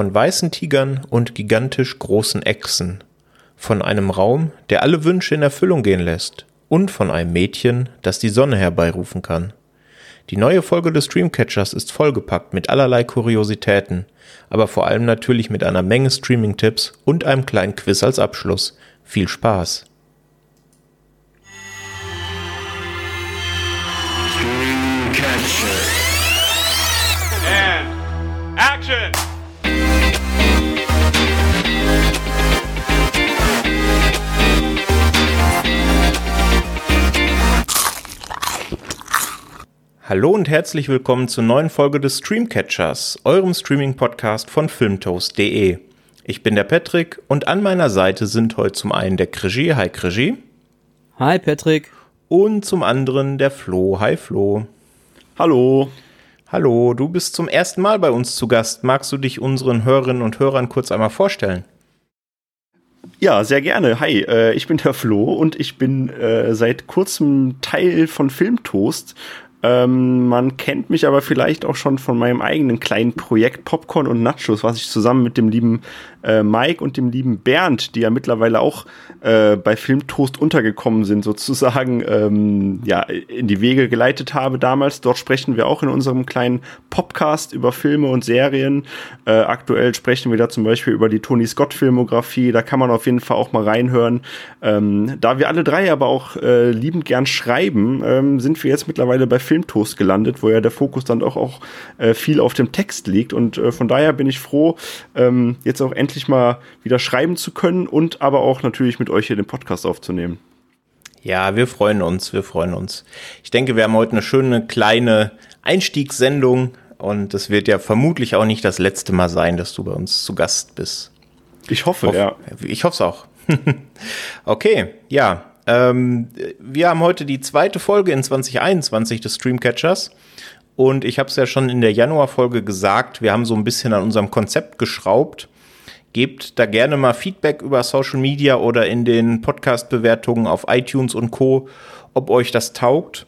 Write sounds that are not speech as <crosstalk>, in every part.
von weißen Tigern und gigantisch großen Echsen, von einem Raum, der alle Wünsche in Erfüllung gehen lässt, und von einem Mädchen, das die Sonne herbeirufen kann. Die neue Folge des Streamcatchers ist vollgepackt mit allerlei Kuriositäten, aber vor allem natürlich mit einer Menge Streaming-Tipps und einem kleinen Quiz als Abschluss. Viel Spaß! And action! Hallo und herzlich willkommen zur neuen Folge des Streamcatchers, eurem Streaming-Podcast von filmtoast.de. Ich bin der Patrick und an meiner Seite sind heute zum einen der Krigi. Hi Krigi. Hi Patrick. Und zum anderen der Flo. Hi Flo. Hallo. Hallo, du bist zum ersten Mal bei uns zu Gast. Magst du dich unseren Hörerinnen und Hörern kurz einmal vorstellen? Ja, sehr gerne. Hi, äh, ich bin der Flo und ich bin äh, seit kurzem Teil von Filmtoast. Ähm, man kennt mich aber vielleicht auch schon von meinem eigenen kleinen Projekt Popcorn und Nachos, was ich zusammen mit dem lieben äh, Mike und dem lieben Bernd, die ja mittlerweile auch äh, bei Filmtoast untergekommen sind, sozusagen ähm, ja, in die Wege geleitet habe damals. Dort sprechen wir auch in unserem kleinen Podcast über Filme und Serien. Äh, aktuell sprechen wir da zum Beispiel über die Tony Scott-Filmografie. Da kann man auf jeden Fall auch mal reinhören. Ähm, da wir alle drei aber auch äh, liebend gern schreiben, ähm, sind wir jetzt mittlerweile bei Filmtoast gelandet, wo ja der Fokus dann auch, auch äh, viel auf dem Text liegt. Und äh, von daher bin ich froh, ähm, jetzt auch endlich mal wieder schreiben zu können und aber auch natürlich mit euch hier den Podcast aufzunehmen. Ja, wir freuen uns, wir freuen uns. Ich denke, wir haben heute eine schöne kleine Einstiegssendung und es wird ja vermutlich auch nicht das letzte Mal sein, dass du bei uns zu Gast bist. Ich hoffe, Hoff, ja. Ich hoffe es auch. <laughs> okay, ja. Ähm, wir haben heute die zweite Folge in 2021 des Streamcatchers. Und ich habe es ja schon in der Januarfolge gesagt, wir haben so ein bisschen an unserem Konzept geschraubt Gebt da gerne mal Feedback über Social Media oder in den Podcast-Bewertungen auf iTunes und Co., ob euch das taugt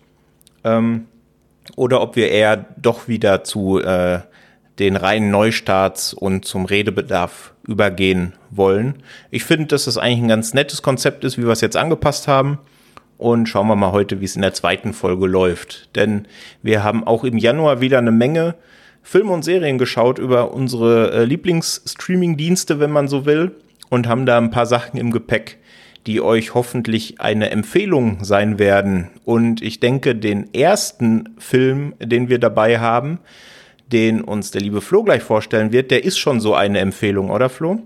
ähm, oder ob wir eher doch wieder zu äh, den reinen Neustarts und zum Redebedarf übergehen wollen. Ich finde, dass das eigentlich ein ganz nettes Konzept ist, wie wir es jetzt angepasst haben. Und schauen wir mal heute, wie es in der zweiten Folge läuft. Denn wir haben auch im Januar wieder eine Menge Filme und Serien geschaut über unsere äh, Lieblingsstreaming-Dienste, wenn man so will, und haben da ein paar Sachen im Gepäck, die euch hoffentlich eine Empfehlung sein werden. Und ich denke, den ersten Film, den wir dabei haben, den uns der liebe Flo gleich vorstellen wird, der ist schon so eine Empfehlung, oder Flo?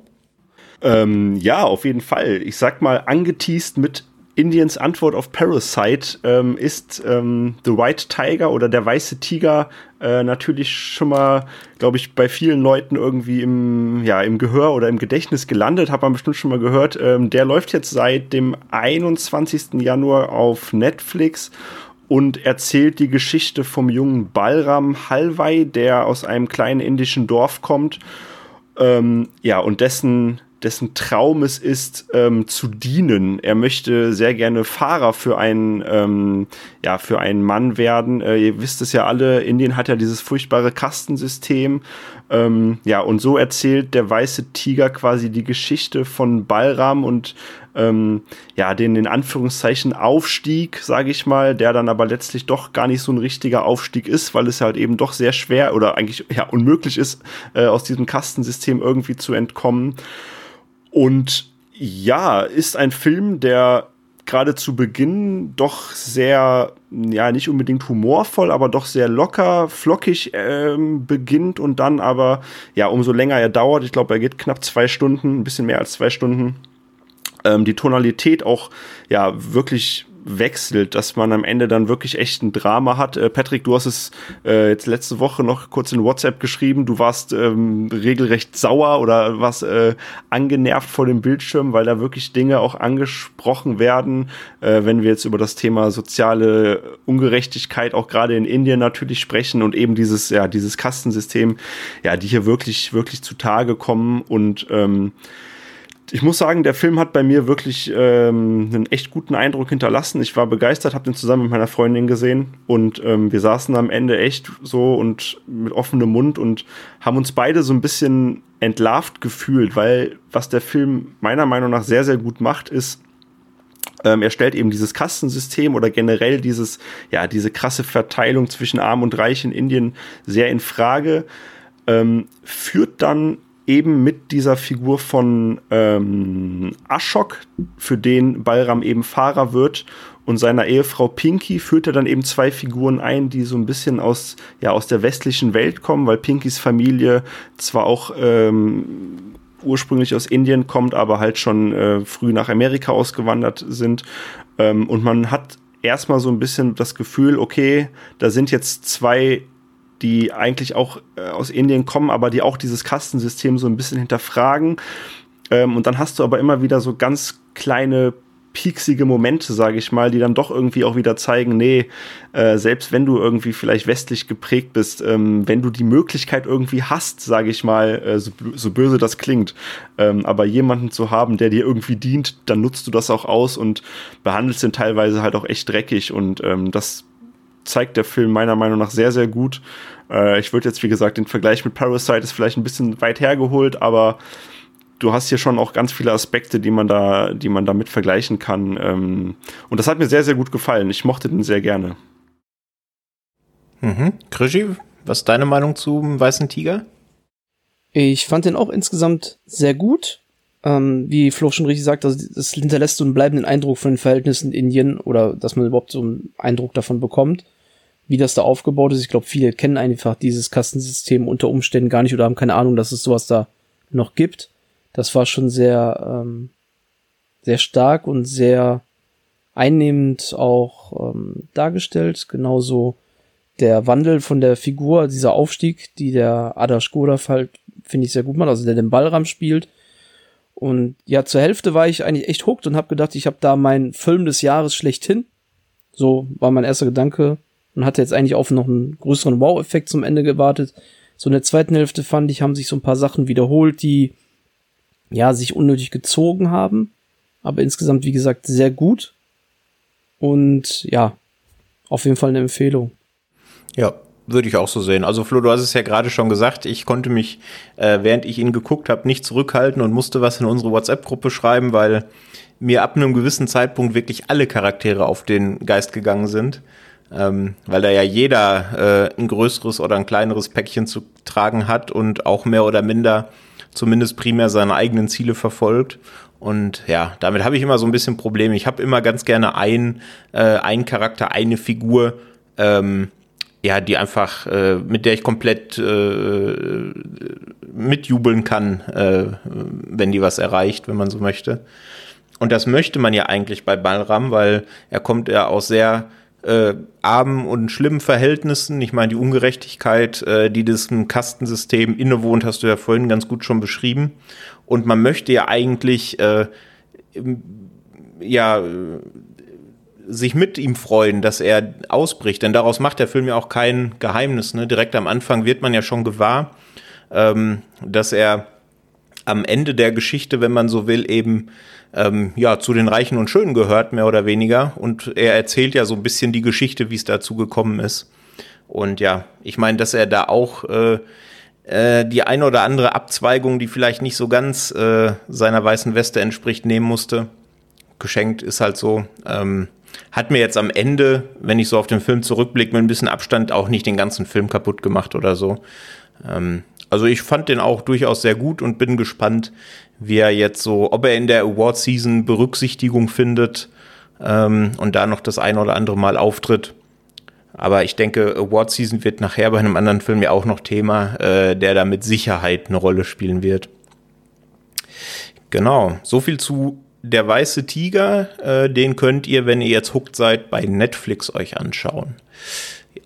Ähm, ja, auf jeden Fall. Ich sag mal, angeteased mit Indiens Antwort auf Parasite ähm, ist ähm, The White Tiger oder der weiße Tiger äh, natürlich schon mal, glaube ich, bei vielen Leuten irgendwie im, ja, im Gehör oder im Gedächtnis gelandet, hat man bestimmt schon mal gehört. Ähm, der läuft jetzt seit dem 21. Januar auf Netflix und erzählt die Geschichte vom jungen Balram Halwai, der aus einem kleinen indischen Dorf kommt. Ähm, ja, und dessen dessen Traum es ist, ähm, zu dienen. Er möchte sehr gerne Fahrer für einen, ähm, ja, für einen Mann werden. Äh, ihr wisst es ja alle, Indien hat ja dieses furchtbare Kastensystem. Ähm, ja, und so erzählt der weiße Tiger quasi die Geschichte von Balram und ähm, ja, den in Anführungszeichen Aufstieg, sage ich mal, der dann aber letztlich doch gar nicht so ein richtiger Aufstieg ist, weil es halt eben doch sehr schwer oder eigentlich ja unmöglich ist, äh, aus diesem Kastensystem irgendwie zu entkommen. Und ja, ist ein Film, der gerade zu Beginn doch sehr, ja, nicht unbedingt humorvoll, aber doch sehr locker, flockig ähm, beginnt und dann aber, ja, umso länger er dauert, ich glaube, er geht knapp zwei Stunden, ein bisschen mehr als zwei Stunden, ähm, die Tonalität auch, ja, wirklich wechselt, dass man am Ende dann wirklich echt ein Drama hat. Äh, Patrick, du hast es äh, jetzt letzte Woche noch kurz in WhatsApp geschrieben, du warst ähm, regelrecht sauer oder warst äh, angenervt vor dem Bildschirm, weil da wirklich Dinge auch angesprochen werden, äh, wenn wir jetzt über das Thema soziale Ungerechtigkeit auch gerade in Indien natürlich sprechen und eben dieses, ja, dieses Kastensystem, ja, die hier wirklich, wirklich zutage kommen und ähm, ich muss sagen, der Film hat bei mir wirklich ähm, einen echt guten Eindruck hinterlassen. Ich war begeistert, habe den zusammen mit meiner Freundin gesehen und ähm, wir saßen am Ende echt so und mit offenem Mund und haben uns beide so ein bisschen entlarvt gefühlt, weil was der Film meiner Meinung nach sehr, sehr gut macht, ist, ähm, er stellt eben dieses Kastensystem oder generell dieses, ja, diese krasse Verteilung zwischen Arm und Reich in Indien sehr in Frage, ähm, führt dann eben mit dieser Figur von ähm, Ashok, für den Balram eben Fahrer wird, und seiner Ehefrau Pinky führt er dann eben zwei Figuren ein, die so ein bisschen aus, ja, aus der westlichen Welt kommen, weil Pinkys Familie zwar auch ähm, ursprünglich aus Indien kommt, aber halt schon äh, früh nach Amerika ausgewandert sind. Ähm, und man hat erstmal so ein bisschen das Gefühl, okay, da sind jetzt zwei die eigentlich auch äh, aus Indien kommen, aber die auch dieses Kastensystem so ein bisschen hinterfragen. Ähm, und dann hast du aber immer wieder so ganz kleine pieksige Momente, sage ich mal, die dann doch irgendwie auch wieder zeigen, nee, äh, selbst wenn du irgendwie vielleicht westlich geprägt bist, ähm, wenn du die Möglichkeit irgendwie hast, sage ich mal, äh, so, so, böse das klingt, ähm, aber jemanden zu haben, der dir irgendwie dient, dann nutzt du das auch aus und behandelst ihn teilweise halt auch echt dreckig und ähm, das zeigt der Film meiner Meinung nach sehr, sehr gut. Äh, ich würde jetzt, wie gesagt, den Vergleich mit Parasite ist vielleicht ein bisschen weit hergeholt, aber du hast hier schon auch ganz viele Aspekte, die man da, die man damit vergleichen kann. Ähm, und das hat mir sehr, sehr gut gefallen. Ich mochte den sehr gerne. Mhm. Krischi, was ist deine Meinung zum Weißen Tiger? Ich fand den auch insgesamt sehr gut. Ähm, wie Flo schon richtig sagt, also es hinterlässt so einen bleibenden Eindruck von den Verhältnissen in Indien oder dass man überhaupt so einen Eindruck davon bekommt wie das da aufgebaut ist. Ich glaube, viele kennen einfach dieses Kastensystem unter Umständen gar nicht oder haben keine Ahnung, dass es sowas da noch gibt. Das war schon sehr, ähm, sehr stark und sehr einnehmend auch ähm, dargestellt. Genauso der Wandel von der Figur, dieser Aufstieg, die der Adash Godaf halt, finde ich, sehr gut macht, also der den Ballram spielt. Und ja, zur Hälfte war ich eigentlich echt hooked und habe gedacht, ich habe da meinen Film des Jahres schlechthin. So war mein erster Gedanke und hatte jetzt eigentlich auf noch einen größeren Wow-Effekt zum Ende gewartet. So in der zweiten Hälfte fand ich, haben sich so ein paar Sachen wiederholt, die ja sich unnötig gezogen haben. Aber insgesamt, wie gesagt, sehr gut. Und ja, auf jeden Fall eine Empfehlung. Ja, würde ich auch so sehen. Also Flo, du hast es ja gerade schon gesagt, ich konnte mich, äh, während ich ihn geguckt habe, nicht zurückhalten und musste was in unsere WhatsApp-Gruppe schreiben, weil mir ab einem gewissen Zeitpunkt wirklich alle Charaktere auf den Geist gegangen sind ähm, weil da ja jeder äh, ein größeres oder ein kleineres Päckchen zu tragen hat und auch mehr oder minder zumindest primär seine eigenen Ziele verfolgt. Und ja, damit habe ich immer so ein bisschen Probleme. Ich habe immer ganz gerne ein, äh, einen Charakter, eine Figur, ähm, ja, die einfach, äh, mit der ich komplett äh, mitjubeln kann, äh, wenn die was erreicht, wenn man so möchte. Und das möchte man ja eigentlich bei Balram, weil er kommt ja aus sehr äh, armen und schlimmen Verhältnissen. Ich meine, die Ungerechtigkeit, äh, die diesem Kastensystem innewohnt, hast du ja vorhin ganz gut schon beschrieben. Und man möchte ja eigentlich äh, ja sich mit ihm freuen, dass er ausbricht. Denn daraus macht der Film ja auch kein Geheimnis. Ne? Direkt am Anfang wird man ja schon gewahr, ähm, dass er am Ende der Geschichte, wenn man so will, eben ähm, ja zu den Reichen und Schönen gehört, mehr oder weniger. Und er erzählt ja so ein bisschen die Geschichte, wie es dazu gekommen ist. Und ja, ich meine, dass er da auch äh, äh, die eine oder andere Abzweigung, die vielleicht nicht so ganz äh, seiner weißen Weste entspricht, nehmen musste. Geschenkt ist halt so. Ähm, hat mir jetzt am Ende, wenn ich so auf den Film zurückblicke, mit ein bisschen Abstand auch nicht den ganzen Film kaputt gemacht oder so. Ähm, also ich fand den auch durchaus sehr gut und bin gespannt, wie er jetzt so, ob er in der Award Season Berücksichtigung findet ähm, und da noch das ein oder andere Mal auftritt. Aber ich denke, Award Season wird nachher bei einem anderen Film ja auch noch Thema, äh, der da mit Sicherheit eine Rolle spielen wird. Genau, so viel zu Der Weiße Tiger. Äh, den könnt ihr, wenn ihr jetzt hooked seid, bei Netflix euch anschauen.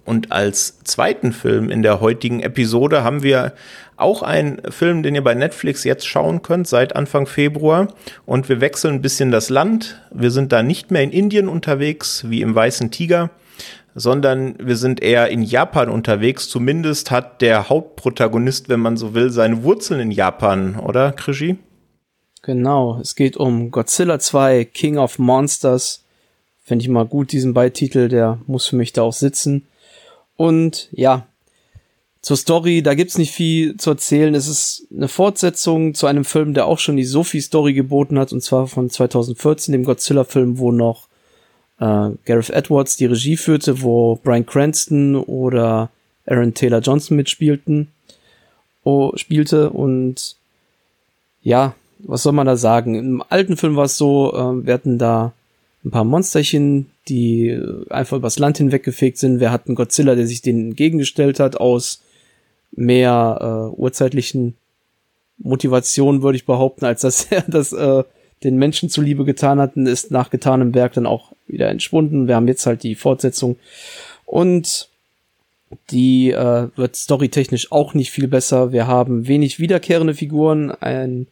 Und als zweiten Film in der heutigen Episode haben wir auch einen Film, den ihr bei Netflix jetzt schauen könnt seit Anfang Februar. Und wir wechseln ein bisschen das Land. Wir sind da nicht mehr in Indien unterwegs, wie im Weißen Tiger, sondern wir sind eher in Japan unterwegs. Zumindest hat der Hauptprotagonist, wenn man so will, seine Wurzeln in Japan, oder, Krishi? Genau, es geht um Godzilla 2, King of Monsters. Fände ich mal gut, diesen Beititel, der muss für mich da auch sitzen. Und ja, zur Story, da gibt's nicht viel zu erzählen. Es ist eine Fortsetzung zu einem Film, der auch schon die Sophie-Story geboten hat, und zwar von 2014, dem Godzilla-Film, wo noch äh, Gareth Edwards die Regie führte, wo Brian Cranston oder Aaron Taylor Johnson mitspielten, oh, spielte und ja, was soll man da sagen? Im alten Film war es so, äh, wir hatten da ein paar Monsterchen, die einfach übers Land hinweggefegt sind. Wir hatten Godzilla, der sich denen entgegengestellt hat aus mehr äh, urzeitlichen Motivationen, würde ich behaupten, als dass <laughs> er das äh, den Menschen zuliebe getan hat und ist nach getanem Werk dann auch wieder entschwunden. Wir haben jetzt halt die Fortsetzung und die äh, wird storytechnisch auch nicht viel besser. Wir haben wenig wiederkehrende Figuren. Ein,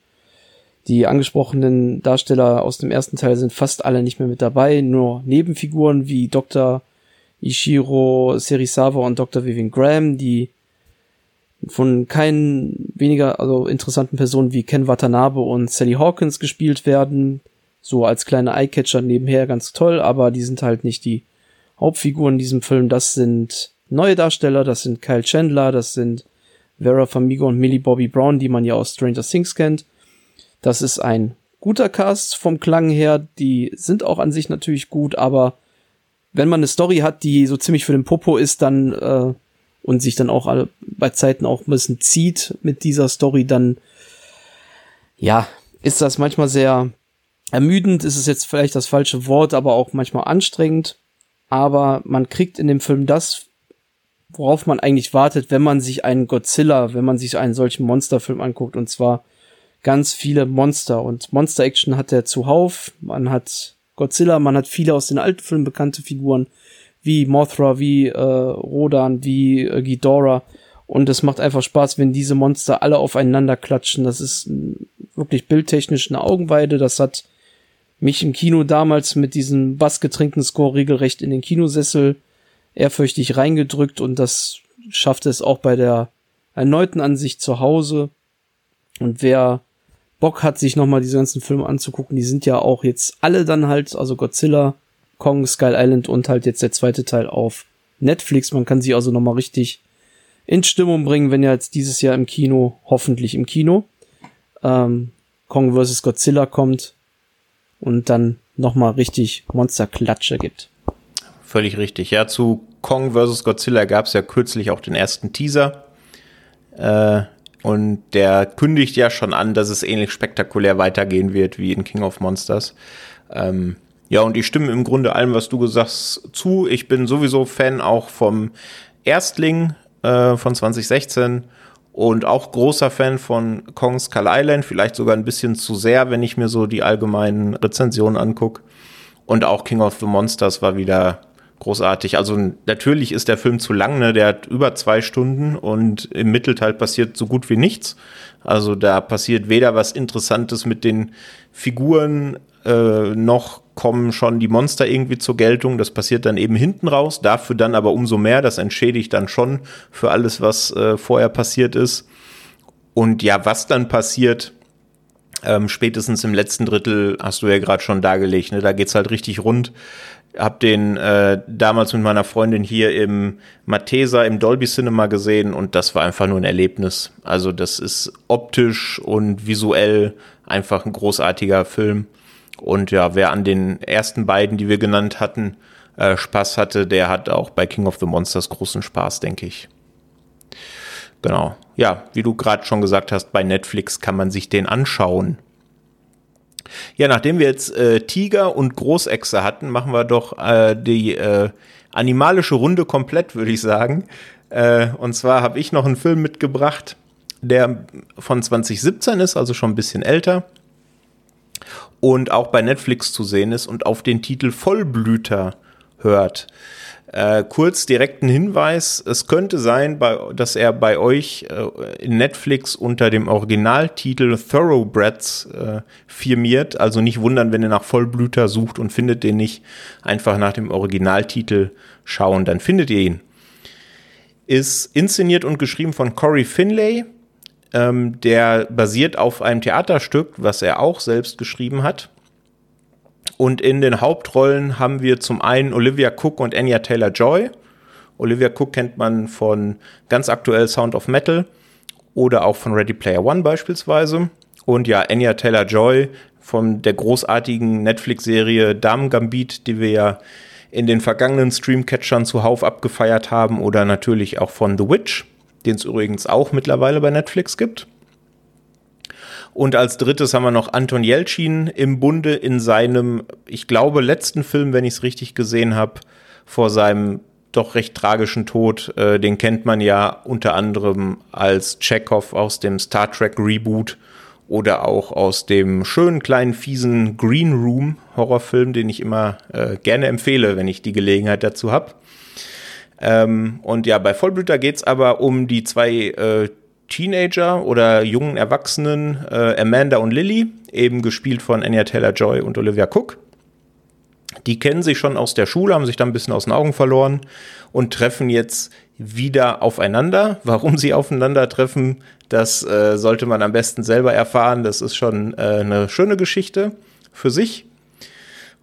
die angesprochenen Darsteller aus dem ersten Teil sind fast alle nicht mehr mit dabei. Nur Nebenfiguren wie Dr. Ishiro Serizawa und Dr. Vivian Graham, die von keinen weniger also interessanten Personen wie Ken Watanabe und Sally Hawkins gespielt werden. So als kleine Eyecatcher nebenher ganz toll, aber die sind halt nicht die Hauptfiguren in diesem Film. Das sind neue Darsteller, das sind Kyle Chandler, das sind Vera Famigo und Millie Bobby Brown, die man ja aus Stranger Things kennt. Das ist ein guter Cast vom Klang her. Die sind auch an sich natürlich gut, aber wenn man eine Story hat, die so ziemlich für den Popo ist, dann äh, und sich dann auch alle bei Zeiten auch ein bisschen zieht mit dieser Story, dann ja, ist das manchmal sehr ermüdend, ist es jetzt vielleicht das falsche Wort, aber auch manchmal anstrengend. Aber man kriegt in dem Film das, worauf man eigentlich wartet, wenn man sich einen Godzilla, wenn man sich einen solchen Monsterfilm anguckt, und zwar ganz viele Monster. Und Monster-Action hat er zuhauf. Man hat Godzilla, man hat viele aus den alten Filmen bekannte Figuren wie Mothra, wie äh, Rodan, wie äh, Ghidorah. Und es macht einfach Spaß, wenn diese Monster alle aufeinander klatschen. Das ist wirklich bildtechnisch eine Augenweide. Das hat mich im Kino damals mit diesem bassgetränkten Score regelrecht in den Kinosessel ehrfürchtig reingedrückt und das schafft es auch bei der erneuten Ansicht zu Hause. Und wer Bock hat, sich nochmal diese ganzen Filme anzugucken, die sind ja auch jetzt alle dann halt, also Godzilla, Kong, Skull Island und halt jetzt der zweite Teil auf Netflix. Man kann sie also nochmal richtig in Stimmung bringen, wenn ja jetzt dieses Jahr im Kino, hoffentlich im Kino, ähm, Kong vs. Godzilla kommt und dann nochmal richtig Monsterklatsche gibt. Völlig richtig. Ja, zu Kong vs. Godzilla gab es ja kürzlich auch den ersten Teaser. Äh, und der kündigt ja schon an, dass es ähnlich spektakulär weitergehen wird wie in King of Monsters. Ähm, ja, und ich stimme im Grunde allem, was du gesagt hast, zu. Ich bin sowieso Fan auch vom Erstling äh, von 2016 und auch großer Fan von Kong Skull Island, vielleicht sogar ein bisschen zu sehr, wenn ich mir so die allgemeinen Rezensionen angucke. Und auch King of the Monsters war wieder großartig. Also natürlich ist der Film zu lang, ne? Der hat über zwei Stunden und im Mittelteil passiert so gut wie nichts. Also da passiert weder was Interessantes mit den Figuren äh, noch kommen schon die Monster irgendwie zur Geltung. Das passiert dann eben hinten raus, dafür dann aber umso mehr. Das entschädigt dann schon für alles, was äh, vorher passiert ist. Und ja, was dann passiert, ähm, spätestens im letzten Drittel hast du ja gerade schon dargelegt. Ne? Da geht's halt richtig rund. Hab den äh, damals mit meiner Freundin hier im Mathesa im Dolby Cinema gesehen und das war einfach nur ein Erlebnis. Also das ist optisch und visuell einfach ein großartiger Film. Und ja, wer an den ersten beiden, die wir genannt hatten, äh, Spaß hatte, der hat auch bei King of the Monsters großen Spaß, denke ich. Genau. Ja, wie du gerade schon gesagt hast, bei Netflix kann man sich den anschauen. Ja, nachdem wir jetzt äh, Tiger und Großechse hatten, machen wir doch äh, die äh, animalische Runde komplett, würde ich sagen. Äh, und zwar habe ich noch einen Film mitgebracht, der von 2017 ist, also schon ein bisschen älter und auch bei Netflix zu sehen ist und auf den Titel Vollblüter hört. Äh, kurz direkten Hinweis, es könnte sein, bei, dass er bei euch äh, in Netflix unter dem Originaltitel Thoroughbreds äh, firmiert. Also nicht wundern, wenn ihr nach Vollblüter sucht und findet den nicht. Einfach nach dem Originaltitel schauen, dann findet ihr ihn. Ist inszeniert und geschrieben von Corey Finlay, Ähm, der basiert auf einem Theaterstück, was er auch selbst geschrieben hat. Und in den Hauptrollen haben wir zum einen Olivia Cook und Anya Taylor Joy. Olivia Cook kennt man von ganz aktuell Sound of Metal oder auch von Ready Player One beispielsweise. Und ja, Anya Taylor Joy von der großartigen Netflix-Serie Damen Gambit, die wir ja in den vergangenen Streamcatchern zuhauf abgefeiert haben oder natürlich auch von The Witch, den es übrigens auch mittlerweile bei Netflix gibt. Und als drittes haben wir noch Anton Jelchin im Bunde in seinem, ich glaube, letzten Film, wenn ich es richtig gesehen habe, vor seinem doch recht tragischen Tod. Äh, den kennt man ja unter anderem als Chekhov aus dem Star Trek Reboot oder auch aus dem schönen kleinen fiesen Green Room Horrorfilm, den ich immer äh, gerne empfehle, wenn ich die Gelegenheit dazu habe. Ähm, und ja, bei Vollblüter geht's aber um die zwei äh, Teenager oder jungen Erwachsenen, äh, Amanda und Lily, eben gespielt von Anya Taylor-Joy und Olivia Cook. Die kennen sich schon aus der Schule, haben sich da ein bisschen aus den Augen verloren und treffen jetzt wieder aufeinander. <laughs> Warum sie aufeinandertreffen, das äh, sollte man am besten selber erfahren. Das ist schon äh, eine schöne Geschichte für sich.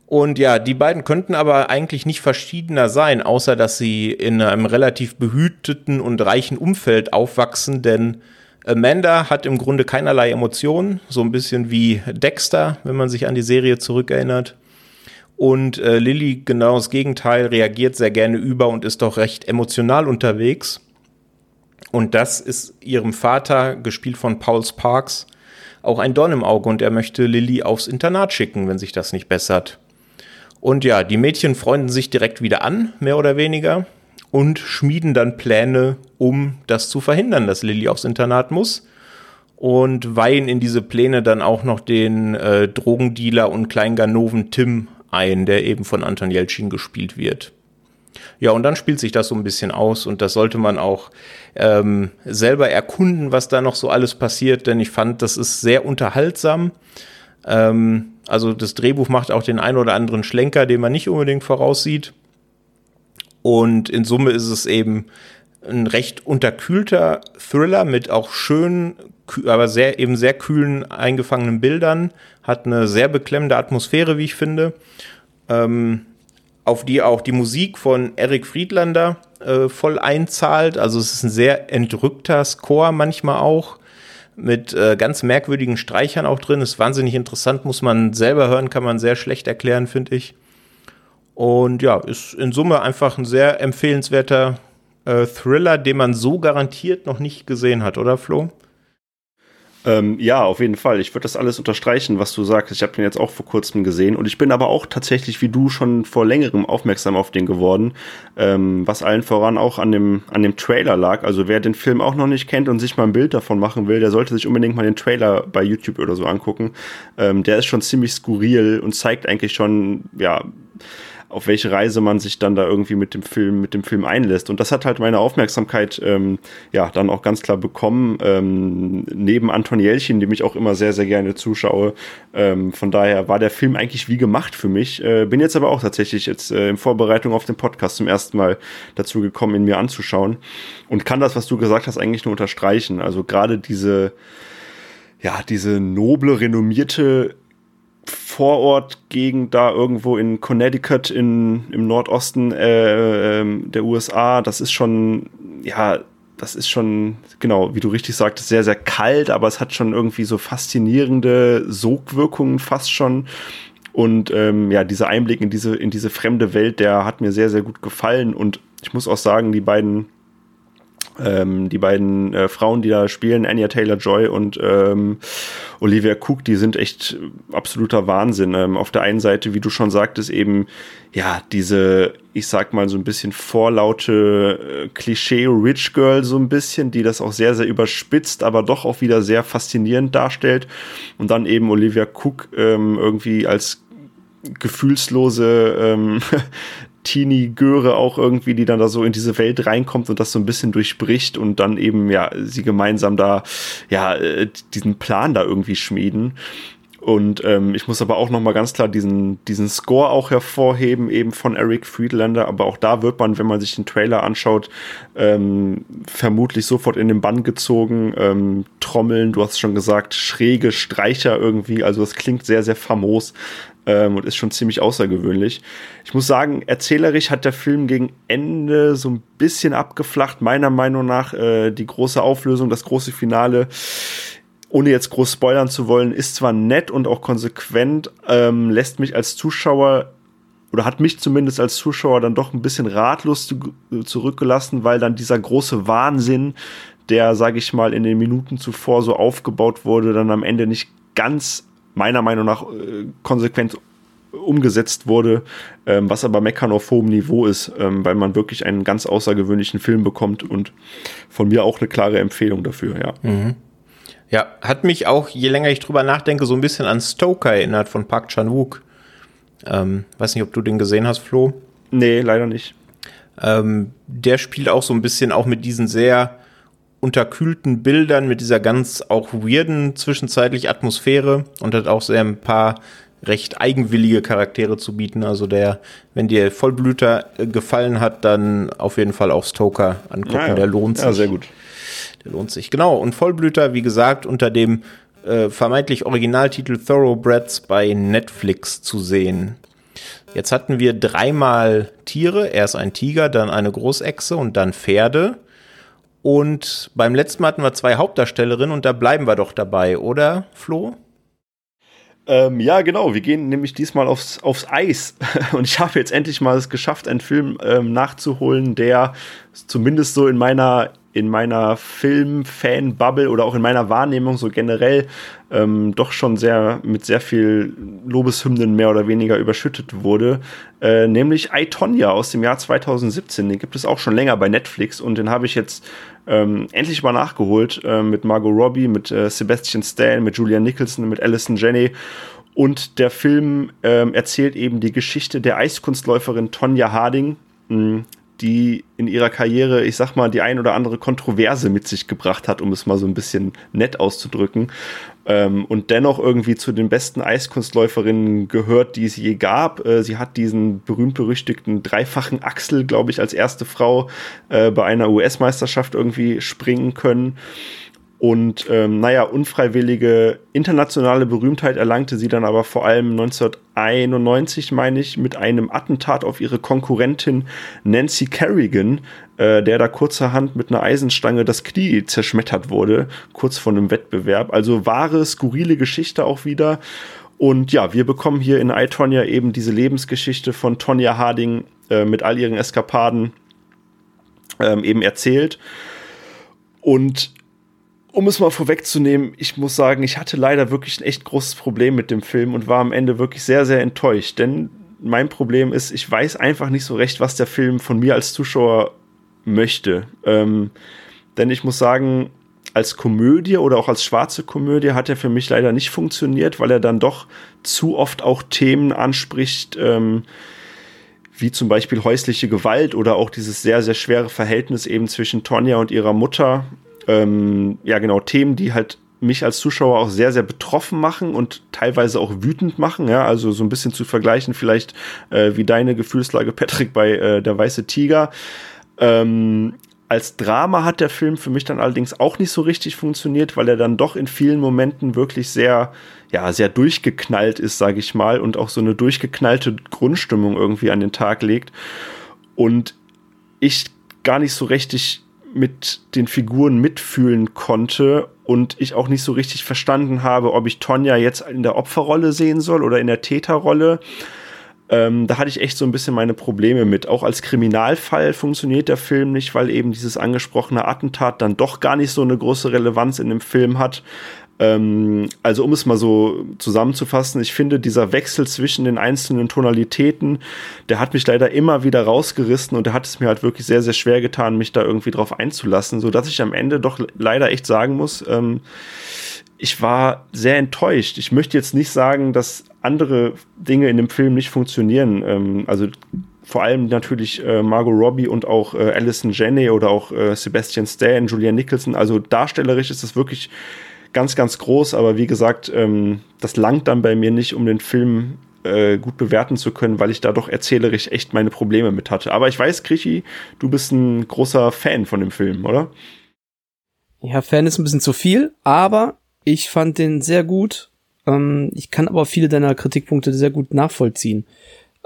Und ja, die beiden könnten aber eigentlich nicht verschiedener sein, außer dass sie in einem relativ behüteten und reichen Umfeld aufwachsen, denn Amanda hat im Grunde keinerlei Emotionen, so ein bisschen wie Dexter, wenn man sich an die Serie zurückerinnert. Und äh, Lilly genau das Gegenteil, reagiert sehr gerne über und ist doch recht emotional unterwegs. Und das ist ihrem Vater, gespielt von Paul Sparks, auch ein Dorn im Auge und er möchte Lilly aufs Internat schicken, wenn sich das nicht bessert. Und ja, die Mädchen freunden sich direkt wieder an, mehr oder weniger, und schmieden dann Pläne, um das zu verhindern, dass Lilly aufs Internat muss. Und weihen in diese Pläne dann auch noch den äh, Drogendealer und Kleinganoven Tim ein, der eben von Anton Jelchin gespielt wird. Ja, und dann spielt sich das so ein bisschen aus und das sollte man auch ähm, selber erkunden, was da noch so alles passiert, denn ich fand, das ist sehr unterhaltsam. Ähm, also das Drehbuch macht auch den ein oder anderen Schlenker, den man nicht unbedingt voraussieht. Und in Summe ist es eben ein recht unterkühlter Thriller mit auch schönen, aber sehr, eben sehr kühlen eingefangenen Bildern, hat eine sehr beklemmende Atmosphäre, wie ich finde, ähm, auf die auch die Musik von Eric Friedlander äh, voll einzahlt. Also es ist ein sehr entrückter Score manchmal auch mit äh, ganz merkwürdigen Streichern auch drin. Ist wahnsinnig interessant, muss man selber hören, kann man sehr schlecht erklären, finde ich. Und ja, ist in Summe einfach ein sehr empfehlenswerter äh, Thriller, den man so garantiert noch nicht gesehen hat, oder Flo? Ähm, ja, auf jeden Fall. Ich würde das alles unterstreichen, was du sagst. Ich habe den jetzt auch vor kurzem gesehen und ich bin aber auch tatsächlich wie du schon vor längerem aufmerksam auf den geworden, ähm, was allen voran auch an dem, an dem Trailer lag. Also wer den Film auch noch nicht kennt und sich mal ein Bild davon machen will, der sollte sich unbedingt mal den Trailer bei YouTube oder so angucken. Ähm, der ist schon ziemlich skurril und zeigt eigentlich schon, ja, auf welche Reise man sich dann da irgendwie mit dem Film, mit dem Film einlässt. Und das hat halt meine Aufmerksamkeit ähm, ja dann auch ganz klar bekommen. Ähm, neben Anton Jelchin, dem ich auch immer sehr, sehr gerne zuschaue. Ähm, von daher war der Film eigentlich wie gemacht für mich. Äh, bin jetzt aber auch tatsächlich jetzt äh, in Vorbereitung auf den Podcast zum ersten Mal dazu gekommen, ihn mir anzuschauen. Und kann das, was du gesagt hast, eigentlich nur unterstreichen. Also gerade diese ja, diese noble, renommierte Vorortgegend da irgendwo in Connecticut in, im Nordosten äh, äh, der USA. Das ist schon, ja, das ist schon, genau, wie du richtig sagtest, sehr, sehr kalt, aber es hat schon irgendwie so faszinierende Sogwirkungen fast schon. Und ähm, ja, dieser Einblick in diese, in diese fremde Welt, der hat mir sehr, sehr gut gefallen. Und ich muss auch sagen, die beiden ähm, die beiden äh, Frauen, die da spielen, Anya Taylor-Joy und ähm, Olivia Cook, die sind echt absoluter Wahnsinn. Ähm, auf der einen Seite, wie du schon sagtest, eben ja diese, ich sag mal so ein bisschen vorlaute äh, Klischee-Rich Girl so ein bisschen, die das auch sehr sehr überspitzt, aber doch auch wieder sehr faszinierend darstellt. Und dann eben Olivia Cook ähm, irgendwie als gefühlslose ähm, <laughs> Teenie-Göre auch irgendwie, die dann da so in diese Welt reinkommt und das so ein bisschen durchbricht und dann eben, ja, sie gemeinsam da, ja, äh, diesen Plan da irgendwie schmieden. Und ähm, ich muss aber auch noch mal ganz klar diesen, diesen Score auch hervorheben, eben von Eric Friedlander. Aber auch da wird man, wenn man sich den Trailer anschaut, ähm, vermutlich sofort in den Bann gezogen. Ähm, Trommeln, du hast schon gesagt, schräge Streicher irgendwie. Also das klingt sehr, sehr famos ähm, und ist schon ziemlich außergewöhnlich. Ich muss sagen, erzählerisch hat der Film gegen Ende so ein bisschen abgeflacht. Meiner Meinung nach äh, die große Auflösung, das große Finale ohne jetzt groß spoilern zu wollen, ist zwar nett und auch konsequent, ähm, lässt mich als Zuschauer oder hat mich zumindest als Zuschauer dann doch ein bisschen ratlos zurückgelassen, weil dann dieser große Wahnsinn, der, sage ich mal, in den Minuten zuvor so aufgebaut wurde, dann am Ende nicht ganz meiner Meinung nach äh, konsequent umgesetzt wurde, ähm, was aber meckern auf hohem Niveau ist, ähm, weil man wirklich einen ganz außergewöhnlichen Film bekommt und von mir auch eine klare Empfehlung dafür, ja. Mhm. Ja, hat mich auch, je länger ich drüber nachdenke, so ein bisschen an Stoker erinnert von Park Chan-wook. Ähm, weiß nicht, ob du den gesehen hast, Flo? Nee, leider nicht. Ähm, der spielt auch so ein bisschen auch mit diesen sehr unterkühlten Bildern, mit dieser ganz auch weirden zwischenzeitlich Atmosphäre und hat auch sehr ein paar recht eigenwillige Charaktere zu bieten. Also der, wenn dir Vollblüter äh, gefallen hat, dann auf jeden Fall auch Stoker angucken, ja, ja. der lohnt sich. Ja, sehr gut. Der lohnt sich. Genau. Und Vollblüter, wie gesagt, unter dem äh, vermeintlich Originaltitel Thoroughbreds bei Netflix zu sehen. Jetzt hatten wir dreimal Tiere. Erst ein Tiger, dann eine Großechse und dann Pferde. Und beim letzten Mal hatten wir zwei Hauptdarstellerinnen und da bleiben wir doch dabei, oder, Flo? Ähm, ja, genau. Wir gehen nämlich diesmal aufs, aufs Eis. <laughs> Und ich habe jetzt endlich mal es geschafft, einen Film ähm, nachzuholen, der zumindest so in meiner in meiner Film-Fan-Bubble oder auch in meiner Wahrnehmung so generell ähm, doch schon sehr mit sehr viel Lobeshymnen mehr oder weniger überschüttet wurde. Äh, nämlich I, Tonya aus dem Jahr 2017. Den gibt es auch schon länger bei Netflix und den habe ich jetzt ähm, endlich mal nachgeholt äh, mit Margot Robbie, mit äh, Sebastian Stan, mit Julian Nicholson, mit Alison Janney. Und der Film ähm, erzählt eben die Geschichte der Eiskunstläuferin Tonja Harding, mh, die in ihrer Karriere, ich sag mal, die ein oder andere Kontroverse mit sich gebracht hat, um es mal so ein bisschen nett auszudrücken. Ähm, und dennoch irgendwie zu den besten Eiskunstläuferinnen gehört, die es je gab. Äh, sie hat diesen berühmt-berüchtigten dreifachen Axel, glaube ich, als erste Frau äh, bei einer US-Meisterschaft irgendwie springen können. Und ähm, naja, unfreiwillige internationale Berühmtheit erlangte sie dann aber vor allem 1991, meine ich, mit einem Attentat auf ihre Konkurrentin Nancy Kerrigan, äh, der da kurzerhand mit einer Eisenstange das Knie zerschmettert wurde, kurz vor einem Wettbewerb. Also wahre, skurrile Geschichte auch wieder. Und ja, wir bekommen hier in iTonya eben diese Lebensgeschichte von Tonja Harding äh, mit all ihren Eskapaden ähm, eben erzählt. Und um es mal vorwegzunehmen, ich muss sagen, ich hatte leider wirklich ein echt großes Problem mit dem Film und war am Ende wirklich sehr, sehr enttäuscht. Denn mein Problem ist, ich weiß einfach nicht so recht, was der Film von mir als Zuschauer möchte. Ähm, denn ich muss sagen, als Komödie oder auch als schwarze Komödie hat er für mich leider nicht funktioniert, weil er dann doch zu oft auch Themen anspricht, ähm, wie zum Beispiel häusliche Gewalt oder auch dieses sehr, sehr schwere Verhältnis eben zwischen Tonja und ihrer Mutter ähm, ja genau, Themen, die halt mich als Zuschauer auch sehr, sehr betroffen machen und teilweise auch wütend machen. Ja, also so ein bisschen zu vergleichen, vielleicht äh, wie deine Gefühlslage, Patrick, bei äh, Der Weiße Tiger. Ähm, als Drama hat der Film für mich dann allerdings auch nicht so richtig funktioniert, weil er dann doch in vielen Momenten wirklich sehr, ja, sehr durchgeknallt ist, sage ich mal, und auch so eine durchgeknallte Grundstimmung irgendwie an den Tag legt. Und ich gar nicht so richtig mit den Figuren mitfühlen konnte und ich auch nicht so richtig verstanden habe, ob ich Tonja jetzt in der Opferrolle sehen soll oder in der Täterrolle. Ähm, da hatte ich echt so ein bisschen meine Probleme mit. Auch als Kriminalfall funktioniert der Film nicht, weil eben dieses angesprochene Attentat dann doch gar nicht so eine große Relevanz in dem Film hat. Ähm, also um es mal so zusammenzufassen, ich finde dieser Wechsel zwischen den einzelnen Tonalitäten, der hat mich leider immer wieder rausgerissen und der hat es mir halt wirklich sehr, sehr schwer getan, mich da irgendwie drauf einzulassen, so dass ich am Ende doch leider echt sagen muss, ähm, ich war sehr enttäuscht. Ich möchte jetzt nicht sagen, dass andere Dinge in dem Film nicht funktionieren. Ähm, also vor allem natürlich äh, Margot Robbie und auch äh, Alison Janney oder auch äh, Sebastian Stan, Julian Nicholson. Also darstellerisch ist es wirklich ganz, ganz groß, aber wie gesagt, ähm, das langt dann bei mir nicht, um den Film äh, gut bewerten zu können, weil ich da doch erzählerisch echt meine Probleme mit hatte. Aber ich weiß, Krischi, du bist ein großer Fan von dem Film, oder? Ja, Fan ist ein bisschen zu viel, aber ich fand den sehr gut. Ähm, ich kann aber viele deiner Kritikpunkte sehr gut nachvollziehen.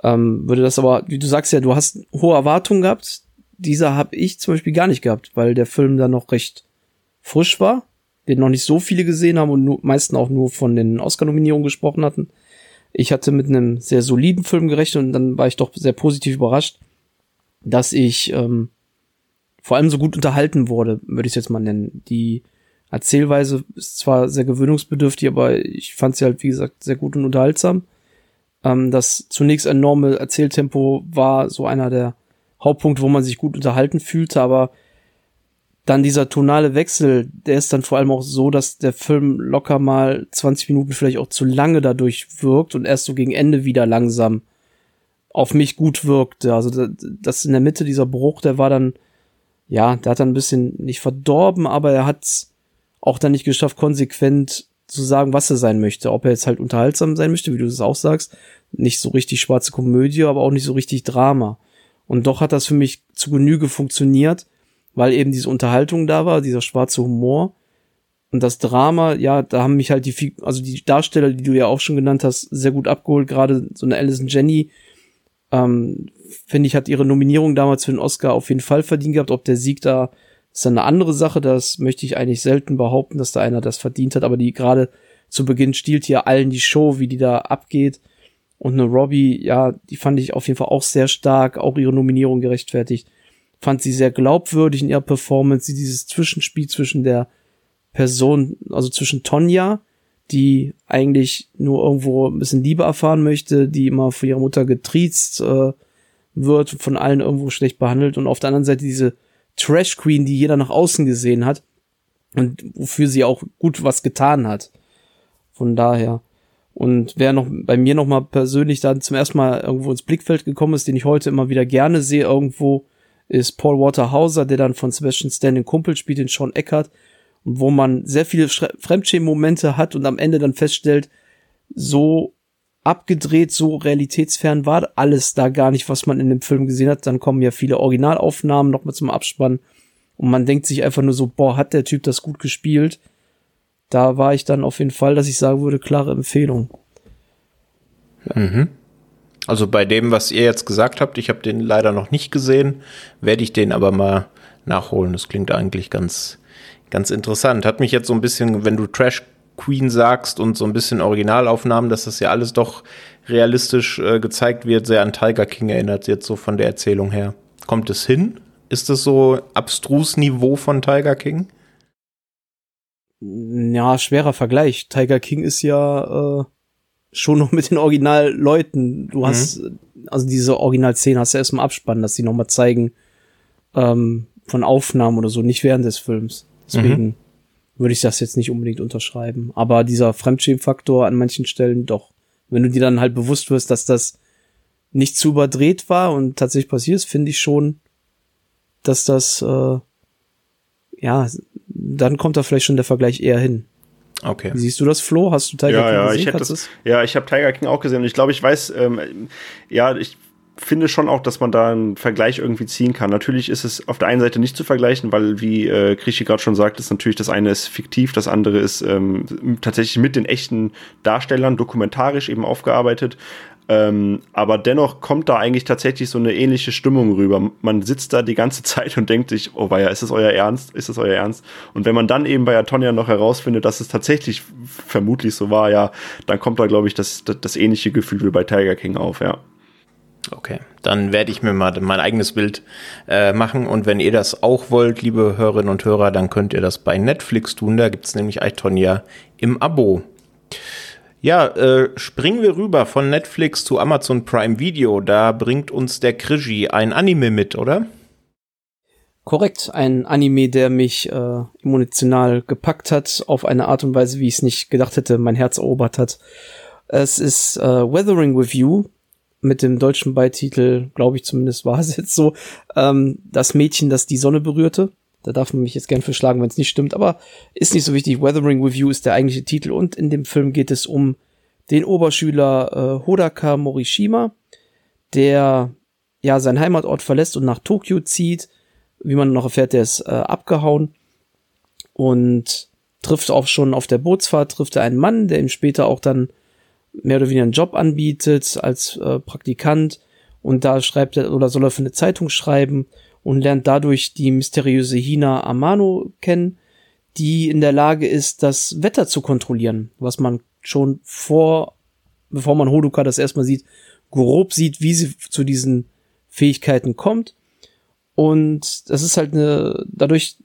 Ähm, würde das aber, wie du sagst ja, du hast hohe Erwartungen gehabt. Dieser habe ich zum Beispiel gar nicht gehabt, weil der Film da noch recht frisch war, den noch nicht so viele gesehen haben und nur, meisten auch nur von den Oscar-Nominierungen gesprochen hatten. Ich hatte mit einem sehr soliden Film gerechnet und dann war ich doch sehr positiv überrascht, dass ich ähm, vor allem so gut unterhalten wurde, würde ich es jetzt mal nennen. Die Erzählweise ist zwar sehr gewöhnungsbedürftig, aber ich fand sie halt, wie gesagt, sehr gut und unterhaltsam. Ähm, das zunächst enorme Erzähltempo war so einer der Hauptpunkte, wo man sich gut unterhalten fühlte, aber dann dieser tonale Wechsel, der ist dann vor allem auch so, dass der Film locker mal 20 Minuten vielleicht auch zu lange dadurch wirkt und erst so gegen Ende wieder langsam auf mich gut wirkte. Also das in der Mitte dieser Bruch, der war dann, ja, der hat dann ein bisschen nicht verdorben, aber er hat's auch dann nicht geschafft, konsequent zu sagen, was er sein möchte. Ob er jetzt halt unterhaltsam sein möchte, wie du es auch sagst. Nicht so richtig schwarze Komödie, aber auch nicht so richtig Drama. Und doch hat das für mich zu Genüge funktioniert, weil eben diese Unterhaltung da war, dieser schwarze Humor. Und das Drama, ja, da haben mich halt die, also die Darsteller, die du ja auch schon genannt hast, sehr gut abgeholt. Gerade so eine Alison Jenny, ähm, finde ich, hat ihre Nominierung damals für den Oscar auf jeden Fall verdient gehabt. Ob der Sieg da ist dann eine andere Sache, das möchte ich eigentlich selten behaupten, dass da einer das verdient hat, aber die gerade zu Beginn stiehlt hier allen die Show, wie die da abgeht. Und eine Robbie, ja, die fand ich auf jeden Fall auch sehr stark, auch ihre Nominierung gerechtfertigt. Fand sie sehr glaubwürdig in ihrer Performance, dieses Zwischenspiel zwischen der Person, also zwischen Tonja, die eigentlich nur irgendwo ein bisschen Liebe erfahren möchte, die immer von ihrer Mutter getriezt äh, wird, von allen irgendwo schlecht behandelt und auf der anderen Seite diese Trash Queen, die jeder nach außen gesehen hat und wofür sie auch gut was getan hat. Von daher. Und wer noch bei mir noch mal persönlich dann zum ersten Mal irgendwo ins Blickfeld gekommen ist, den ich heute immer wieder gerne sehe irgendwo, ist Paul Waterhauser, der dann von Sebastian Stan den Kumpel spielt, den Sean Eckert, wo man sehr viele Fremdschämen-Momente hat und am Ende dann feststellt, so abgedreht, so realitätsfern war alles da gar nicht, was man in dem Film gesehen hat. Dann kommen ja viele Originalaufnahmen nochmal zum Abspann und man denkt sich einfach nur so, boah, hat der Typ das gut gespielt? Da war ich dann auf jeden Fall, dass ich sagen würde, klare Empfehlung. Mhm. Also bei dem, was ihr jetzt gesagt habt, ich habe den leider noch nicht gesehen, werde ich den aber mal nachholen. Das klingt eigentlich ganz, ganz interessant. Hat mich jetzt so ein bisschen, wenn du Trash Queen sagst und so ein bisschen Originalaufnahmen, dass das ja alles doch realistisch äh, gezeigt wird, sehr an Tiger King erinnert, jetzt so von der Erzählung her. Kommt es hin? Ist das so abstrus Niveau von Tiger King? Ja, schwerer Vergleich. Tiger King ist ja äh, schon noch mit den Originalleuten. Du hast, mhm. also diese Originalszene hast du erst im Abspann, dass sie nochmal zeigen ähm, von Aufnahmen oder so, nicht während des Films. Deswegen. Mhm würde ich das jetzt nicht unbedingt unterschreiben. Aber dieser Fremdschämfaktor an manchen Stellen doch. Wenn du dir dann halt bewusst wirst, dass das nicht zu überdreht war und tatsächlich passiert ist, finde ich schon, dass das, äh, ja, dann kommt da vielleicht schon der Vergleich eher hin. Okay. Siehst du das, Flo? Hast du Tiger ja, King ja, gesehen? Ich hätte das, ja, ich habe Tiger King auch gesehen und ich glaube, ich weiß, ähm, ja, ich finde schon auch, dass man da einen Vergleich irgendwie ziehen kann. Natürlich ist es auf der einen Seite nicht zu vergleichen, weil, wie äh, Krischi gerade schon sagt, ist natürlich das eine ist fiktiv, das andere ist ähm, tatsächlich mit den echten Darstellern dokumentarisch eben aufgearbeitet. Ähm, aber dennoch kommt da eigentlich tatsächlich so eine ähnliche Stimmung rüber. Man sitzt da die ganze <laughs> Zeit und denkt sich, oh weia, ist das euer Ernst? Ist das euer Ernst? Und wenn man dann eben bei Antonia noch herausfindet, dass es tatsächlich vermutlich so war, ja, dann kommt da, glaube ich, das, das, das ähnliche Gefühl wie bei Tiger King auf, ja. Okay, dann werde ich mir mal mein eigenes Bild äh, machen und wenn ihr das auch wollt, liebe Hörerinnen und Hörer, dann könnt ihr das bei Netflix tun. Da gibt's nämlich Eitonia im Abo. Ja, äh, springen wir rüber von Netflix zu Amazon Prime Video. Da bringt uns der Krigi ein Anime mit, oder? Korrekt, ein Anime, der mich äh, emotional gepackt hat, auf eine Art und Weise, wie ich es nicht gedacht hätte, mein Herz erobert hat. Es ist äh, Weathering with You, mit dem deutschen Beititel, glaube ich zumindest war es jetzt so, ähm, das Mädchen, das die Sonne berührte. Da darf man mich jetzt gern verschlagen, wenn es nicht stimmt, aber ist nicht so wichtig. Weathering Review ist der eigentliche Titel und in dem Film geht es um den Oberschüler äh, Hodaka Morishima, der ja seinen Heimatort verlässt und nach Tokio zieht. Wie man noch erfährt, der ist äh, abgehauen und trifft auch schon auf der Bootsfahrt, trifft er einen Mann, der ihm später auch dann mehr oder weniger einen Job anbietet als äh, Praktikant und da schreibt er oder soll er für eine Zeitung schreiben und lernt dadurch die mysteriöse Hina Amano kennen, die in der Lage ist, das Wetter zu kontrollieren, was man schon vor, bevor man Hodoka das erstmal sieht, grob sieht, wie sie zu diesen Fähigkeiten kommt. Und das ist halt eine, dadurch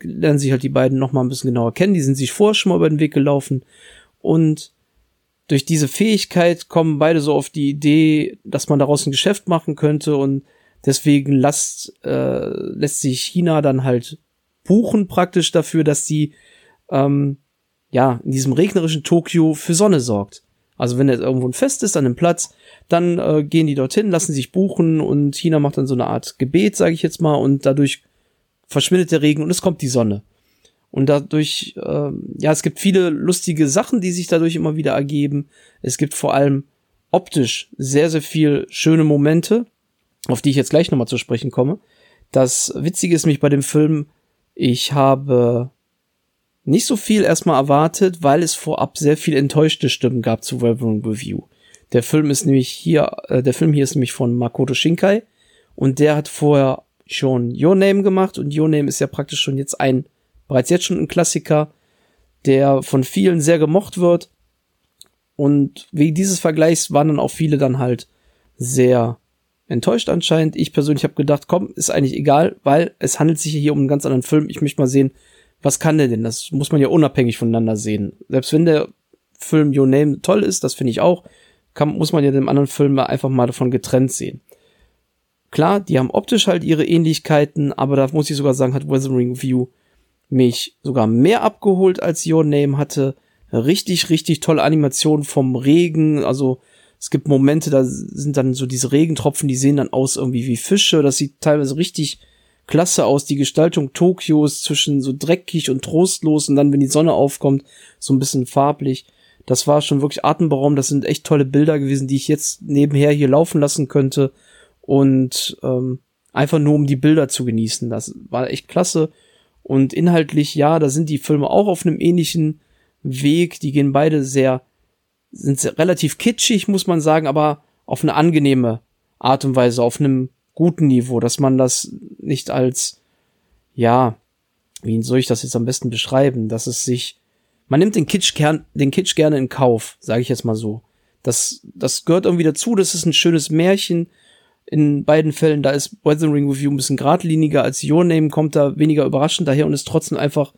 lernen sich halt die beiden noch mal ein bisschen genauer kennen. Die sind sich vorher schon mal über den Weg gelaufen. Und durch diese Fähigkeit kommen beide so auf die Idee, dass man daraus ein Geschäft machen könnte und deswegen lässt, äh, lässt sich China dann halt buchen praktisch dafür, dass sie ähm, ja in diesem regnerischen Tokio für Sonne sorgt. Also wenn jetzt irgendwo ein Fest ist an einem Platz, dann äh, gehen die dorthin, lassen sich buchen und China macht dann so eine Art Gebet, sage ich jetzt mal, und dadurch verschwindet der Regen und es kommt die Sonne. Und dadurch, äh, ja, es gibt viele lustige Sachen, die sich dadurch immer wieder ergeben. Es gibt vor allem optisch sehr, sehr viel schöne Momente, auf die ich jetzt gleich nochmal zu sprechen komme. Das Witzige ist mich bei dem Film, ich habe nicht so viel erstmal erwartet, weil es vorab sehr viel enttäuschte Stimmen gab zu Wolverine Review. Der Film ist nämlich hier, äh, der Film hier ist nämlich von Makoto Shinkai und der hat vorher schon Your Name gemacht und Your Name ist ja praktisch schon jetzt ein bereits jetzt schon ein Klassiker, der von vielen sehr gemocht wird. Und wegen dieses Vergleichs waren dann auch viele dann halt sehr enttäuscht anscheinend. Ich persönlich habe gedacht, komm, ist eigentlich egal, weil es handelt sich hier um einen ganz anderen Film. Ich möchte mal sehen, was kann der denn? Das muss man ja unabhängig voneinander sehen. Selbst wenn der Film Your Name toll ist, das finde ich auch, kann, muss man ja dem anderen Film einfach mal davon getrennt sehen. Klar, die haben optisch halt ihre Ähnlichkeiten, aber da muss ich sogar sagen, hat Weathering View mich sogar mehr abgeholt als Your Name hatte. Richtig, richtig tolle Animation vom Regen. Also es gibt Momente, da sind dann so diese Regentropfen, die sehen dann aus irgendwie wie Fische. Das sieht teilweise richtig klasse aus. Die Gestaltung Tokios zwischen so dreckig und trostlos und dann, wenn die Sonne aufkommt, so ein bisschen farblich. Das war schon wirklich atemberaubend. Das sind echt tolle Bilder gewesen, die ich jetzt nebenher hier laufen lassen könnte. Und ähm, einfach nur um die Bilder zu genießen. Das war echt klasse. Und inhaltlich, ja, da sind die Filme auch auf einem ähnlichen Weg. Die gehen beide sehr, sind relativ kitschig, muss man sagen, aber auf eine angenehme Art und Weise, auf einem guten Niveau, dass man das nicht als, ja, wie soll ich das jetzt am besten beschreiben, dass es sich, man nimmt den Kitsch, gern, den Kitsch gerne in Kauf, sage ich jetzt mal so. Das, das gehört irgendwie dazu, das ist ein schönes Märchen, in beiden Fällen, da ist Weathering Review ein bisschen geradliniger als Your Name, kommt da weniger überraschend daher und ist trotzdem einfach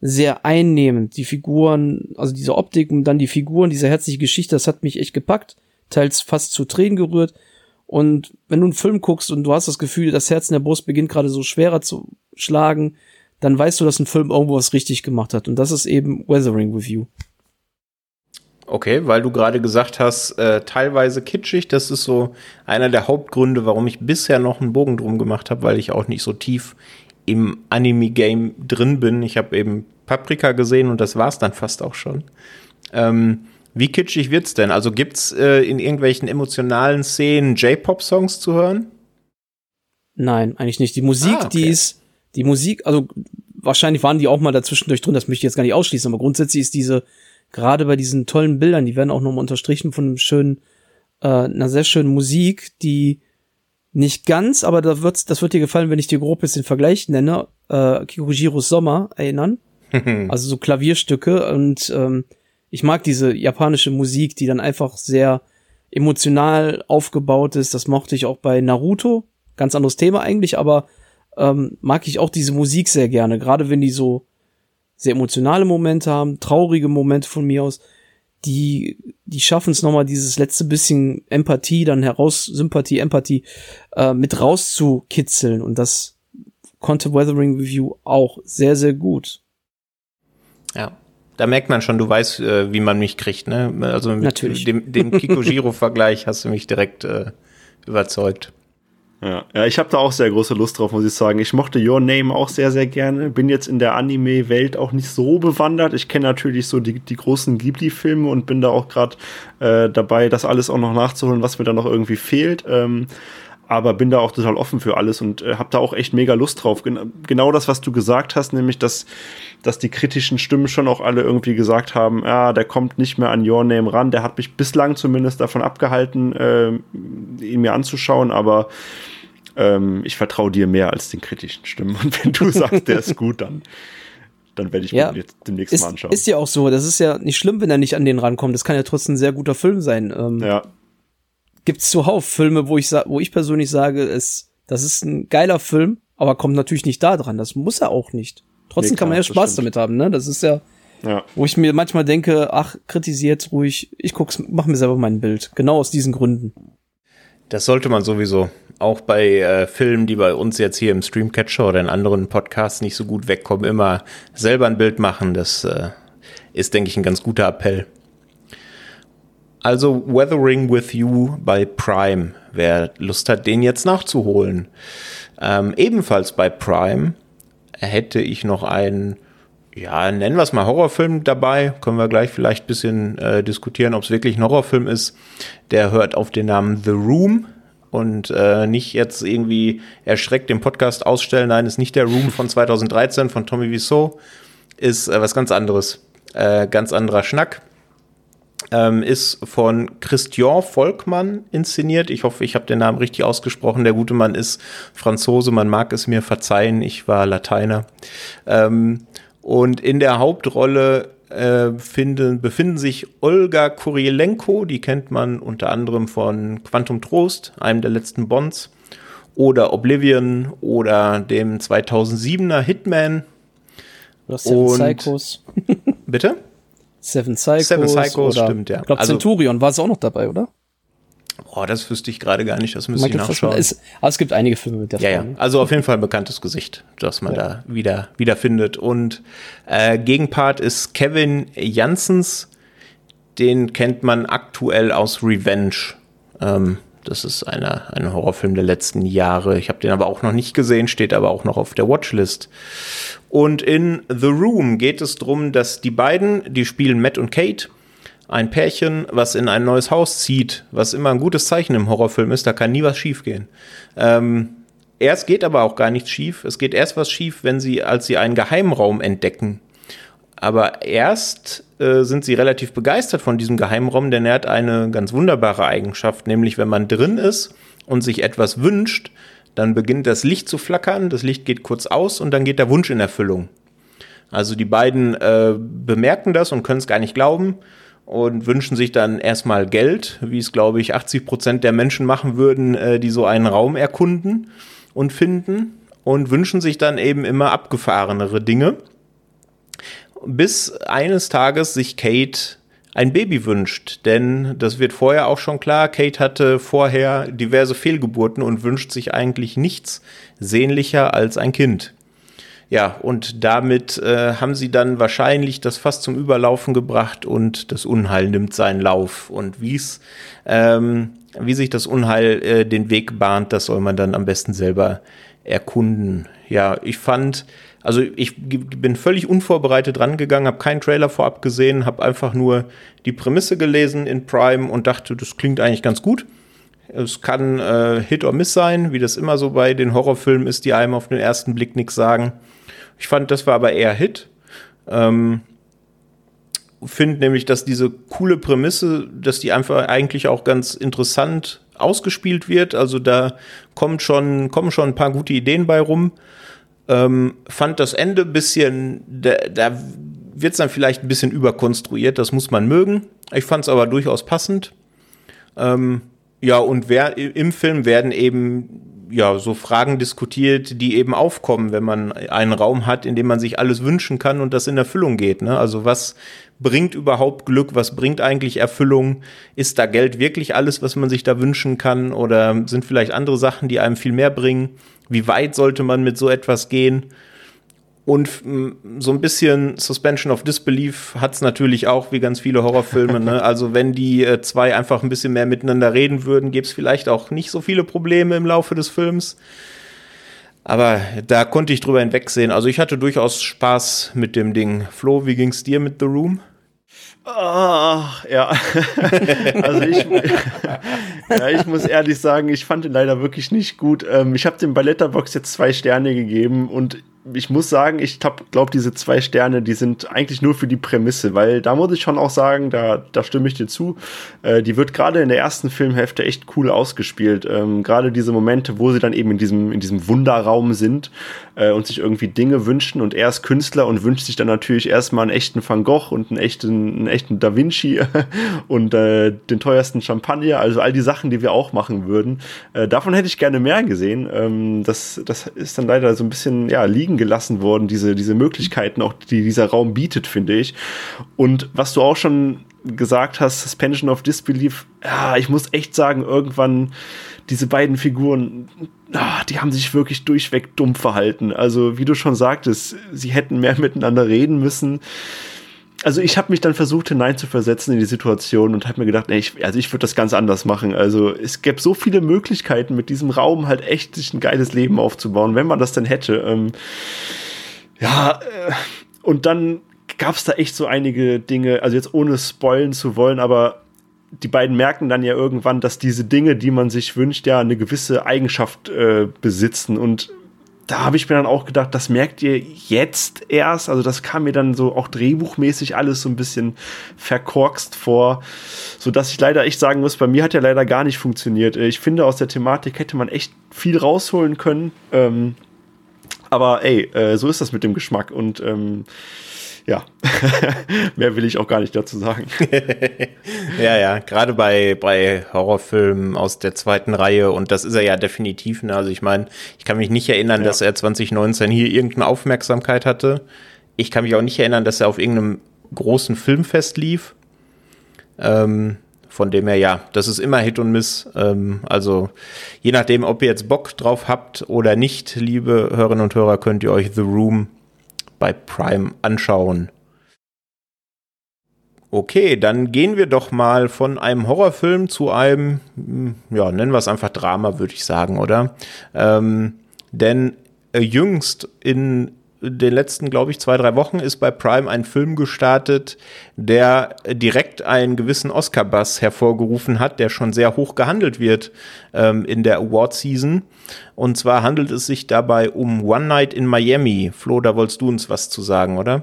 sehr einnehmend. Die Figuren, also diese Optik und dann die Figuren, diese herzliche Geschichte, das hat mich echt gepackt, teils fast zu Tränen gerührt. Und wenn du einen Film guckst und du hast das Gefühl, das Herz in der Brust beginnt gerade so schwerer zu schlagen, dann weißt du, dass ein Film irgendwo was richtig gemacht hat. Und das ist eben Weathering Review. Okay, weil du gerade gesagt hast, äh, teilweise kitschig, das ist so einer der Hauptgründe, warum ich bisher noch einen Bogen drum gemacht habe, weil ich auch nicht so tief im Anime-Game drin bin. Ich habe eben Paprika gesehen und das war's dann fast auch schon. Ähm, wie kitschig wird's denn? Also gibt's äh, in irgendwelchen emotionalen Szenen J-Pop-Songs zu hören? Nein, eigentlich nicht. Die Musik, ah, okay. die ist, die Musik, also wahrscheinlich waren die auch mal dazwischendurch drin, das möchte ich jetzt gar nicht ausschließen, aber grundsätzlich ist diese gerade bei diesen tollen Bildern, die werden auch nochmal unterstrichen von einem schönen, äh, einer sehr schönen Musik, die nicht ganz, aber da wird's, das wird dir gefallen, wenn ich dir grob jetzt den Vergleich nenne, äh, Kikujiros Sommer erinnern. <laughs> also so Klavierstücke und ähm, ich mag diese japanische Musik, die dann einfach sehr emotional aufgebaut ist. Das mochte ich auch bei Naruto. Ganz anderes Thema eigentlich, aber ähm, mag ich auch diese Musik sehr gerne. Gerade wenn die so sehr emotionale Momente haben, traurige Momente von mir aus, die, die schaffen es nochmal dieses letzte bisschen Empathie dann heraus, Sympathie, Empathie, äh, mit rauszukitzeln. Und das konnte Weathering Review auch sehr, sehr gut. Ja. Da merkt man schon, du weißt, äh, wie man mich kriegt, ne? Also mit Natürlich. dem, dem Kiko Giro-Vergleich <laughs> hast du mich direkt äh, überzeugt. Ja, ja ich habe da auch sehr große Lust drauf, muss ich sagen. Ich mochte Your Name auch sehr, sehr gerne. Bin jetzt in der Anime-Welt auch nicht so bewandert. Ich kenne natürlich so die, die großen Ghibli-Filme und bin da auch gerade äh, dabei, das alles auch noch nachzuholen, was mir da noch irgendwie fehlt. Ähm, aber bin da auch total offen für alles und äh, habe da auch echt mega Lust drauf. Gen genau das, was du gesagt hast, nämlich, dass, dass die kritischen Stimmen schon auch alle irgendwie gesagt haben, ja, der kommt nicht mehr an Your Name ran. Der hat mich bislang zumindest davon abgehalten, äh, ihn mir anzuschauen, aber ähm, ich vertraue dir mehr als den kritischen Stimmen. Und wenn du sagst, der ist gut, dann dann werde ich ja, mir demnächst ist, mal anschauen. Ist ja auch so. Das ist ja nicht schlimm, wenn er nicht an den rankommt. Das kann ja trotzdem ein sehr guter Film sein. Ähm, ja gibt es zuhauf Filme, wo ich, wo ich persönlich sage, es, das ist ein geiler Film, aber kommt natürlich nicht da dran. Das muss er auch nicht. Trotzdem nee, klar, kann man ja Spaß damit haben, ne? Das ist ja, ja, wo ich mir manchmal denke, ach, kritisiert ruhig, ich guck's, mach mir selber mein Bild. Genau aus diesen Gründen. Das sollte man sowieso. Auch bei äh, Filmen, die bei uns jetzt hier im Streamcatcher oder in anderen Podcasts nicht so gut wegkommen, immer selber ein Bild machen. Das äh, ist, denke ich, ein ganz guter Appell. Also Weathering with You bei Prime, wer Lust hat, den jetzt nachzuholen. Ähm, ebenfalls bei Prime hätte ich noch einen, ja, nennen wir es mal Horrorfilm dabei. Können wir gleich vielleicht ein bisschen äh, diskutieren, ob es wirklich ein Horrorfilm ist. Der hört auf den Namen The Room und äh, nicht jetzt irgendwie erschreckt den Podcast ausstellen. Nein, ist nicht der Room von 2013 von Tommy Wiseau. Ist äh, was ganz anderes. Äh, ganz anderer Schnack ähm, ist von Christian Volkmann inszeniert. Ich hoffe, ich habe den Namen richtig ausgesprochen. Der gute Mann ist Franzose, man mag es mir verzeihen, ich war Lateiner. Ähm, und in der Hauptrolle äh, finden, befinden sich Olga Kurielenko, die kennt man unter anderem von Quantum Trost, einem der letzten Bonds, oder Oblivion oder dem 2007er Hitman. Oder Seven und Psychos. bitte? Seven Psychos. Seven Psychos, oder, stimmt, ja. Ich glaube, also, Centurion war es auch noch dabei, oder? Oh, das wüsste ich gerade gar nicht, das müsste ich nachschauen. Ist, aber es gibt einige Filme mit der ja, Frau. Ja, also auf jeden Fall ein bekanntes Gesicht, das man ja. da wieder, wieder findet. Und äh, Gegenpart ist Kevin Janssens, den kennt man aktuell aus Revenge. Ähm, das ist einer, ein Horrorfilm der letzten Jahre. Ich habe den aber auch noch nicht gesehen, steht aber auch noch auf der Watchlist. Und in The Room geht es darum, dass die beiden, die spielen Matt und Kate, ein Pärchen, was in ein neues Haus zieht, was immer ein gutes Zeichen im Horrorfilm ist, da kann nie was schiefgehen. Ähm, erst geht aber auch gar nichts schief. Es geht erst was schief, wenn sie, als sie einen Geheimraum entdecken. Aber erst äh, sind sie relativ begeistert von diesem Geheimraum, denn er hat eine ganz wunderbare Eigenschaft, nämlich wenn man drin ist und sich etwas wünscht, dann beginnt das Licht zu flackern, das Licht geht kurz aus und dann geht der Wunsch in Erfüllung. Also die beiden äh, bemerken das und können es gar nicht glauben und wünschen sich dann erstmal Geld, wie es glaube ich 80 Prozent der Menschen machen würden, äh, die so einen Raum erkunden und finden und wünschen sich dann eben immer abgefahrenere Dinge bis eines Tages sich Kate ein Baby wünscht. Denn das wird vorher auch schon klar, Kate hatte vorher diverse Fehlgeburten und wünscht sich eigentlich nichts sehnlicher als ein Kind. Ja, und damit äh, haben sie dann wahrscheinlich das Fass zum Überlaufen gebracht und das Unheil nimmt seinen Lauf. Und wie's, ähm, wie sich das Unheil äh, den Weg bahnt, das soll man dann am besten selber erkunden. Ja, ich fand, also ich bin völlig unvorbereitet rangegangen, habe keinen Trailer vorab gesehen, habe einfach nur die Prämisse gelesen in Prime und dachte, das klingt eigentlich ganz gut. Es kann äh, Hit or Miss sein, wie das immer so bei den Horrorfilmen ist, die einem auf den ersten Blick nichts sagen. Ich fand, das war aber eher Hit. Ähm, finde nämlich, dass diese coole Prämisse, dass die einfach eigentlich auch ganz interessant ausgespielt wird. Also da kommt schon, kommen schon ein paar gute Ideen bei rum. Ähm, fand das Ende ein bisschen, da, da wird es dann vielleicht ein bisschen überkonstruiert, das muss man mögen. Ich fand es aber durchaus passend. Ähm, ja, und wer, im Film werden eben ja so Fragen diskutiert, die eben aufkommen, wenn man einen Raum hat, in dem man sich alles wünschen kann und das in Erfüllung geht. Ne? Also was bringt überhaupt Glück? Was bringt eigentlich Erfüllung? Ist da Geld wirklich alles, was man sich da wünschen kann? Oder sind vielleicht andere Sachen, die einem viel mehr bringen? Wie weit sollte man mit so etwas gehen? und so ein bisschen Suspension of Disbelief hat es natürlich auch, wie ganz viele Horrorfilme. ne? <laughs> Also wenn die äh, zwei einfach ein bisschen mehr miteinander reden würden, gäbe es vielleicht auch nicht so viele Probleme im Laufe des Films. Aber da konnte ich drüber hinwegsehen. Also ich hatte durchaus Spaß mit dem Ding. Flo, wie ging's dir mit The Room? Ach, ja. <laughs> also ich, <laughs> ja, ich muss ehrlich sagen, ich fand ihn leider wirklich nicht gut. Ähm, ich habe dem Balletterbox jetzt zwei Sterne gegeben und ich muss sagen, ich glaube, diese zwei Sterne, die sind eigentlich nur für die Prämisse, weil da muss ich schon auch sagen, da, da stimme ich dir zu. Äh, die wird gerade in der ersten Filmhälfte echt cool ausgespielt. Ähm, gerade diese Momente, wo sie dann eben in diesem, in diesem Wunderraum sind äh, und sich irgendwie Dinge wünschen und er ist Künstler und wünscht sich dann natürlich erstmal einen echten Van Gogh und einen echten, einen echten Da Vinci <laughs> und äh, den teuersten Champagner, also all die Sachen, die wir auch machen würden. Äh, davon hätte ich gerne mehr gesehen. Ähm, das, das ist dann leider so ein bisschen, ja, liegen gelassen worden, diese, diese Möglichkeiten, auch die dieser Raum bietet, finde ich. Und was du auch schon gesagt hast, Suspension of Disbelief, ja, ich muss echt sagen, irgendwann diese beiden Figuren, ah, die haben sich wirklich durchweg dumm verhalten. Also, wie du schon sagtest, sie hätten mehr <laughs> miteinander reden müssen also ich habe mich dann versucht hineinzuversetzen in die Situation und habe mir gedacht, ey, ich, also ich würde das ganz anders machen. Also es gäbe so viele Möglichkeiten mit diesem Raum halt echt sich ein geiles Leben aufzubauen, wenn man das denn hätte. Ähm, ja, äh, und dann gab es da echt so einige Dinge, also jetzt ohne spoilen zu wollen, aber die beiden merken dann ja irgendwann, dass diese Dinge, die man sich wünscht, ja eine gewisse Eigenschaft äh, besitzen und da habe ich mir dann auch gedacht, das merkt ihr jetzt erst. Also das kam mir dann so auch drehbuchmäßig alles so ein bisschen verkorkst vor, so dass ich leider echt sagen muss, bei mir hat ja leider gar nicht funktioniert. Ich finde, aus der Thematik hätte man echt viel rausholen können. Ähm, aber ey, äh, so ist das mit dem Geschmack und ähm, ja, <laughs> mehr will ich auch gar nicht dazu sagen. <laughs> ja, ja, gerade bei, bei Horrorfilmen aus der zweiten Reihe und das ist er ja definitiv. Ne? Also ich meine, ich kann mich nicht erinnern, ja. dass er 2019 hier irgendeine Aufmerksamkeit hatte. Ich kann mich auch nicht erinnern, dass er auf irgendeinem großen Filmfest lief. Ähm, von dem her, ja, das ist immer Hit und Miss. Ähm, also je nachdem, ob ihr jetzt Bock drauf habt oder nicht, liebe Hörerinnen und Hörer, könnt ihr euch The Room bei Prime anschauen. Okay, dann gehen wir doch mal von einem Horrorfilm zu einem, hm, ja, nennen wir es einfach Drama, würde ich sagen, oder? Ähm, denn äh, jüngst in den letzten, glaube ich, zwei, drei Wochen ist bei Prime ein Film gestartet, der direkt einen gewissen Oscar-Bass hervorgerufen hat, der schon sehr hoch gehandelt wird ähm, in der Award-Season. Und zwar handelt es sich dabei um One Night in Miami. Flo, da wolltest du uns was zu sagen, oder?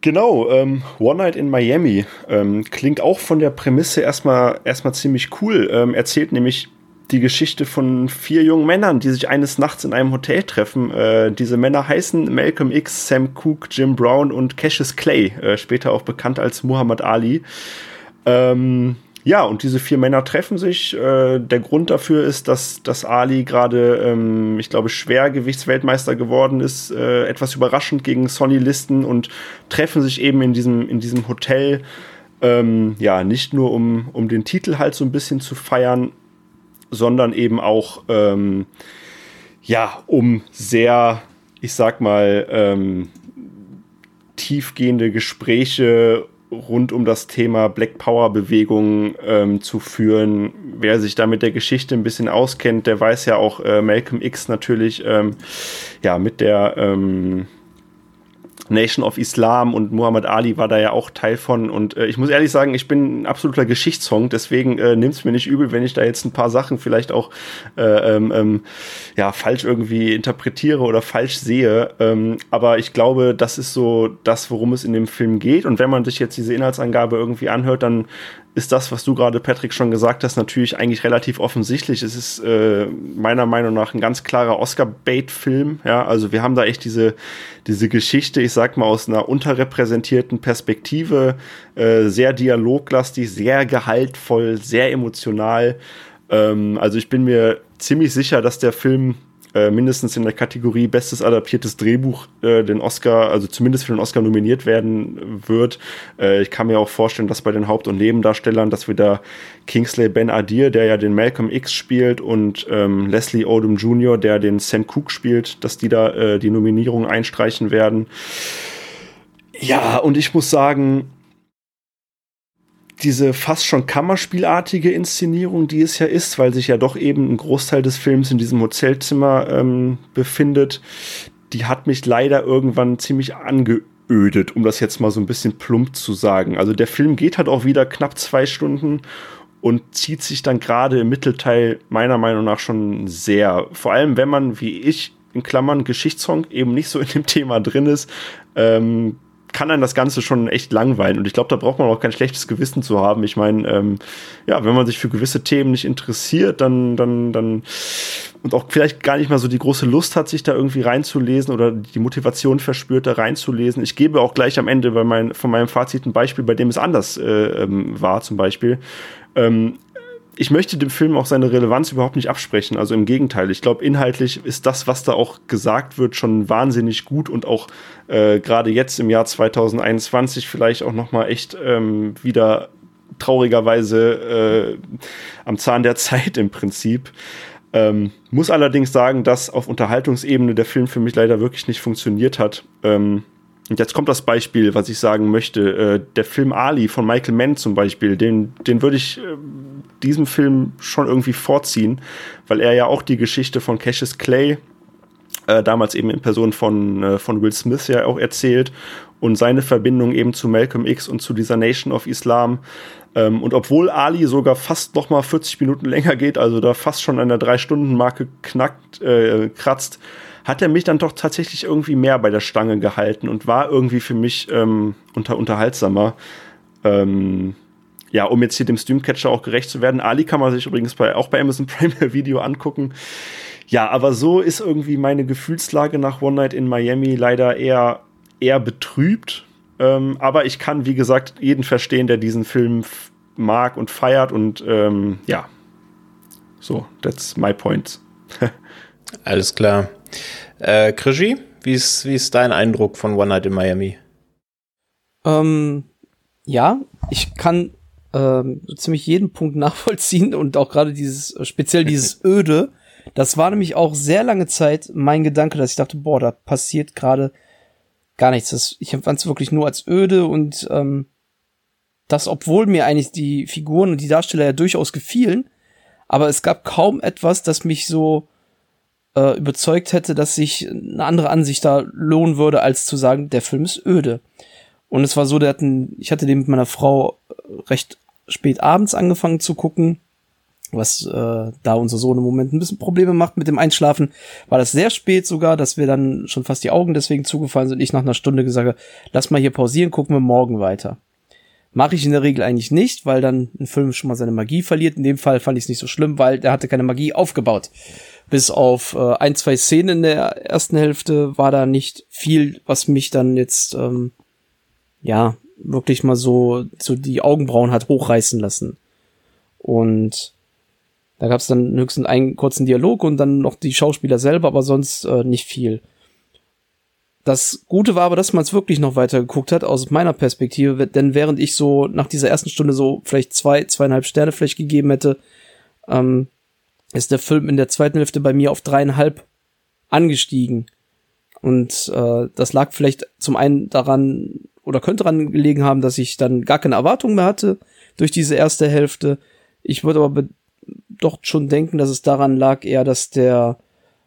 Genau, ähm, One Night in Miami ähm, klingt auch von der Prämisse erstmal erstmal ziemlich cool. Ähm, erzählt nämlich die Geschichte von vier jungen Männern, die sich eines Nachts in einem Hotel treffen. Äh, diese Männer heißen Malcolm X, Sam Cooke, Jim Brown und Cassius Clay, äh, später auch bekannt als Muhammad Ali. Ähm, ja, und diese vier Männer treffen sich. Äh, der Grund dafür ist, dass, dass Ali gerade, ähm, ich glaube, Schwergewichtsweltmeister geworden ist, äh, etwas überraschend gegen Sonny Listen und treffen sich eben in diesem, in diesem Hotel. Ähm, ja, nicht nur um, um den Titel halt so ein bisschen zu feiern, sondern eben auch ähm, ja, um sehr, ich sag mal, ähm, tiefgehende Gespräche rund um das Thema Black Power Bewegung ähm, zu führen. Wer sich da mit der Geschichte ein bisschen auskennt, der weiß ja auch äh, Malcolm X natürlich ähm, ja mit der ähm, Nation of Islam und Muhammad Ali war da ja auch Teil von. Und äh, ich muss ehrlich sagen, ich bin ein absoluter Geschichtshong, deswegen äh, nimmt es mir nicht übel, wenn ich da jetzt ein paar Sachen vielleicht auch äh, ähm, ähm, ja, falsch irgendwie interpretiere oder falsch sehe. Ähm, aber ich glaube, das ist so das, worum es in dem Film geht. Und wenn man sich jetzt diese Inhaltsangabe irgendwie anhört, dann ist das, was du gerade, Patrick, schon gesagt hast, natürlich eigentlich relativ offensichtlich. Es ist äh, meiner Meinung nach ein ganz klarer Oscar-Bait-Film. Ja, also wir haben da echt diese, diese Geschichte, ich sag mal, aus einer unterrepräsentierten Perspektive, äh, sehr dialoglastig, sehr gehaltvoll, sehr emotional. Ähm, also ich bin mir ziemlich sicher, dass der Film äh, mindestens in der Kategorie Bestes adaptiertes Drehbuch äh, den Oscar, also zumindest für den Oscar nominiert werden wird. Äh, ich kann mir auch vorstellen, dass bei den Haupt- und Nebendarstellern, dass wir da Kingsley Ben Adir, der ja den Malcolm X spielt, und ähm, Leslie Odom Jr., der den Sam Cooke spielt, dass die da äh, die Nominierung einstreichen werden. Ja, und ich muss sagen, diese fast schon Kammerspielartige Inszenierung, die es ja ist, weil sich ja doch eben ein Großteil des Films in diesem Hotelzimmer ähm, befindet, die hat mich leider irgendwann ziemlich angeödet, um das jetzt mal so ein bisschen plump zu sagen. Also der Film geht halt auch wieder knapp zwei Stunden und zieht sich dann gerade im Mittelteil meiner Meinung nach schon sehr. Vor allem, wenn man, wie ich, in Klammern Geschichtssong eben nicht so in dem Thema drin ist, ähm, kann dann das Ganze schon echt langweilen. Und ich glaube, da braucht man auch kein schlechtes Gewissen zu haben. Ich meine, ähm, ja, wenn man sich für gewisse Themen nicht interessiert, dann, dann, dann und auch vielleicht gar nicht mal so die große Lust hat, sich da irgendwie reinzulesen oder die Motivation verspürt, da reinzulesen. Ich gebe auch gleich am Ende bei mein, von meinem Fazit ein Beispiel, bei dem es anders äh, ähm, war, zum Beispiel. Ähm, ich möchte dem Film auch seine Relevanz überhaupt nicht absprechen. Also im Gegenteil. Ich glaube, inhaltlich ist das, was da auch gesagt wird, schon wahnsinnig gut und auch äh, gerade jetzt im Jahr 2021 vielleicht auch noch mal echt ähm, wieder traurigerweise äh, am Zahn der <laughs> Zeit im Prinzip. Ähm, muss allerdings sagen, dass auf Unterhaltungsebene der Film für mich leider wirklich nicht funktioniert hat. Ähm, und jetzt kommt das Beispiel, was ich sagen möchte. Äh, der Film Ali von Michael Mann zum Beispiel, den, den würde ich äh, diesem Film schon irgendwie vorziehen, weil er ja auch die Geschichte von Cassius Clay, äh, damals eben in Person von, äh, von Will Smith ja auch erzählt und seine Verbindung eben zu Malcolm X und zu dieser Nation of Islam. Ähm, und obwohl Ali sogar fast noch mal 40 Minuten <laughs> länger geht, also da fast schon an der Drei-Stunden-Marke knackt, äh, kratzt, hat er mich dann doch tatsächlich irgendwie mehr bei der Stange gehalten und war irgendwie für mich ähm, unter unterhaltsamer. Ähm, ja, um jetzt hier dem Streamcatcher auch gerecht zu werden. Ali kann man sich übrigens bei, auch bei Amazon <laughs> Prime Video angucken. Ja, aber so ist irgendwie meine Gefühlslage nach One Night in Miami leider eher, eher betrübt. Ähm, aber ich kann, wie gesagt, jeden verstehen, der diesen Film mag und feiert und ähm, ja. So, that's my point. <laughs> Alles klar. Äh, Krischi, wie ist, wie ist dein Eindruck von One Night in Miami? Ähm, ja, ich kann ähm, ziemlich jeden Punkt <laughs> nachvollziehen und auch gerade dieses, äh, speziell dieses <laughs> Öde. Das war nämlich auch sehr lange Zeit mein Gedanke, dass ich dachte, boah, da passiert gerade gar nichts. Das, ich empfand es wirklich nur als öde und ähm, das, obwohl mir eigentlich die Figuren und die Darsteller ja durchaus gefielen, aber es gab kaum etwas, das mich so äh, überzeugt hätte, dass sich eine andere Ansicht da lohnen würde, als zu sagen, der Film ist öde. Und es war so, der hatten, ich hatte den mit meiner Frau recht spät abends angefangen zu gucken, was äh, da unser Sohn im Moment ein bisschen Probleme macht mit dem Einschlafen, war das sehr spät sogar, dass wir dann schon fast die Augen deswegen zugefallen sind. Ich nach einer Stunde gesagt habe, lass mal hier pausieren, gucken wir morgen weiter. Mache ich in der Regel eigentlich nicht, weil dann ein Film schon mal seine Magie verliert. In dem Fall fand ich es nicht so schlimm, weil der hatte keine Magie aufgebaut. Bis auf äh, ein, zwei Szenen in der ersten Hälfte war da nicht viel, was mich dann jetzt, ähm, ja, wirklich mal so, so die Augenbrauen hat hochreißen lassen. Und da gab es dann höchstens einen kurzen Dialog und dann noch die Schauspieler selber, aber sonst äh, nicht viel. Das Gute war aber, dass man es wirklich noch weiter geguckt hat, aus meiner Perspektive, denn während ich so nach dieser ersten Stunde so vielleicht zwei, zweieinhalb Sterne vielleicht gegeben hätte, ähm, ist der Film in der zweiten Hälfte bei mir auf dreieinhalb angestiegen. Und äh, das lag vielleicht zum einen daran, oder könnte daran gelegen haben, dass ich dann gar keine Erwartungen mehr hatte durch diese erste Hälfte. Ich würde aber doch schon denken, dass es daran lag eher, dass der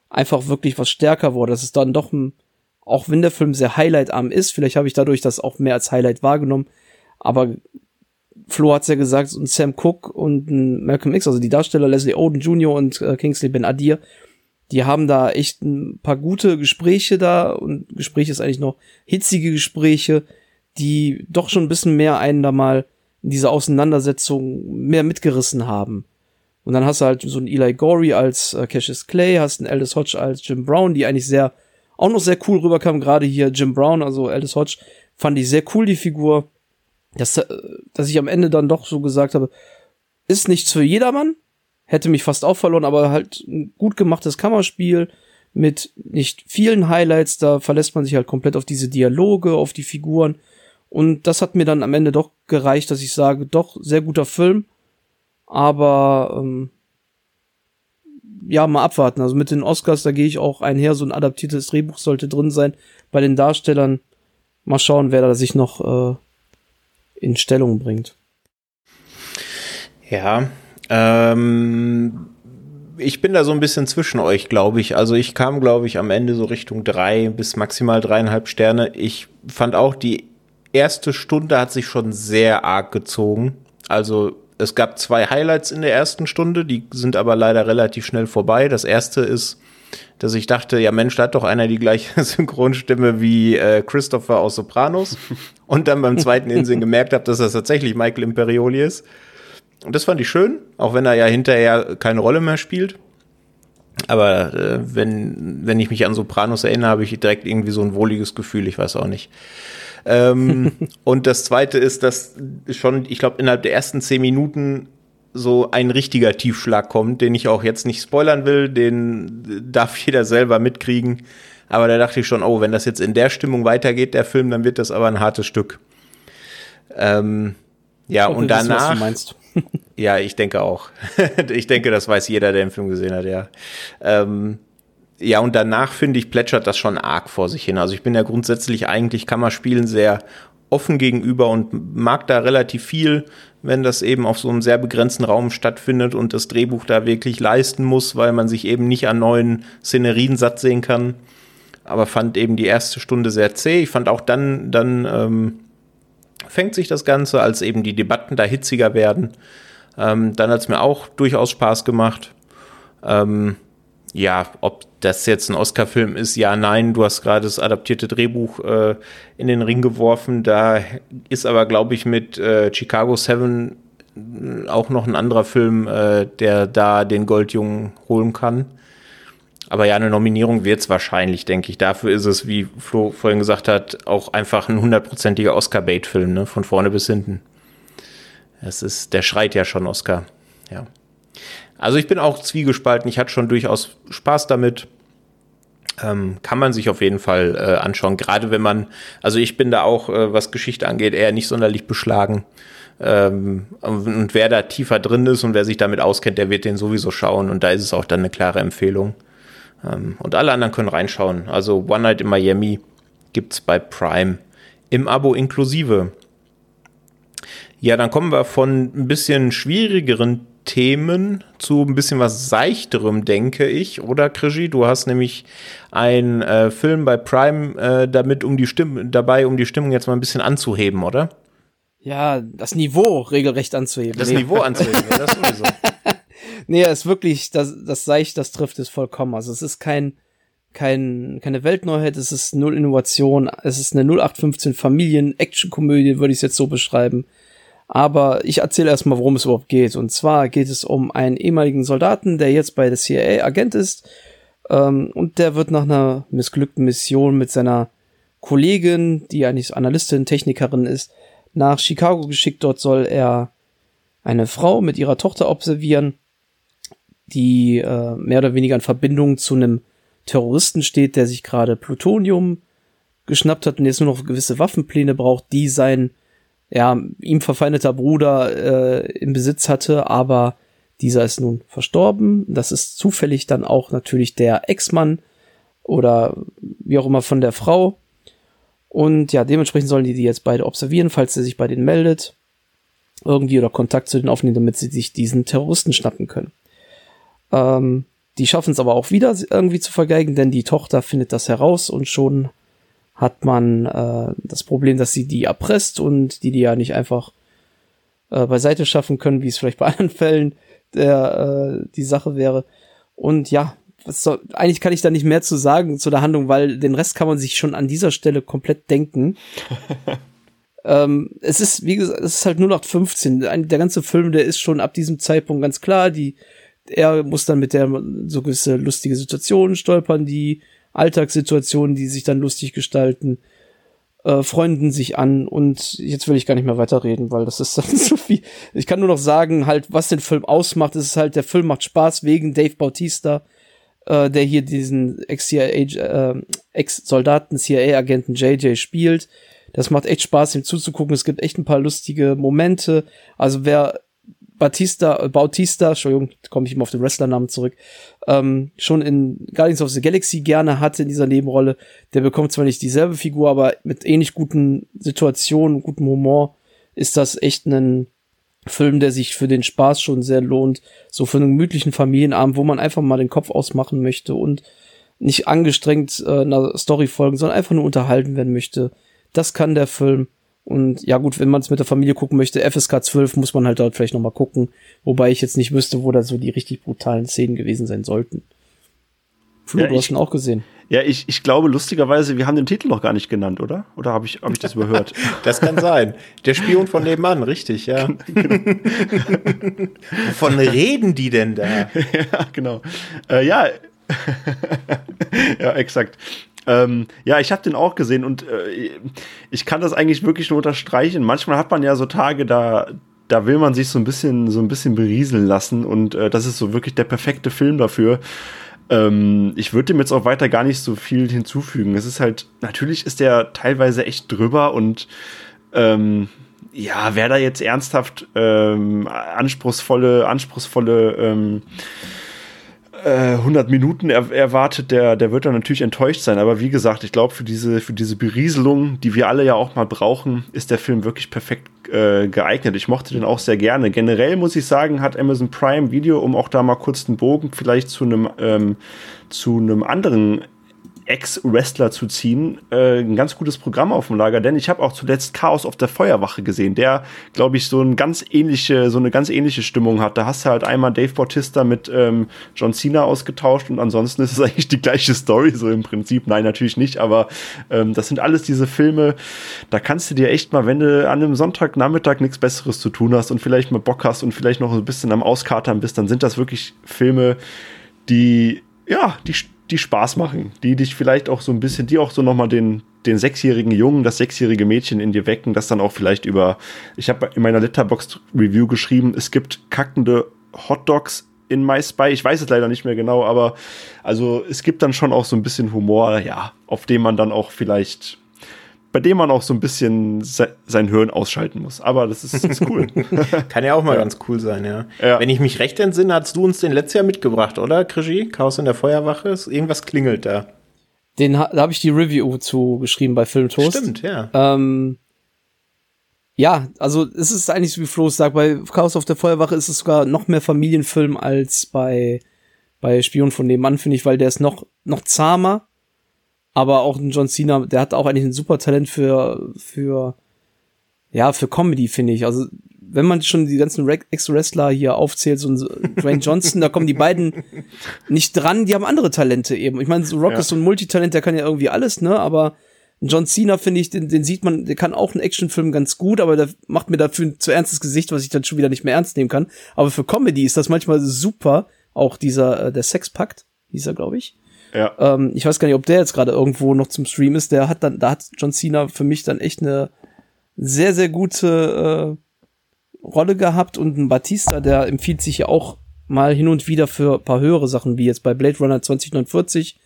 einfach wirklich was stärker wurde, dass es dann doch ein auch wenn der Film sehr highlightarm ist, vielleicht habe ich dadurch das auch mehr als Highlight wahrgenommen, aber Flo hat's ja gesagt, und Sam Cook und Malcolm X, also die Darsteller Leslie Odom Jr. und äh, Kingsley Ben Adir, die haben da echt ein paar gute Gespräche da und Gespräche ist eigentlich noch hitzige Gespräche, die doch schon ein bisschen mehr einen da mal in dieser Auseinandersetzung mehr mitgerissen haben. Und dann hast du halt so einen Eli Gorey als äh, Cassius Clay, hast einen Aldous Hodge als Jim Brown, die eigentlich sehr auch noch sehr cool rüberkam, gerade hier Jim Brown, also Aldous Hodge, fand ich sehr cool, die Figur. Dass, äh, dass ich am Ende dann doch so gesagt habe, ist nichts für jedermann, hätte mich fast auch verloren, aber halt ein gut gemachtes Kammerspiel mit nicht vielen Highlights, da verlässt man sich halt komplett auf diese Dialoge, auf die Figuren. Und das hat mir dann am Ende doch gereicht, dass ich sage, doch, sehr guter Film, aber ähm, ja, mal abwarten. Also mit den Oscars, da gehe ich auch einher, so ein adaptiertes Drehbuch sollte drin sein. Bei den Darstellern mal schauen, wer da sich noch äh, in Stellung bringt. Ja, ähm, ich bin da so ein bisschen zwischen euch, glaube ich. Also ich kam, glaube ich, am Ende so Richtung drei bis maximal dreieinhalb Sterne. Ich fand auch, die erste Stunde hat sich schon sehr arg gezogen. Also es gab zwei Highlights in der ersten Stunde, die sind aber leider relativ schnell vorbei. Das erste ist, dass ich dachte, ja Mensch, da hat doch einer die gleiche <laughs> Synchronstimme wie äh, Christopher aus Sopranos. Und dann beim zweiten Insinn <laughs> gemerkt habe, dass das tatsächlich Michael Imperioli ist. Und das fand ich schön, auch wenn er ja hinterher keine Rolle mehr spielt. Aber äh, wenn, wenn ich mich an Sopranos erinnere, habe ich direkt irgendwie so ein wohliges Gefühl, ich weiß auch nicht. Ähm, <laughs> und das zweite ist, dass schon, ich glaube, innerhalb der ersten zehn Minuten so ein richtiger Tiefschlag kommt, den ich auch jetzt nicht spoilern will, den darf <laughs> jeder selber mitkriegen. Aber da dachte ich schon, oh, wenn das jetzt in der Stimmung weitergeht, der Film, dann wird das aber ein hartes Stück. Ähm, ja, und danach. Wissen, <laughs> ja, ich denke auch. ich denke, das weiß jeder, der den Film gesehen hat, ja. Ähm, ja, und danach finde ich, plätschert das schon arg vor sich hin. Also ich bin ja grundsätzlich eigentlich Kammerspielen sehr offen gegenüber und mag da relativ viel, wenn das eben auf so einem sehr begrenzten Raum stattfindet und das Drehbuch da wirklich leisten muss, weil man sich eben nicht an neuen Szenerien satt sehen kann. Aber fand eben die erste Stunde sehr zäh. Ich fand auch dann, dann ähm, fängt sich das Ganze, als eben die Debatten da hitziger werden. Ähm, dann hat es mir auch durchaus Spaß gemacht. Ähm, ja, ob das jetzt ein Oscar-Film ist, ja, nein, du hast gerade das adaptierte Drehbuch äh, in den Ring geworfen. Da ist aber, glaube ich, mit äh, Chicago Seven auch noch ein anderer Film, äh, der da den Goldjungen holen kann. Aber ja, eine Nominierung wird es wahrscheinlich, denke ich. Dafür ist es, wie Flo vorhin gesagt hat, auch einfach ein hundertprozentiger Oscar-Bait-Film, ne? von vorne bis hinten. Das ist, der schreit ja schon Oscar. Ja. Also ich bin auch zwiegespalten. Ich hatte schon durchaus Spaß damit. Ähm, kann man sich auf jeden Fall äh, anschauen. Gerade wenn man, also ich bin da auch, äh, was Geschichte angeht, eher nicht sonderlich beschlagen. Ähm, und wer da tiefer drin ist und wer sich damit auskennt, der wird den sowieso schauen. Und da ist es auch dann eine klare Empfehlung. Ähm, und alle anderen können reinschauen. Also One Night in Miami gibt's bei Prime im Abo inklusive. Ja, dann kommen wir von ein bisschen schwierigeren Themen zu ein bisschen was seichterem, denke ich. Oder Krischi, du hast nämlich einen äh, Film bei Prime äh, damit um die Stimme, dabei, um die Stimmung jetzt mal ein bisschen anzuheben, oder? Ja, das Niveau regelrecht anzuheben. Das nee. Niveau anzuheben, ja, das sowieso. <laughs> nee, es ist wirklich, das, das Seicht, das trifft es vollkommen. Also es ist kein, kein, keine Weltneuheit, es ist null Innovation, es ist eine 0815 Familien-Action-Komödie, würde ich es jetzt so beschreiben. Aber ich erzähle erstmal, worum es überhaupt geht. Und zwar geht es um einen ehemaligen Soldaten, der jetzt bei der CIA Agent ist. Ähm, und der wird nach einer missglückten Mission mit seiner Kollegin, die eigentlich Analystin, Technikerin ist, nach Chicago geschickt. Dort soll er eine Frau mit ihrer Tochter observieren, die äh, mehr oder weniger in Verbindung zu einem Terroristen steht, der sich gerade Plutonium geschnappt hat und jetzt nur noch gewisse Waffenpläne braucht, die sein ja, ihm verfeindeter Bruder äh, im Besitz hatte, aber dieser ist nun verstorben. Das ist zufällig dann auch natürlich der Ex-Mann oder wie auch immer von der Frau. Und ja, dementsprechend sollen die die jetzt beide observieren, falls er sich bei denen meldet. Irgendwie oder Kontakt zu denen aufnehmen, damit sie sich diesen Terroristen schnappen können. Ähm, die schaffen es aber auch wieder irgendwie zu vergeigen, denn die Tochter findet das heraus und schon hat man äh, das Problem, dass sie die erpresst und die die ja nicht einfach äh, beiseite schaffen können, wie es vielleicht bei <laughs> anderen Fällen der, äh, die Sache wäre. Und ja, soll, eigentlich kann ich da nicht mehr zu sagen zu der Handlung, weil den Rest kann man sich schon an dieser Stelle komplett denken. <laughs> ähm, es ist, wie gesagt, es ist halt 0815. Ein, der ganze Film, der ist schon ab diesem Zeitpunkt ganz klar. Die, er muss dann mit der so gewisse lustige Situationen stolpern, die Alltagssituationen, die sich dann lustig gestalten, äh, freunden sich an und jetzt will ich gar nicht mehr weiterreden, weil das ist <laughs> dann zu viel. Ich kann nur noch sagen, halt, was den Film ausmacht, ist halt, der Film macht Spaß wegen Dave Bautista. Äh, der hier diesen Ex-CIA, äh, Ex-Soldaten, CIA-Agenten JJ spielt. Das macht echt Spaß, ihm zuzugucken. Es gibt echt ein paar lustige Momente. Also wer Batista, Bautista, Entschuldigung, komme ich immer auf den Wrestlernamen zurück, ähm, schon in Guardians of the Galaxy gerne hatte in dieser Nebenrolle, der bekommt zwar nicht dieselbe Figur, aber mit ähnlich guten Situationen, gutem Humor ist das echt ein Film, der sich für den Spaß schon sehr lohnt. So für einen gemütlichen Familienabend, wo man einfach mal den Kopf ausmachen möchte und nicht angestrengt äh, einer Story folgen, sondern einfach nur unterhalten werden möchte. Das kann der Film. Und ja gut, wenn man es mit der Familie gucken möchte, FSK 12 muss man halt dort vielleicht nochmal gucken. Wobei ich jetzt nicht wüsste, wo da so die richtig brutalen Szenen gewesen sein sollten. Flo, ja, du hast ihn auch gesehen. Ja, ich, ich glaube lustigerweise, wir haben den Titel noch gar nicht genannt, oder? Oder habe ich, hab ich das überhört? <laughs> das kann sein. Der Spion von nebenan, richtig, ja. genau. <laughs> Wovon reden die denn da? <laughs> ja, genau. Äh, ja. ja, exakt. Ähm, ja, ich habe den auch gesehen und äh, ich kann das eigentlich wirklich nur unterstreichen. Manchmal hat man ja so Tage, da, da will man sich so ein bisschen, so ein bisschen berieseln lassen und äh, das ist so wirklich der perfekte Film dafür. Ähm, ich würde dem jetzt auch weiter gar nicht so viel hinzufügen. Es ist halt, natürlich ist der teilweise echt drüber und ähm, ja, wer da jetzt ernsthaft ähm, anspruchsvolle, anspruchsvolle ähm, 100 äh, Minuten er erwartet, der, der wird dann natürlich enttäuscht sein. Aber wie gesagt, ich glaube, für diese, für diese Berieselung, die wir alle ja auch mal brauchen, ist der Film wirklich perfekt äh, geeignet. Ich mochte den auch sehr gerne. Generell muss ich sagen, hat Amazon Prime Video, um auch da mal kurz den Bogen vielleicht zu einem ähm, zu einem anderen Ex-Wrestler zu ziehen, äh, ein ganz gutes Programm auf dem Lager, denn ich habe auch zuletzt Chaos auf der Feuerwache gesehen, der, glaube ich, so ein ganz ähnliche, so eine ganz ähnliche Stimmung hat. Da hast du halt einmal Dave Bautista mit ähm, John Cena ausgetauscht und ansonsten ist es <laughs> eigentlich die gleiche Story, so im Prinzip. Nein, natürlich nicht, aber ähm, das sind alles diese Filme, da kannst du dir echt mal, wenn du an einem Sonntagnachmittag nichts Besseres zu tun hast und vielleicht mal Bock hast und vielleicht noch ein bisschen am Auskatern bist, dann sind das wirklich Filme, die ja, die die Spaß machen, die dich vielleicht auch so ein bisschen, die auch so nochmal den, den sechsjährigen Jungen, das sechsjährige Mädchen in dir wecken, das dann auch vielleicht über, ich habe in meiner Letterboxd-Review geschrieben, es gibt kackende Hotdogs in My Spy. Ich weiß es leider nicht mehr genau, aber also es gibt dann schon auch so ein bisschen Humor, ja, auf dem man dann auch vielleicht bei dem man auch so ein bisschen se sein Hirn ausschalten muss. Aber das ist, ist cool. <laughs> Kann ja auch mal ja. ganz cool sein, ja. ja. Wenn ich mich recht entsinne, hast du uns den letztes Jahr mitgebracht, oder, Krischi? Chaos in der Feuerwache? Irgendwas klingelt da. Den da habe ich die Review zu geschrieben bei Filmtoast. Stimmt, ja. Ähm, ja, also es ist eigentlich so wie Flo sagt, bei Chaos auf der Feuerwache ist es sogar noch mehr Familienfilm als bei bei Spion von nebenan, finde ich, weil der ist noch noch zahmer aber auch ein John Cena, der hat auch eigentlich ein super Talent für, für, ja, für Comedy, finde ich. Also, wenn man schon die ganzen Ex-Wrestler hier aufzählt, so ein Dwayne Johnson, da kommen die beiden nicht dran, die haben andere Talente eben. Ich meine, so Rock ja. ist so ein Multitalent, der kann ja irgendwie alles, ne, aber John Cena, finde ich, den, den sieht man, der kann auch einen Actionfilm ganz gut, aber der macht mir dafür ein zu ernstes Gesicht, was ich dann schon wieder nicht mehr ernst nehmen kann. Aber für Comedy ist das manchmal super. Auch dieser, äh, der Sexpakt, hieß er, glaube ich. Ja. Ähm, ich weiß gar nicht, ob der jetzt gerade irgendwo noch zum Stream ist. Der hat dann, da hat John Cena für mich dann echt eine sehr, sehr gute äh, Rolle gehabt und ein Batista, der empfiehlt sich ja auch mal hin und wieder für ein paar höhere Sachen, wie jetzt bei Blade Runner 2049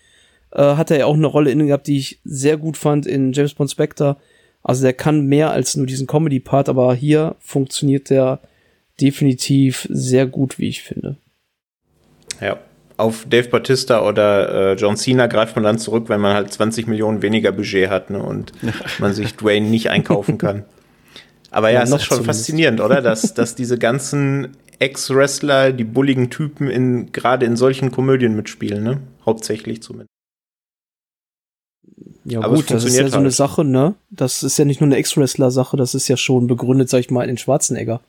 äh, hat er ja auch eine Rolle inne gehabt, die ich sehr gut fand in James Bond Spectre. Also der kann mehr als nur diesen Comedy-Part, aber hier funktioniert der definitiv sehr gut, wie ich finde. Ja, auf Dave Bautista oder äh, John Cena greift man dann zurück, wenn man halt 20 Millionen weniger Budget hat ne, und <laughs> man sich Dwayne nicht einkaufen kann. Aber ja, ja es ist schon zumindest. faszinierend, oder? <laughs> Dass, dass diese ganzen Ex-Wrestler, die bulligen Typen in gerade in solchen Komödien mitspielen, ne? Hauptsächlich zumindest. Ja Aber gut, das ist ja halt. so eine halt. Sache, ne? Das ist ja nicht nur eine Ex-Wrestler-Sache, das ist ja schon begründet, sag ich mal, in Schwarzenegger.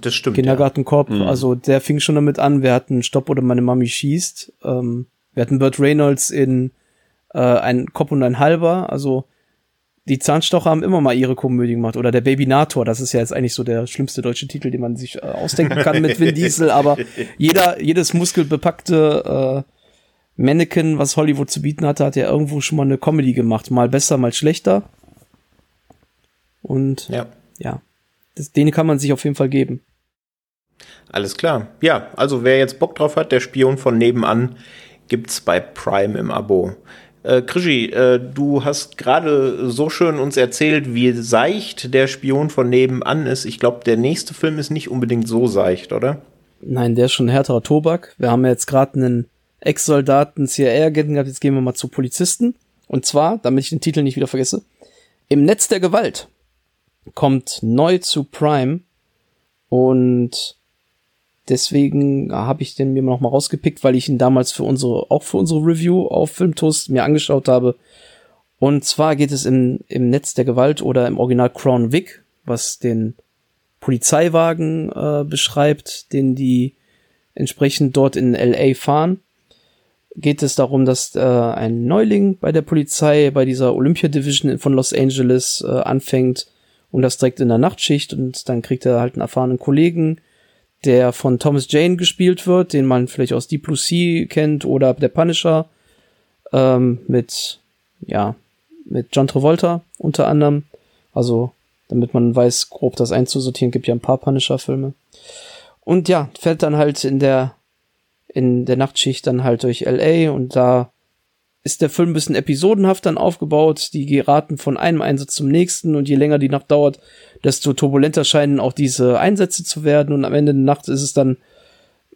Das stimmt. Kindergartenkorb, ja. also der fing schon damit an, wir hatten Stopp oder meine Mami schießt. Ähm, wir hatten Burt Reynolds in äh, Ein Kopf und ein Halber, also die Zahnstocher haben immer mal ihre Komödie gemacht. Oder der Babynator, das ist ja jetzt eigentlich so der schlimmste deutsche Titel, den man sich äh, ausdenken kann mit Vin Diesel, aber <laughs> jeder, jedes muskelbepackte äh, Mannequin, was Hollywood zu bieten hatte, hat ja irgendwo schon mal eine Comedy gemacht. Mal besser, mal schlechter. Und ja. ja das, den kann man sich auf jeden Fall geben. Alles klar. Ja, also wer jetzt Bock drauf hat, der Spion von nebenan, gibt's bei Prime im Abo. Äh, Krischi, äh, du hast gerade so schön uns erzählt, wie seicht der Spion von nebenan ist. Ich glaube, der nächste Film ist nicht unbedingt so seicht, oder? Nein, der ist schon härterer Tobak. Wir haben ja jetzt gerade einen Ex-Soldaten, CIA-Agenten gehabt, jetzt gehen wir mal zu Polizisten. Und zwar, damit ich den Titel nicht wieder vergesse, im Netz der Gewalt kommt neu zu Prime und deswegen habe ich den mir noch mal rausgepickt, weil ich ihn damals für unsere, auch für unsere Review auf Filmtoast mir angeschaut habe. Und zwar geht es im, im Netz der Gewalt oder im Original Crown Vic, was den Polizeiwagen äh, beschreibt, den die entsprechend dort in LA fahren. Geht es darum, dass äh, ein Neuling bei der Polizei, bei dieser Olympia Division von Los Angeles äh, anfängt und das direkt in der Nachtschicht und dann kriegt er halt einen erfahrenen Kollegen, der von Thomas Jane gespielt wird, den man vielleicht aus Deep Blue Sea kennt oder der Punisher ähm, mit ja mit John Travolta unter anderem. Also damit man weiß, grob das einzusortieren, gibt ja ein paar Punisher-Filme. Und ja, fährt dann halt in der in der Nachtschicht dann halt durch LA und da ist der Film ein bisschen episodenhaft dann aufgebaut. Die geraten von einem Einsatz zum nächsten und je länger die Nacht dauert, desto turbulenter scheinen auch diese Einsätze zu werden und am Ende der Nacht ist es dann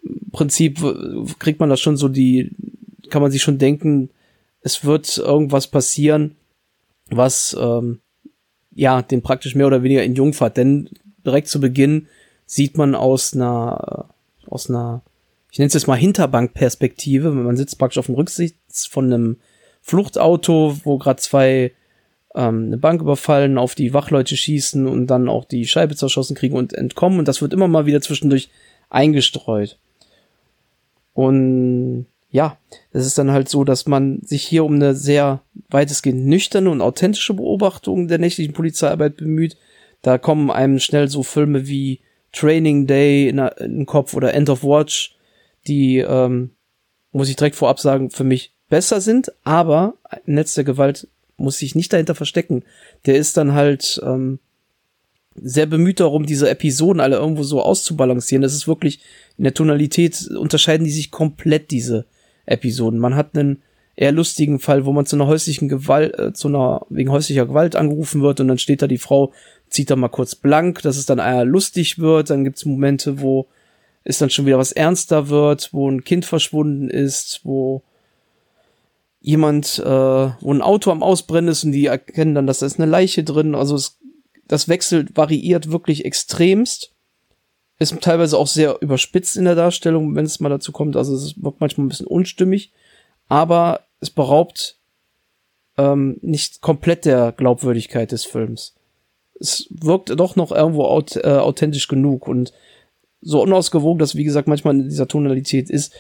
im Prinzip kriegt man das schon so die kann man sich schon denken, es wird irgendwas passieren, was ähm, ja den praktisch mehr oder weniger in Jungfahrt, denn direkt zu Beginn sieht man aus einer aus einer ich nenne es jetzt mal Hinterbankperspektive. Man sitzt praktisch auf dem Rücksitz von einem Fluchtauto, wo gerade zwei ähm, eine Bank überfallen, auf die Wachleute schießen und dann auch die Scheibe zerschossen kriegen und entkommen. Und das wird immer mal wieder zwischendurch eingestreut. Und ja, es ist dann halt so, dass man sich hier um eine sehr weitestgehend nüchterne und authentische Beobachtung der nächtlichen Polizeiarbeit bemüht. Da kommen einem schnell so Filme wie Training Day in, in den Kopf oder End of Watch, die, ähm, muss ich direkt vorab sagen, für mich besser sind, aber Netz der Gewalt muss sich nicht dahinter verstecken. Der ist dann halt ähm, sehr bemüht darum, diese Episoden alle irgendwo so auszubalancieren. Das ist wirklich in der Tonalität unterscheiden die sich komplett diese Episoden. Man hat einen eher lustigen Fall, wo man zu einer häuslichen Gewalt, äh, zu einer wegen häuslicher Gewalt angerufen wird und dann steht da die Frau, zieht da mal kurz blank, dass es dann eher lustig wird. Dann gibt's Momente, wo ist dann schon wieder was ernster wird, wo ein Kind verschwunden ist, wo jemand, äh, wo ein Auto am Ausbrennen ist und die erkennen dann, dass da ist eine Leiche drin. Also es, das wechselt, variiert wirklich extremst. Ist teilweise auch sehr überspitzt in der Darstellung, wenn es mal dazu kommt. Also es wird manchmal ein bisschen unstimmig, aber es beraubt ähm, nicht komplett der Glaubwürdigkeit des Films. Es wirkt doch noch irgendwo aut äh, authentisch genug und so unausgewogen das, wie gesagt, manchmal in dieser Tonalität ist.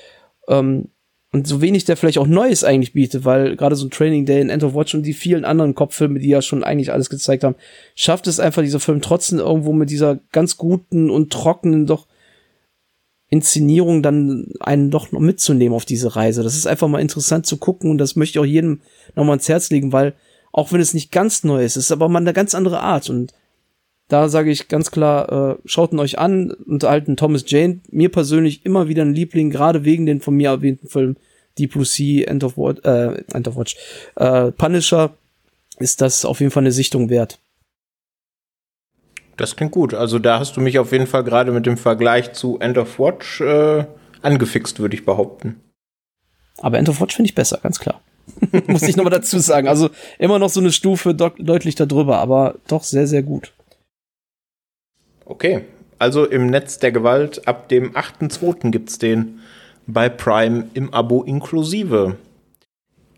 Ähm, und so wenig der vielleicht auch Neues eigentlich bietet, weil gerade so ein Training Day in End of Watch und die vielen anderen Kopffilme, die ja schon eigentlich alles gezeigt haben, schafft es einfach dieser Film trotzdem irgendwo mit dieser ganz guten und trockenen doch Inszenierung dann einen doch noch mitzunehmen auf diese Reise. Das ist einfach mal interessant zu gucken und das möchte ich auch jedem nochmal ans Herz legen, weil auch wenn es nicht ganz neu ist, ist aber mal eine ganz andere Art und da sage ich ganz klar, äh, schaut ihn euch an, unterhalten Thomas Jane. Mir persönlich immer wieder ein Liebling, gerade wegen den von mir erwähnten Filmen Deep Blue Sea, End of Watch, äh, End of Watch, äh, Punisher, ist das auf jeden Fall eine Sichtung wert. Das klingt gut. Also da hast du mich auf jeden Fall gerade mit dem Vergleich zu End of Watch äh, angefixt, würde ich behaupten. Aber End of Watch finde ich besser, ganz klar. <laughs> Muss ich nochmal dazu sagen. Also immer noch so eine Stufe deutlich darüber, aber doch sehr, sehr gut. Okay, also im Netz der Gewalt ab dem 8.2. gibt's den bei Prime im Abo inklusive.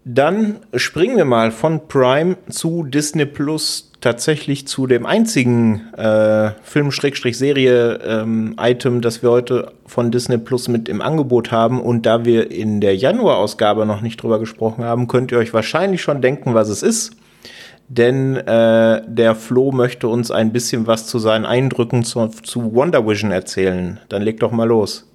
Dann springen wir mal von Prime zu Disney Plus tatsächlich zu dem einzigen äh, Film-Serie-Item, ähm, das wir heute von Disney Plus mit im Angebot haben. Und da wir in der Januar-Ausgabe noch nicht drüber gesprochen haben, könnt ihr euch wahrscheinlich schon denken, was es ist denn äh, der Flo möchte uns ein bisschen was zu seinen Eindrücken zu, zu Wonder Vision erzählen. Dann leg doch mal los.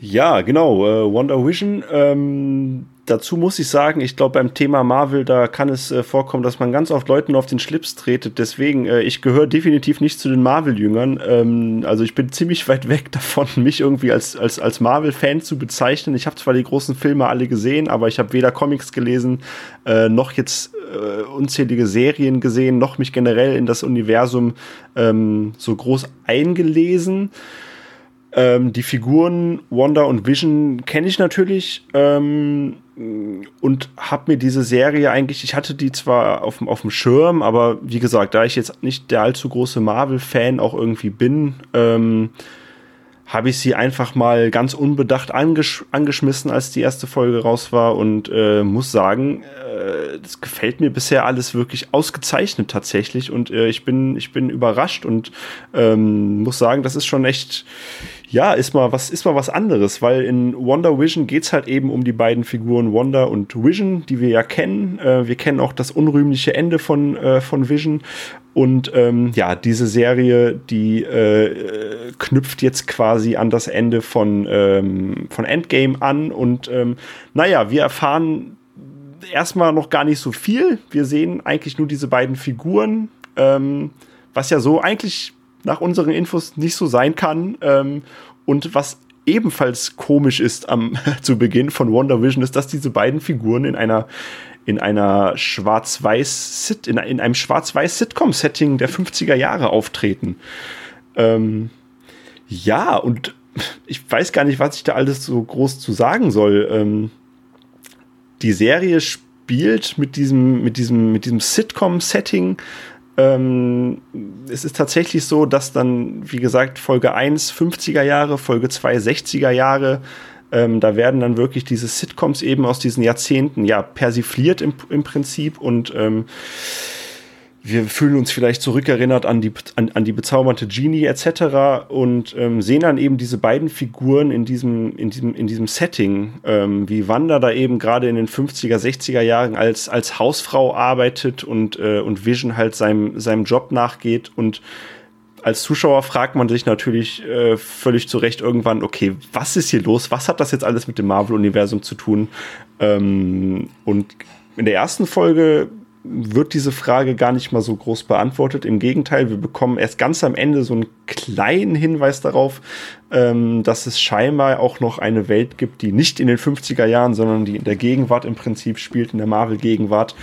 Ja, genau. Äh, Wonder Vision, ähm, dazu muss ich sagen, ich glaube, beim Thema Marvel, da kann es äh, vorkommen, dass man ganz oft Leuten auf den Schlips tretet. Deswegen, äh, ich gehöre definitiv nicht zu den Marvel-Jüngern. Ähm, also ich bin <laughs> ziemlich weit weg davon, mich irgendwie als, als, als Marvel-Fan zu bezeichnen. Ich habe zwar die großen Filme alle gesehen, aber ich habe weder Comics gelesen, äh, noch jetzt äh, unzählige Serien gesehen, noch mich generell in das Universum ähm, so groß eingelesen. Ähm, die Figuren Wanda und Vision kenne ich natürlich ähm, und habe mir diese Serie eigentlich, ich hatte die zwar auf, auf dem Schirm, aber wie gesagt, da ich jetzt nicht der allzu große Marvel-Fan auch irgendwie bin, ähm, habe ich sie einfach mal ganz unbedacht angesch angeschmissen, als die erste Folge raus war und äh, muss sagen, äh, das gefällt mir bisher alles wirklich ausgezeichnet tatsächlich und äh, ich bin ich bin überrascht und ähm, muss sagen, das ist schon echt ja, ist mal was, ist mal was anderes, weil in Wonder Vision geht's halt eben um die beiden Figuren Wonder und Vision, die wir ja kennen. Äh, wir kennen auch das unrühmliche Ende von, äh, von Vision. Und ähm, ja, diese Serie, die äh, knüpft jetzt quasi an das Ende von, ähm, von Endgame an. Und ähm, naja, wir erfahren erstmal noch gar nicht so viel. Wir sehen eigentlich nur diese beiden Figuren, ähm, was ja so eigentlich nach unseren Infos nicht so sein kann. Ähm, und was ebenfalls komisch ist am <laughs> zu Beginn von Wonder Vision ist, dass diese beiden Figuren in einer in einer schwarz-weiß in, in einem schwarz-weiß Sitcom Setting der 50er Jahre auftreten. Ähm, ja, und <laughs> ich weiß gar nicht, was ich da alles so groß zu sagen soll. Ähm, die Serie spielt mit diesem mit diesem mit diesem Sitcom Setting ähm, es ist tatsächlich so, dass dann, wie gesagt, Folge 1 50er Jahre, Folge 2 60er Jahre, ähm, da werden dann wirklich diese Sitcoms eben aus diesen Jahrzehnten ja persifliert im, im Prinzip und ähm, wir fühlen uns vielleicht zurückerinnert an die, an, an die bezaubernde Genie etc. und ähm, sehen dann eben diese beiden Figuren in diesem, in diesem, in diesem Setting, ähm, wie Wanda da eben gerade in den 50er, 60er Jahren als, als Hausfrau arbeitet und, äh, und Vision halt seinem, seinem Job nachgeht und als Zuschauer fragt man sich natürlich äh, völlig zu Recht irgendwann, okay, was ist hier los? Was hat das jetzt alles mit dem Marvel-Universum zu tun? Ähm, und in der ersten Folge wird diese Frage gar nicht mal so groß beantwortet. Im Gegenteil, wir bekommen erst ganz am Ende so einen kleinen Hinweis darauf, ähm, dass es scheinbar auch noch eine Welt gibt, die nicht in den 50er Jahren, sondern die in der Gegenwart im Prinzip spielt, in der Marvel-Gegenwart.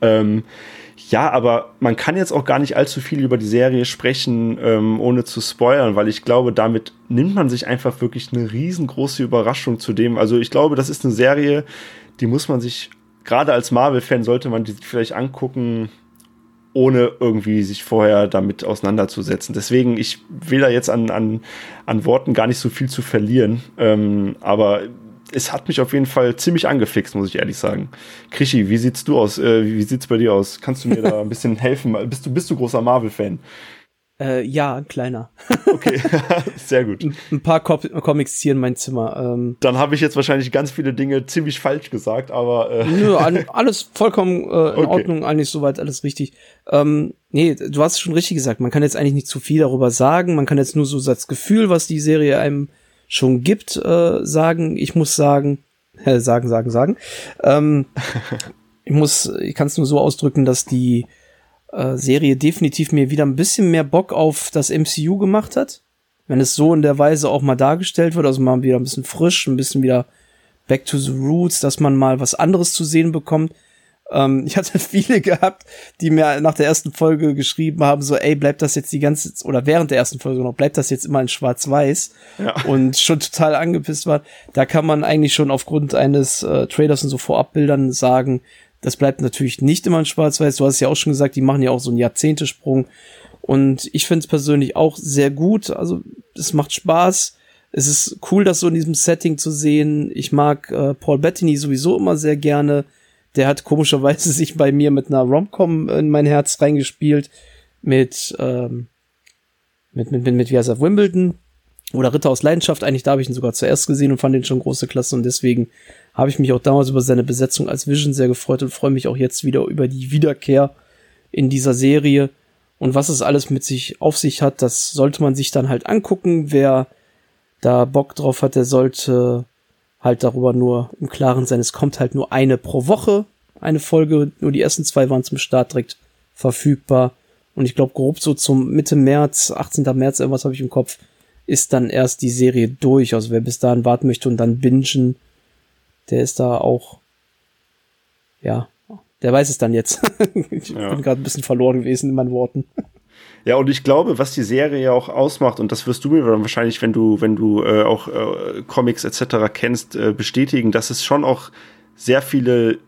Ähm, ja, aber man kann jetzt auch gar nicht allzu viel über die Serie sprechen, ähm, ohne zu spoilern, weil ich glaube, damit nimmt man sich einfach wirklich eine riesengroße Überraschung zu dem. Also ich glaube, das ist eine Serie, die muss man sich gerade als Marvel-Fan sollte man die vielleicht angucken, ohne irgendwie sich vorher damit auseinanderzusetzen. Deswegen, ich will da jetzt an, an, an Worten gar nicht so viel zu verlieren. Ähm, aber es hat mich auf jeden Fall ziemlich angefixt, muss ich ehrlich sagen. Krischi, wie sieht's du aus? Äh, wie sieht's bei dir aus? Kannst du mir da <laughs> ein bisschen helfen? Bist du, bist du großer Marvel-Fan? Äh, ja, ein kleiner. Okay, <laughs> sehr gut. Ein paar Com Comics hier in mein Zimmer. Ähm, Dann habe ich jetzt wahrscheinlich ganz viele Dinge ziemlich falsch gesagt, aber. Äh Nö, an, <laughs> alles vollkommen äh, in okay. Ordnung, eigentlich soweit alles richtig. Ähm, nee, du hast es schon richtig gesagt. Man kann jetzt eigentlich nicht zu viel darüber sagen. Man kann jetzt nur so das Gefühl, was die Serie einem schon gibt, äh, sagen. Ich muss sagen, äh, sagen, sagen, sagen. Ähm, <laughs> ich muss, ich kann es nur so ausdrücken, dass die äh, Serie definitiv mir wieder ein bisschen mehr Bock auf das MCU gemacht hat. Wenn es so in der Weise auch mal dargestellt wird, also mal wieder ein bisschen frisch, ein bisschen wieder back to the roots, dass man mal was anderes zu sehen bekommt. Ähm, <laughs> ich hatte viele gehabt, die mir nach der ersten Folge geschrieben haben, so, ey, bleibt das jetzt die ganze, oder während der ersten Folge noch, bleibt das jetzt immer in schwarz-weiß ja. und schon total angepisst war. Da kann man eigentlich schon aufgrund eines äh, Trailers und so Vorabbildern sagen, das bleibt natürlich nicht immer in Schwarz-Weiß. Du hast ja auch schon gesagt, die machen ja auch so einen Jahrzehntesprung. Und ich finde es persönlich auch sehr gut. Also es macht Spaß. Es ist cool, das so in diesem Setting zu sehen. Ich mag äh, Paul Bettany sowieso immer sehr gerne. Der hat komischerweise <laughs> sich bei mir mit einer Romcom in mein Herz reingespielt. Mit, ähm, mit, mit, mit, wie heißt er, Wimbledon oder Ritter aus Leidenschaft. Eigentlich da habe ich ihn sogar zuerst gesehen und fand ihn schon große Klasse und deswegen habe ich mich auch damals über seine Besetzung als Vision sehr gefreut und freue mich auch jetzt wieder über die Wiederkehr in dieser Serie. Und was es alles mit sich auf sich hat, das sollte man sich dann halt angucken. Wer da Bock drauf hat, der sollte halt darüber nur im Klaren sein, es kommt halt nur eine pro Woche, eine Folge, nur die ersten zwei waren zum Start direkt verfügbar. Und ich glaube, grob so zum Mitte März, 18. März, irgendwas habe ich im Kopf, ist dann erst die Serie durch. Also wer bis dahin warten möchte und dann bingen, der ist da auch, ja, der weiß es dann jetzt. <laughs> ich ja. bin gerade ein bisschen verloren gewesen in meinen Worten. Ja, und ich glaube, was die Serie ja auch ausmacht, und das wirst du mir wahrscheinlich, wenn du, wenn du äh, auch äh, Comics etc. kennst, äh, bestätigen, dass es schon auch sehr viele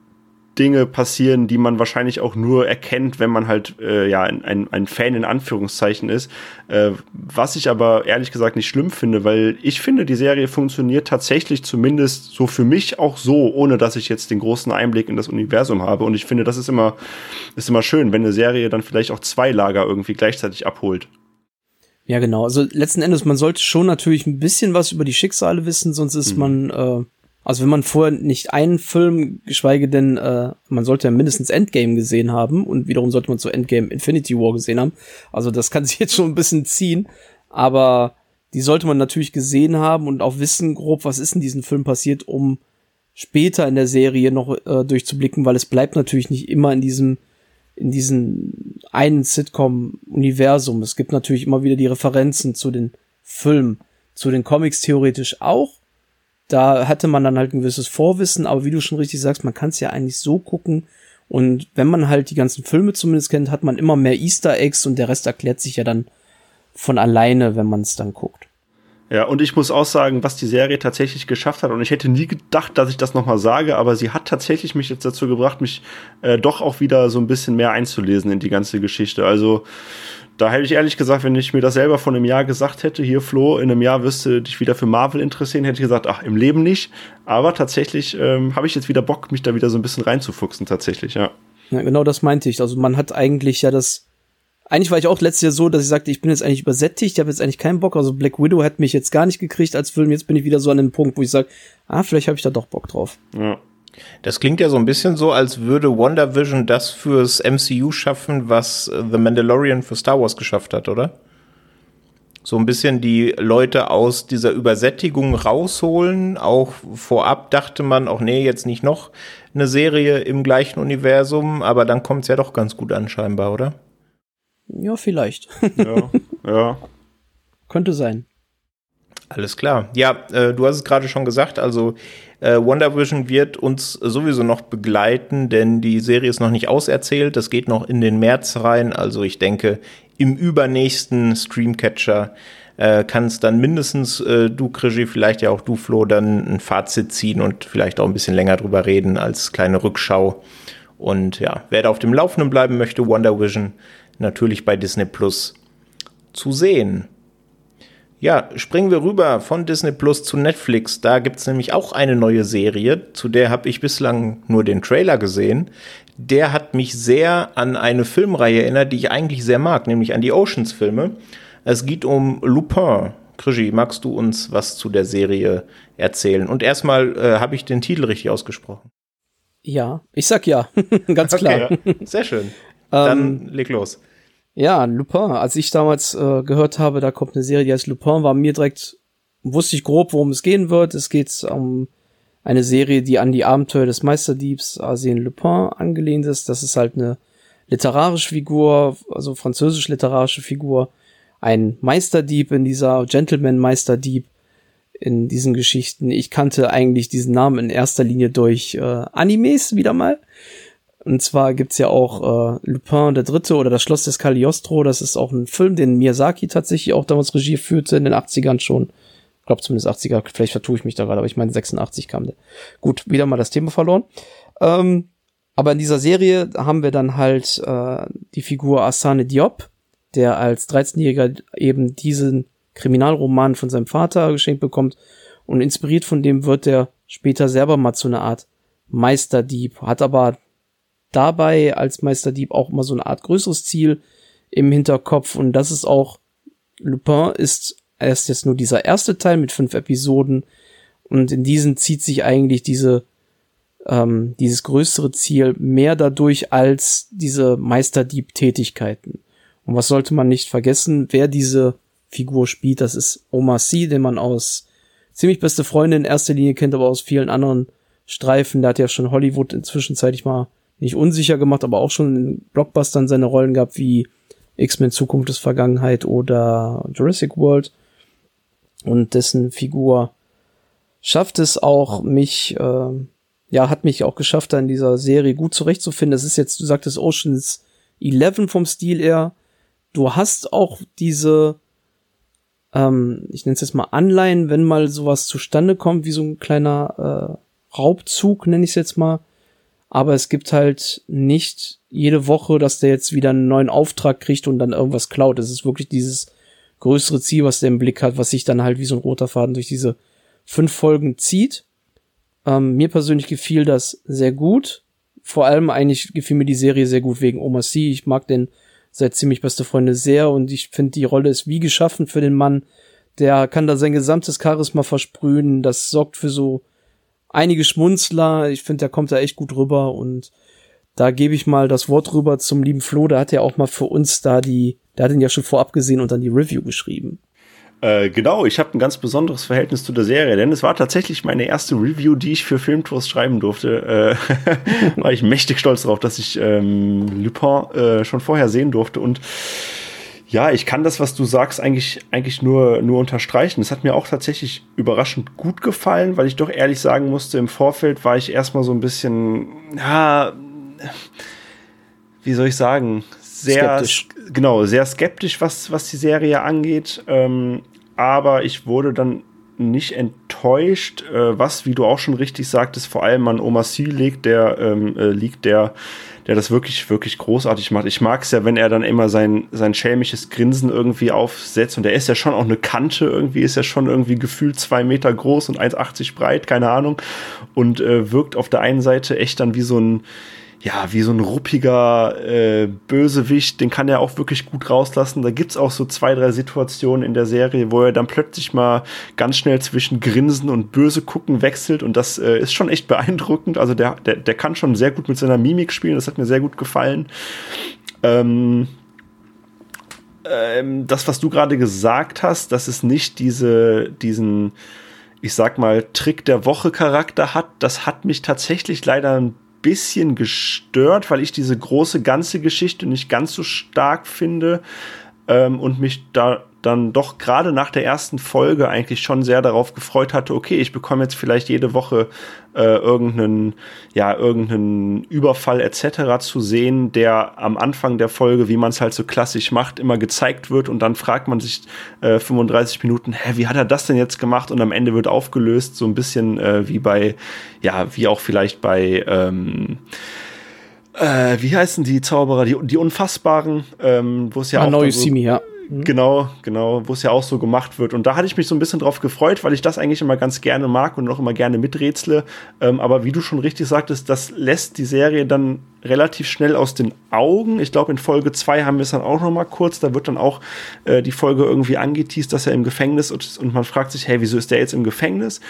Dinge passieren, die man wahrscheinlich auch nur erkennt, wenn man halt äh, ja ein, ein Fan in Anführungszeichen ist. Äh, was ich aber ehrlich gesagt nicht schlimm finde, weil ich finde, die Serie funktioniert tatsächlich zumindest so für mich auch so, ohne dass ich jetzt den großen Einblick in das Universum habe. Und ich finde, das ist immer, ist immer schön, wenn eine Serie dann vielleicht auch zwei Lager irgendwie gleichzeitig abholt. Ja, genau. Also letzten Endes, man sollte schon natürlich ein bisschen was über die Schicksale wissen, sonst ist mhm. man äh, also wenn man vorher nicht einen Film, geschweige denn, äh, man sollte ja mindestens Endgame gesehen haben und wiederum sollte man zu Endgame Infinity War gesehen haben. Also das kann <laughs> sich jetzt schon ein bisschen ziehen, aber die sollte man natürlich gesehen haben und auch wissen grob, was ist in diesem Film passiert, um später in der Serie noch äh, durchzublicken, weil es bleibt natürlich nicht immer in diesem in diesem einen Sitcom-Universum. Es gibt natürlich immer wieder die Referenzen zu den Filmen, zu den Comics theoretisch auch, da hatte man dann halt ein gewisses Vorwissen, aber wie du schon richtig sagst, man kann es ja eigentlich so gucken. Und wenn man halt die ganzen Filme zumindest kennt, hat man immer mehr Easter Eggs und der Rest erklärt sich ja dann von alleine, wenn man es dann guckt. Ja, und ich muss auch sagen, was die Serie tatsächlich geschafft hat, und ich hätte nie gedacht, dass ich das nochmal sage, aber sie hat tatsächlich mich jetzt dazu gebracht, mich äh, doch auch wieder so ein bisschen mehr einzulesen in die ganze Geschichte. Also da hätte ich ehrlich gesagt, wenn ich mir das selber vor einem Jahr gesagt hätte, hier Flo, in einem Jahr wirst du dich wieder für Marvel interessieren, hätte ich gesagt, ach, im Leben nicht. Aber tatsächlich ähm, habe ich jetzt wieder Bock, mich da wieder so ein bisschen reinzufuchsen, tatsächlich, ja. Ja, genau das meinte ich. Also man hat eigentlich ja das. Eigentlich war ich auch letztes Jahr so, dass ich sagte, ich bin jetzt eigentlich übersättigt, ich habe jetzt eigentlich keinen Bock. Also Black Widow hat mich jetzt gar nicht gekriegt als Film. Jetzt bin ich wieder so an dem Punkt, wo ich sage, ah, vielleicht habe ich da doch Bock drauf. Ja. Das klingt ja so ein bisschen so, als würde WandaVision das fürs MCU schaffen, was äh, The Mandalorian für Star Wars geschafft hat, oder? So ein bisschen die Leute aus dieser Übersättigung rausholen. Auch vorab dachte man, auch nee, jetzt nicht noch eine Serie im gleichen Universum, aber dann kommt es ja doch ganz gut an, scheinbar, oder? Ja, vielleicht. ja, ja. <laughs> Könnte sein. Alles klar. Ja, äh, du hast es gerade schon gesagt, also äh, WandaVision wird uns sowieso noch begleiten, denn die Serie ist noch nicht auserzählt. Das geht noch in den März rein. Also ich denke, im übernächsten Streamcatcher äh, kann es dann mindestens äh, du, Krigi, vielleicht ja auch du, Flo, dann ein Fazit ziehen und vielleicht auch ein bisschen länger drüber reden als kleine Rückschau. Und ja, wer da auf dem Laufenden bleiben möchte, WandaVision natürlich bei Disney Plus zu sehen. Ja, springen wir rüber von Disney Plus zu Netflix. Da gibt es nämlich auch eine neue Serie, zu der habe ich bislang nur den Trailer gesehen. Der hat mich sehr an eine Filmreihe erinnert, die ich eigentlich sehr mag, nämlich an die Oceans-Filme. Es geht um Lupin. Krischi, magst du uns was zu der Serie erzählen? Und erstmal äh, habe ich den Titel richtig ausgesprochen. Ja, ich sag ja, <laughs> ganz klar. Okay. Sehr schön. Dann ähm, leg los. Ja, Lupin. Als ich damals äh, gehört habe, da kommt eine Serie, die heißt Lupin, war mir direkt, wusste ich grob, worum es gehen wird. Es geht um eine Serie, die an die Abenteuer des Meisterdiebs Arsène Lupin angelehnt ist. Das ist halt eine literarische Figur, also französisch literarische Figur. Ein Meisterdieb in dieser Gentleman-Meisterdieb in diesen Geschichten. Ich kannte eigentlich diesen Namen in erster Linie durch äh, Animes wieder mal. Und zwar gibt's ja auch äh, Lupin der Dritte oder das Schloss des Cagliostro. Das ist auch ein Film, den Miyazaki tatsächlich auch damals Regie führte in den 80ern schon. Ich glaube zumindest 80er, vielleicht vertue ich mich da gerade, aber ich meine 86 kam der. Gut, wieder mal das Thema verloren. Ähm, aber in dieser Serie haben wir dann halt äh, die Figur Asane Diop, der als 13-Jähriger eben diesen Kriminalroman von seinem Vater geschenkt bekommt und inspiriert von dem wird er später selber mal zu einer Art Meisterdieb, hat aber dabei als Meisterdieb auch immer so eine Art größeres Ziel im Hinterkopf und das ist auch Lupin ist erst jetzt nur dieser erste Teil mit fünf Episoden und in diesen zieht sich eigentlich diese ähm, dieses größere Ziel mehr dadurch als diese Meisterdieb-Tätigkeiten. Und was sollte man nicht vergessen, wer diese Figur spielt, das ist Omar Sy, den man aus ziemlich beste Freunde in erster Linie kennt, aber aus vielen anderen Streifen. Da hat ja schon Hollywood inzwischen ich mal nicht unsicher gemacht, aber auch schon in Blockbustern seine Rollen gehabt, wie X-Men Zukunft des Vergangenheit oder Jurassic World. Und dessen Figur schafft es auch, mich, äh, ja, hat mich auch geschafft, da in dieser Serie gut zurechtzufinden. Das ist jetzt, du sagtest Oceans 11 vom Stil her. Du hast auch diese, ähm, ich nenne es jetzt mal Anleihen, wenn mal sowas zustande kommt, wie so ein kleiner äh, Raubzug, nenne ich es jetzt mal. Aber es gibt halt nicht jede Woche, dass der jetzt wieder einen neuen Auftrag kriegt und dann irgendwas klaut. Es ist wirklich dieses größere Ziel, was der im Blick hat, was sich dann halt wie so ein roter Faden durch diese fünf Folgen zieht. Ähm, mir persönlich gefiel das sehr gut. Vor allem eigentlich gefiel mir die Serie sehr gut wegen Omar C. Ich mag den seit ziemlich beste Freunde sehr und ich finde die Rolle ist wie geschaffen für den Mann. Der kann da sein gesamtes Charisma versprühen. Das sorgt für so einige Schmunzler. Ich finde, der kommt da echt gut rüber und da gebe ich mal das Wort rüber zum lieben Flo. Der hat ja auch mal für uns da die, der hat ihn ja schon vorab gesehen und dann die Review geschrieben. Äh, genau, ich habe ein ganz besonderes Verhältnis zu der Serie, denn es war tatsächlich meine erste Review, die ich für Filmtours schreiben durfte. Äh, <laughs> war ich mächtig stolz darauf, dass ich ähm, Lupin äh, schon vorher sehen durfte und ja, ich kann das, was du sagst, eigentlich, eigentlich nur, nur unterstreichen. Es hat mir auch tatsächlich überraschend gut gefallen, weil ich doch ehrlich sagen musste, im Vorfeld war ich erstmal so ein bisschen, ja, wie soll ich sagen, sehr, skeptisch. genau, sehr skeptisch, was, was die Serie angeht. Ähm, aber ich wurde dann nicht enttäuscht, äh, was, wie du auch schon richtig sagtest, vor allem an Oma Sy liegt, der ähm, äh, liegt, der, der das wirklich, wirklich großartig macht. Ich mag es ja, wenn er dann immer sein, sein schelmisches Grinsen irgendwie aufsetzt. Und der ist ja schon auch eine Kante irgendwie, ist ja schon irgendwie gefühlt zwei Meter groß und 1,80 breit, keine Ahnung. Und äh, wirkt auf der einen Seite echt dann wie so ein, ja, wie so ein ruppiger äh, Bösewicht, den kann er auch wirklich gut rauslassen. Da gibt's auch so zwei, drei Situationen in der Serie, wo er dann plötzlich mal ganz schnell zwischen Grinsen und Böse gucken wechselt und das äh, ist schon echt beeindruckend. Also der, der, der kann schon sehr gut mit seiner Mimik spielen, das hat mir sehr gut gefallen. Ähm, ähm, das, was du gerade gesagt hast, dass es nicht diese, diesen, ich sag mal, Trick der Woche Charakter hat, das hat mich tatsächlich leider ein bisschen gestört, weil ich diese große ganze Geschichte nicht ganz so stark finde ähm, und mich da dann doch gerade nach der ersten Folge eigentlich schon sehr darauf gefreut hatte, okay, ich bekomme jetzt vielleicht jede Woche äh, irgendeinen, ja, irgendeinen Überfall etc. zu sehen, der am Anfang der Folge, wie man es halt so klassisch macht, immer gezeigt wird und dann fragt man sich äh, 35 Minuten, hä, wie hat er das denn jetzt gemacht? Und am Ende wird aufgelöst, so ein bisschen äh, wie bei, ja, wie auch vielleicht bei ähm, äh, wie heißen die Zauberer, die, die Unfassbaren, ähm, wo es ja ah, auch. No, so, ja. Mhm. Genau, genau, wo es ja auch so gemacht wird. Und da hatte ich mich so ein bisschen drauf gefreut, weil ich das eigentlich immer ganz gerne mag und auch immer gerne miträtsle. Ähm, aber wie du schon richtig sagtest, das lässt die Serie dann relativ schnell aus den Augen. Ich glaube, in Folge 2 haben wir es dann auch noch mal kurz. Da wird dann auch äh, die Folge irgendwie angeteased, dass er im Gefängnis ist und man fragt sich, hey, wieso ist der jetzt im Gefängnis?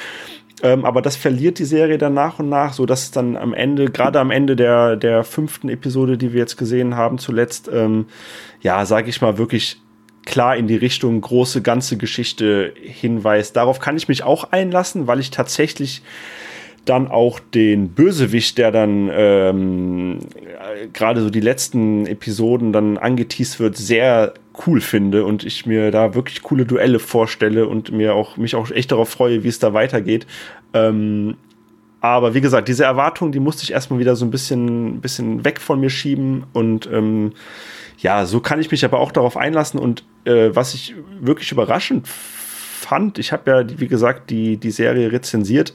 Ähm, aber das verliert die Serie dann nach und nach, so dass es dann am Ende, gerade am Ende der, der fünften Episode, die wir jetzt gesehen haben, zuletzt, ähm, ja, sage ich mal, wirklich klar in die Richtung große ganze Geschichte hinweist. Darauf kann ich mich auch einlassen, weil ich tatsächlich dann auch den Bösewicht, der dann ähm, gerade so die letzten Episoden dann angeteased wird, sehr cool finde und ich mir da wirklich coole Duelle vorstelle und mir auch mich auch echt darauf freue, wie es da weitergeht. Ähm, aber wie gesagt, diese Erwartung, die musste ich erstmal wieder so ein bisschen, bisschen weg von mir schieben. Und ähm, ja, so kann ich mich aber auch darauf einlassen. Und äh, was ich wirklich überraschend fand, ich habe ja, wie gesagt, die, die Serie rezensiert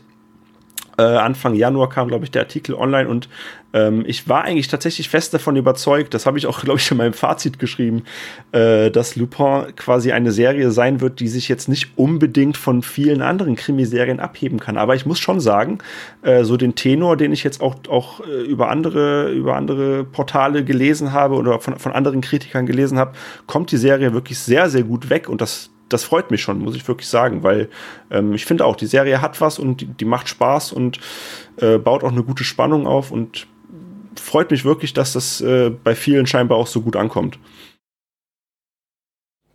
äh, Anfang Januar kam, glaube ich, der Artikel online und ähm, ich war eigentlich tatsächlich fest davon überzeugt, das habe ich auch, <laughs> glaube ich, in meinem Fazit geschrieben, äh, dass Lupin quasi eine Serie sein wird, die sich jetzt nicht unbedingt von vielen anderen Krimiserien abheben kann. Aber ich muss schon sagen, äh, so den Tenor, den ich jetzt auch, auch äh, über, andere, über andere Portale gelesen habe oder von, von anderen Kritikern gelesen habe, kommt die Serie wirklich sehr, sehr gut weg und das das freut mich schon, muss ich wirklich sagen, weil ähm, ich finde auch, die Serie hat was und die, die macht Spaß und äh, baut auch eine gute Spannung auf und freut mich wirklich, dass das äh, bei vielen scheinbar auch so gut ankommt.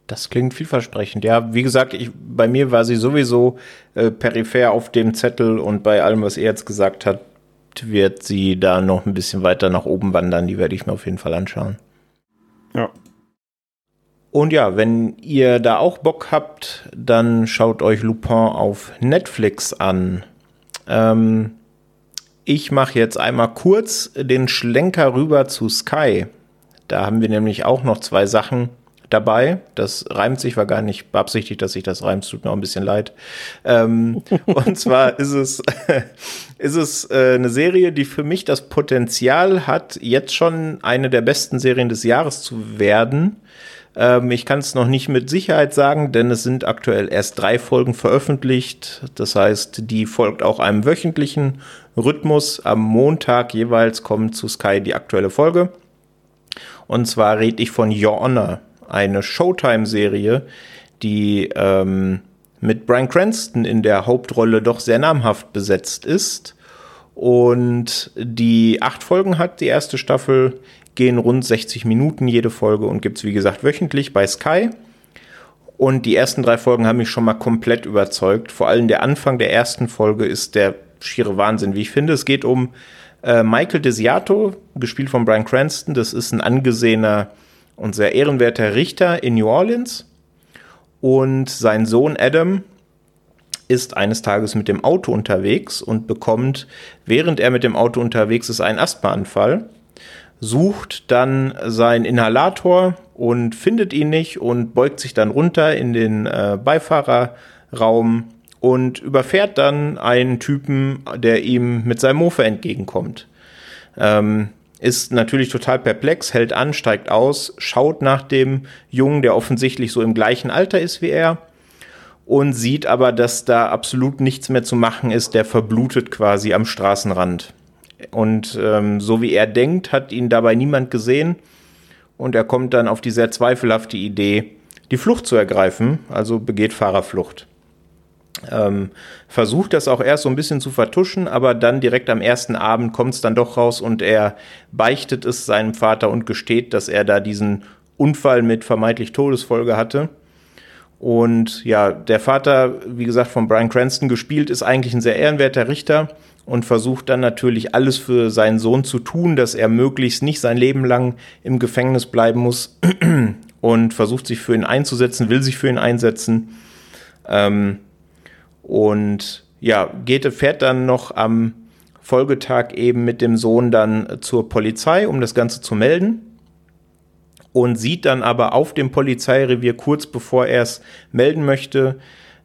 Das klingt vielversprechend. Ja, wie gesagt, ich, bei mir war sie sowieso äh, peripher auf dem Zettel und bei allem, was er jetzt gesagt hat, wird sie da noch ein bisschen weiter nach oben wandern. Die werde ich mir auf jeden Fall anschauen. Ja. Und ja, wenn ihr da auch Bock habt, dann schaut euch Lupin auf Netflix an. Ähm, ich mache jetzt einmal kurz den Schlenker rüber zu Sky. Da haben wir nämlich auch noch zwei Sachen dabei. Das reimt sich, war gar nicht beabsichtigt, dass sich das reimt, tut mir auch ein bisschen leid. Ähm, <laughs> und zwar ist es, <laughs> ist es äh, eine Serie, die für mich das Potenzial hat, jetzt schon eine der besten Serien des Jahres zu werden. Ähm, ich kann es noch nicht mit Sicherheit sagen, denn es sind aktuell erst drei Folgen veröffentlicht. Das heißt, die folgt auch einem wöchentlichen Rhythmus. Am Montag jeweils kommt zu Sky die aktuelle Folge. Und zwar rede ich von Your Honor eine Showtime-Serie, die ähm, mit Brian Cranston in der Hauptrolle doch sehr namhaft besetzt ist. Und die acht Folgen hat die erste Staffel, gehen rund 60 Minuten jede Folge und gibt es, wie gesagt, wöchentlich bei Sky. Und die ersten drei Folgen haben mich schon mal komplett überzeugt. Vor allem der Anfang der ersten Folge ist der schiere Wahnsinn, wie ich finde. Es geht um äh, Michael Desiato, gespielt von Brian Cranston. Das ist ein angesehener und sehr ehrenwerter Richter in New Orleans. Und sein Sohn Adam ist eines Tages mit dem Auto unterwegs und bekommt, während er mit dem Auto unterwegs ist, einen Asthmaanfall, sucht dann seinen Inhalator und findet ihn nicht und beugt sich dann runter in den äh, Beifahrerraum und überfährt dann einen Typen, der ihm mit seinem Mofa entgegenkommt. Ähm, ist natürlich total perplex, hält an, steigt aus, schaut nach dem Jungen, der offensichtlich so im gleichen Alter ist wie er und sieht aber, dass da absolut nichts mehr zu machen ist, der verblutet quasi am Straßenrand. Und ähm, so wie er denkt, hat ihn dabei niemand gesehen und er kommt dann auf die sehr zweifelhafte Idee, die Flucht zu ergreifen, also begeht Fahrerflucht. Ähm, versucht das auch erst so ein bisschen zu vertuschen, aber dann direkt am ersten Abend kommt es dann doch raus und er beichtet es seinem Vater und gesteht, dass er da diesen Unfall mit vermeintlich Todesfolge hatte. Und ja, der Vater, wie gesagt, von Brian Cranston gespielt, ist eigentlich ein sehr ehrenwerter Richter und versucht dann natürlich alles für seinen Sohn zu tun, dass er möglichst nicht sein Leben lang im Gefängnis bleiben muss <clears throat> und versucht sich für ihn einzusetzen, will sich für ihn einsetzen. Ähm, und ja, Goethe fährt dann noch am Folgetag eben mit dem Sohn dann zur Polizei, um das Ganze zu melden. Und sieht dann aber auf dem Polizeirevier kurz bevor er es melden möchte,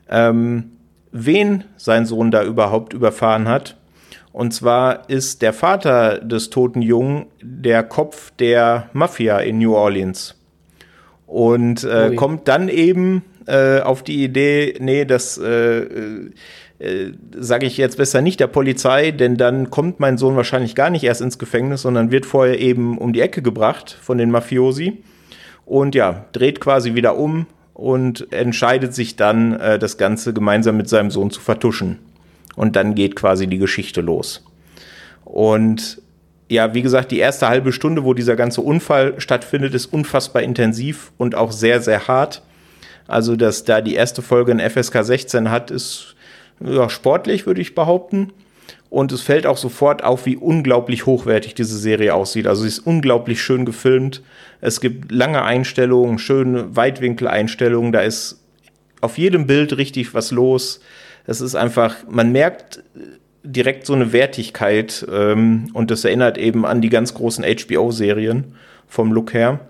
ähm, wen sein Sohn da überhaupt überfahren hat. Und zwar ist der Vater des toten Jungen der Kopf der Mafia in New Orleans. Und äh, kommt dann eben äh, auf die Idee, nee, das äh, äh, sage ich jetzt besser nicht der Polizei, denn dann kommt mein Sohn wahrscheinlich gar nicht erst ins Gefängnis, sondern wird vorher eben um die Ecke gebracht von den Mafiosi und ja, dreht quasi wieder um und entscheidet sich dann, äh, das Ganze gemeinsam mit seinem Sohn zu vertuschen. Und dann geht quasi die Geschichte los. Und ja, wie gesagt, die erste halbe Stunde, wo dieser ganze Unfall stattfindet, ist unfassbar intensiv und auch sehr, sehr hart. Also, dass da die erste Folge ein FSK 16 hat, ist ja, sportlich, würde ich behaupten. Und es fällt auch sofort auf, wie unglaublich hochwertig diese Serie aussieht. Also sie ist unglaublich schön gefilmt. Es gibt lange Einstellungen, schöne Weitwinkeleinstellungen. Da ist auf jedem Bild richtig was los. Es ist einfach, man merkt direkt so eine Wertigkeit ähm, und das erinnert eben an die ganz großen HBO-Serien vom Look her.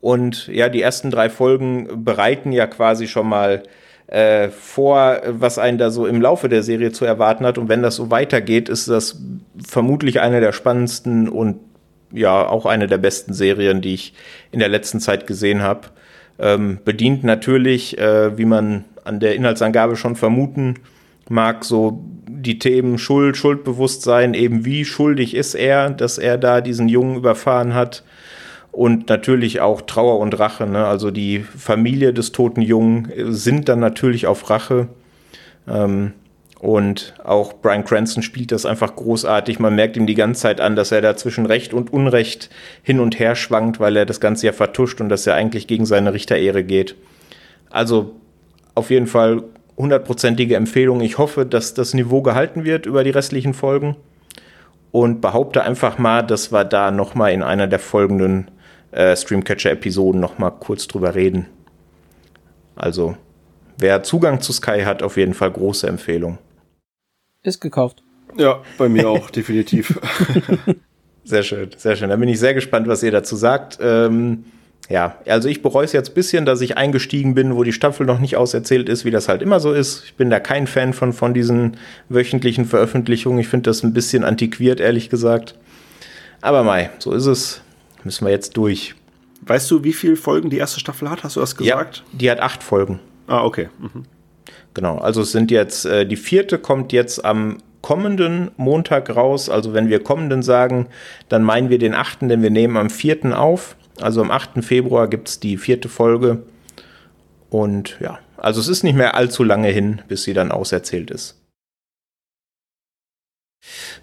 Und ja, die ersten drei Folgen bereiten ja quasi schon mal äh, vor, was einen da so im Laufe der Serie zu erwarten hat. Und wenn das so weitergeht, ist das vermutlich eine der spannendsten und ja auch eine der besten Serien, die ich in der letzten Zeit gesehen habe. Ähm, bedient natürlich, äh, wie man an der Inhaltsangabe schon vermuten mag, so die Themen Schuld, Schuldbewusstsein, eben wie schuldig ist er, dass er da diesen Jungen überfahren hat und natürlich auch Trauer und Rache. Ne? Also die Familie des toten Jungen sind dann natürlich auf Rache. Ähm, Und auch Brian Cranston spielt das einfach großartig. Man merkt ihm die ganze Zeit an, dass er da zwischen Recht und Unrecht hin und her schwankt, weil er das Ganze ja vertuscht und dass er eigentlich gegen seine Richterehre geht. Also auf jeden Fall hundertprozentige Empfehlung. Ich hoffe, dass das Niveau gehalten wird über die restlichen Folgen und behaupte einfach mal, dass wir da noch mal in einer der folgenden äh, Streamcatcher-Episoden noch mal kurz drüber reden. Also wer Zugang zu Sky hat, auf jeden Fall große Empfehlung. Ist gekauft. Ja, bei mir <laughs> auch, definitiv. <laughs> Sehr schön, sehr schön. Da bin ich sehr gespannt, was ihr dazu sagt. Ähm, ja, also ich bereue es jetzt ein bisschen, dass ich eingestiegen bin, wo die Staffel noch nicht auserzählt ist, wie das halt immer so ist. Ich bin da kein Fan von, von diesen wöchentlichen Veröffentlichungen. Ich finde das ein bisschen antiquiert, ehrlich gesagt. Aber Mai, so ist es. Müssen wir jetzt durch. Weißt du, wie viele Folgen die erste Staffel hat? Hast du das gesagt? Ja, die hat acht Folgen. Ah, okay. Mhm. Genau, also es sind jetzt, äh, die vierte kommt jetzt am kommenden Montag raus. Also wenn wir kommenden sagen, dann meinen wir den achten, denn wir nehmen am vierten auf. Also am 8. Februar gibt es die vierte Folge. Und ja, also es ist nicht mehr allzu lange hin, bis sie dann auserzählt ist.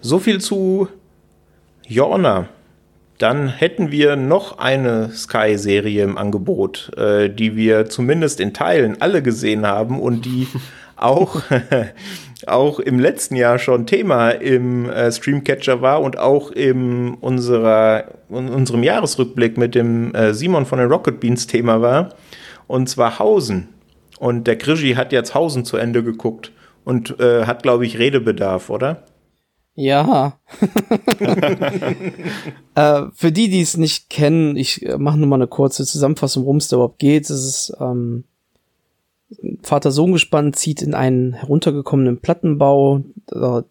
So viel zu Jorna. Dann hätten wir noch eine Sky-Serie im Angebot, äh, die wir zumindest in Teilen alle gesehen haben und die <laughs> auch, <laughs> auch im letzten Jahr schon Thema im äh, Streamcatcher war und auch in unserer, in unserem Jahresrückblick mit dem äh, Simon von den Rocket Beans Thema war. Und zwar Hausen. Und der Krischi hat jetzt Hausen zu Ende geguckt und äh, hat, glaube ich, Redebedarf, oder? Ja. <laughs> <laughs> äh, für die, die es nicht kennen, ich äh, mache nur mal eine kurze Zusammenfassung, worum es da überhaupt geht. Es ist ähm, Vater-Sohn-Gespann zieht in einen heruntergekommenen Plattenbau.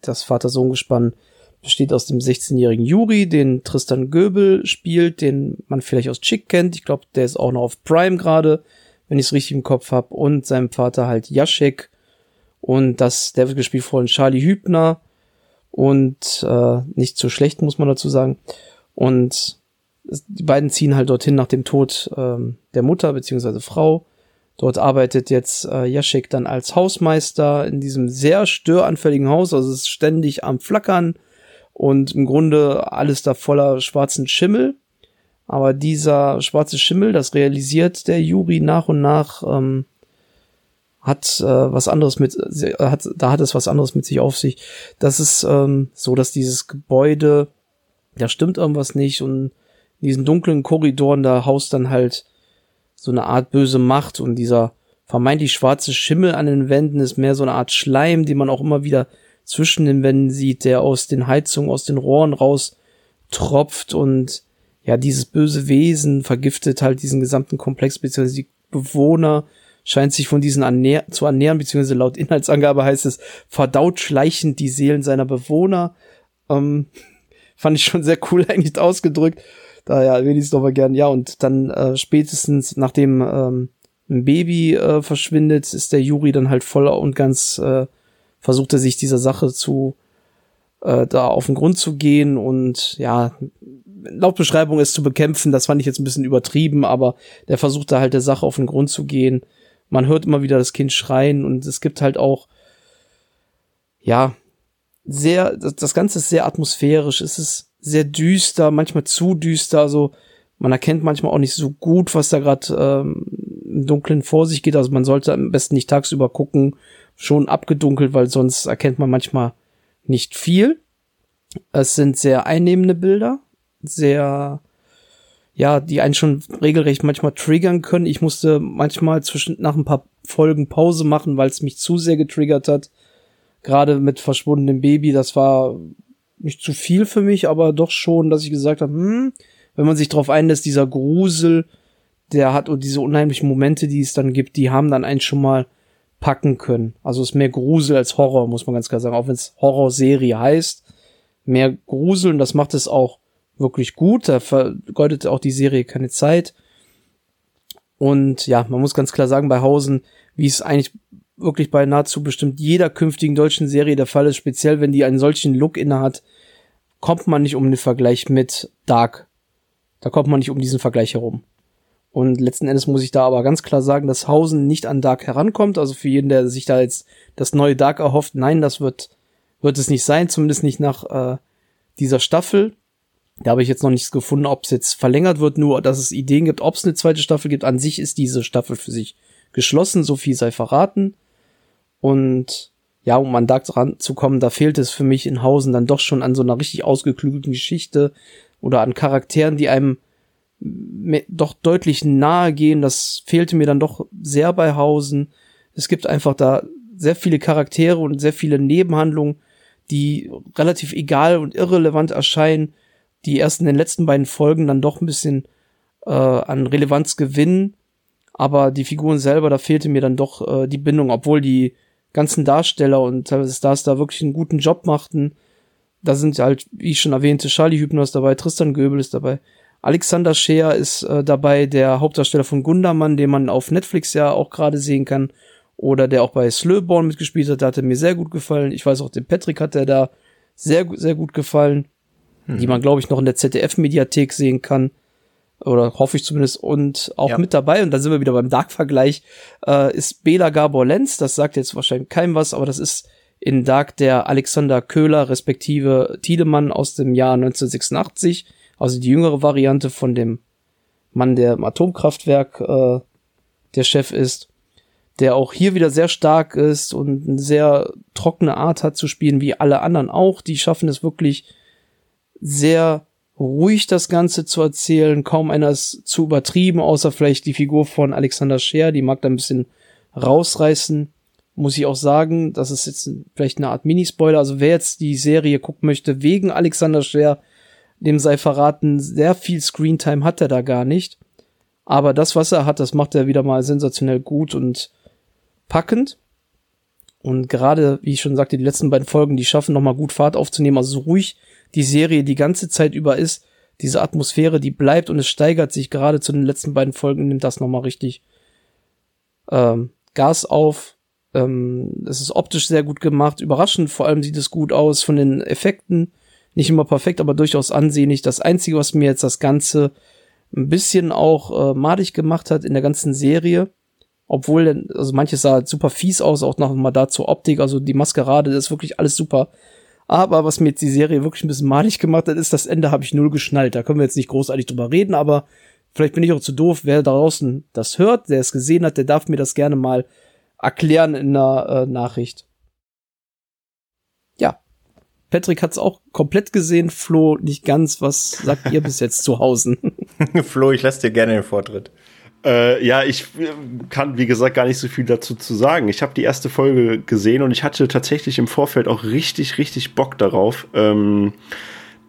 Das Vater-Sohn-Gespann besteht aus dem 16-jährigen Juri, den Tristan Göbel spielt, den man vielleicht aus Chick kennt. Ich glaube, der ist auch noch auf Prime gerade, wenn ich es richtig im Kopf habe. Und seinem Vater halt Jaschek. Und das, der wird gespielt von Charlie Hübner. Und äh, nicht so schlecht, muss man dazu sagen. Und die beiden ziehen halt dorthin nach dem Tod ähm, der Mutter beziehungsweise Frau Dort arbeitet jetzt äh, Jaschek dann als Hausmeister in diesem sehr störanfälligen Haus, also es ist ständig am Flackern und im Grunde alles da voller schwarzen Schimmel. Aber dieser schwarze Schimmel, das realisiert der Juri nach und nach, ähm, hat äh, was anderes mit, äh, hat, da hat es was anderes mit sich auf sich. Das ist ähm, so, dass dieses Gebäude, da stimmt irgendwas nicht und in diesen dunklen Korridoren, da haust dann halt so eine Art böse Macht und dieser vermeintlich schwarze Schimmel an den Wänden ist mehr so eine Art Schleim, den man auch immer wieder zwischen den Wänden sieht, der aus den Heizungen, aus den Rohren raus tropft und ja, dieses böse Wesen vergiftet halt diesen gesamten Komplex, beziehungsweise die Bewohner scheint sich von diesen ernähr zu ernähren, beziehungsweise laut Inhaltsangabe heißt es, verdaut schleichend die Seelen seiner Bewohner. Ähm, <laughs> fand ich schon sehr cool <laughs> eigentlich ausgedrückt. Daher erwähne ich es doch mal gern. Ja, und dann äh, spätestens nachdem ähm, ein Baby äh, verschwindet, ist der Juri dann halt voll und ganz äh, versucht er sich dieser Sache zu äh, da auf den Grund zu gehen und ja, laut Beschreibung ist zu bekämpfen, das fand ich jetzt ein bisschen übertrieben, aber der versucht da halt der Sache auf den Grund zu gehen. Man hört immer wieder das Kind schreien und es gibt halt auch ja sehr, das, Ganze ist sehr atmosphärisch, es ist sehr düster, manchmal zu düster. Also man erkennt manchmal auch nicht so gut, was da gerade ähm, im Dunkeln vor sich geht. Also man sollte am besten nicht tagsüber gucken, schon abgedunkelt, weil sonst erkennt man manchmal nicht viel. Es sind sehr einnehmende Bilder, sehr, ja, die einen schon regelrecht manchmal triggern können. Ich musste manchmal zwischen nach ein paar Folgen Pause machen, weil es mich zu sehr getriggert hat. Gerade mit verschwundenem Baby, das war nicht zu viel für mich, aber doch schon, dass ich gesagt habe, hm, wenn man sich darauf einlässt, dieser Grusel, der hat und diese unheimlichen Momente, die es dann gibt, die haben dann einen schon mal packen können. Also es ist mehr Grusel als Horror, muss man ganz klar sagen. Auch wenn es Horrorserie heißt, mehr Grusel und das macht es auch wirklich gut. Da vergeudet auch die Serie keine Zeit. Und ja, man muss ganz klar sagen, bei Hausen, wie es eigentlich wirklich bei nahezu bestimmt jeder künftigen deutschen Serie der Fall ist, speziell wenn die einen solchen Look inne hat, kommt man nicht um den Vergleich mit Dark. Da kommt man nicht um diesen Vergleich herum. Und letzten Endes muss ich da aber ganz klar sagen, dass Hausen nicht an Dark herankommt. Also für jeden, der sich da jetzt das neue Dark erhofft, nein, das wird, wird es nicht sein, zumindest nicht nach äh, dieser Staffel. Da habe ich jetzt noch nichts gefunden, ob es jetzt verlängert wird, nur dass es Ideen gibt, ob es eine zweite Staffel gibt. An sich ist diese Staffel für sich geschlossen, so viel sei verraten. Und ja, um an Dark ranzukommen, da fehlt es für mich in Hausen dann doch schon an so einer richtig ausgeklügelten Geschichte oder an Charakteren, die einem doch deutlich nahe gehen. Das fehlte mir dann doch sehr bei Hausen. Es gibt einfach da sehr viele Charaktere und sehr viele Nebenhandlungen, die relativ egal und irrelevant erscheinen, die erst in den letzten beiden Folgen dann doch ein bisschen äh, an Relevanz gewinnen. Aber die Figuren selber, da fehlte mir dann doch äh, die Bindung, obwohl die ganzen Darsteller und teilweise Stars da wirklich einen guten Job machten. Da sind halt, wie ich schon erwähnte, Charlie Hübner ist dabei, Tristan Göbel ist dabei, Alexander Scheer ist äh, dabei, der Hauptdarsteller von Gundermann, den man auf Netflix ja auch gerade sehen kann. Oder der auch bei Slowborn mitgespielt hat, der hatte mir sehr gut gefallen. Ich weiß auch, dem Patrick hat der da sehr, sehr gut gefallen. Mhm. Die man, glaube ich, noch in der ZDF-Mediathek sehen kann. Oder hoffe ich zumindest. Und auch ja. mit dabei, und da sind wir wieder beim Dark-Vergleich, äh, ist Bela Gabor Lenz. Das sagt jetzt wahrscheinlich keinem was, aber das ist in Dark der Alexander Köhler respektive Tiedemann aus dem Jahr 1986 also die jüngere Variante von dem Mann, der im Atomkraftwerk äh, der Chef ist, der auch hier wieder sehr stark ist und eine sehr trockene Art hat zu spielen, wie alle anderen auch. Die schaffen es wirklich sehr ruhig das Ganze zu erzählen. Kaum einer ist zu übertrieben, außer vielleicht die Figur von Alexander Scher, die mag da ein bisschen rausreißen. Muss ich auch sagen, das ist jetzt vielleicht eine Art Minispoiler. Also wer jetzt die Serie gucken möchte, wegen Alexander Scher, dem sei verraten, sehr viel Screentime hat er da gar nicht. Aber das, was er hat, das macht er wieder mal sensationell gut und packend. Und gerade, wie ich schon sagte, die letzten beiden Folgen, die schaffen nochmal gut Fahrt aufzunehmen. Also so ruhig die Serie die ganze Zeit über ist, diese Atmosphäre, die bleibt und es steigert sich gerade zu den letzten beiden Folgen, nimmt das nochmal richtig ähm, Gas auf. Ähm, es ist optisch sehr gut gemacht, überraschend, vor allem sieht es gut aus von den Effekten nicht immer perfekt, aber durchaus ansehnlich. Das Einzige, was mir jetzt das Ganze ein bisschen auch äh, madig gemacht hat in der ganzen Serie, obwohl, also manches sah super fies aus, auch noch mal da zur Optik, also die Maskerade, das ist wirklich alles super. Aber was mir jetzt die Serie wirklich ein bisschen madig gemacht hat, ist, das Ende habe ich null geschnallt. Da können wir jetzt nicht großartig drüber reden, aber vielleicht bin ich auch zu doof. Wer draußen das hört, der es gesehen hat, der darf mir das gerne mal erklären in einer äh, Nachricht. Ja, Patrick hat es auch komplett gesehen, Flo nicht ganz. Was sagt ihr bis jetzt zu Hause? <laughs> <laughs> Flo, ich lasse dir gerne den Vortritt. Äh, ja, ich äh, kann, wie gesagt, gar nicht so viel dazu zu sagen. Ich habe die erste Folge gesehen und ich hatte tatsächlich im Vorfeld auch richtig, richtig Bock darauf. Ähm,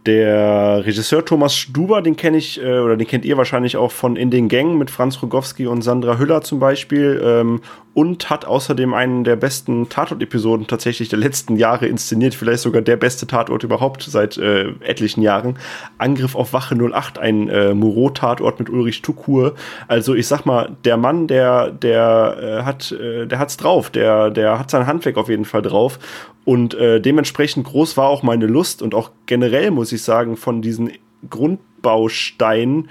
der Regisseur Thomas Stuber, den kenne ich, äh, oder den kennt ihr wahrscheinlich auch von In den Gängen mit Franz Rogowski und Sandra Hüller zum Beispiel. Ähm, und hat außerdem einen der besten Tatort-Episoden tatsächlich der letzten Jahre inszeniert, vielleicht sogar der beste Tatort überhaupt seit äh, etlichen Jahren. Angriff auf Wache 08, ein äh, Moreau-Tatort mit Ulrich Tukur. Also ich sag mal, der Mann, der, der äh, hat, äh, der hat's drauf, der, der hat sein Handwerk auf jeden Fall drauf. Und äh, dementsprechend groß war auch meine Lust und auch generell muss ich sagen, von diesen Grundbausteinen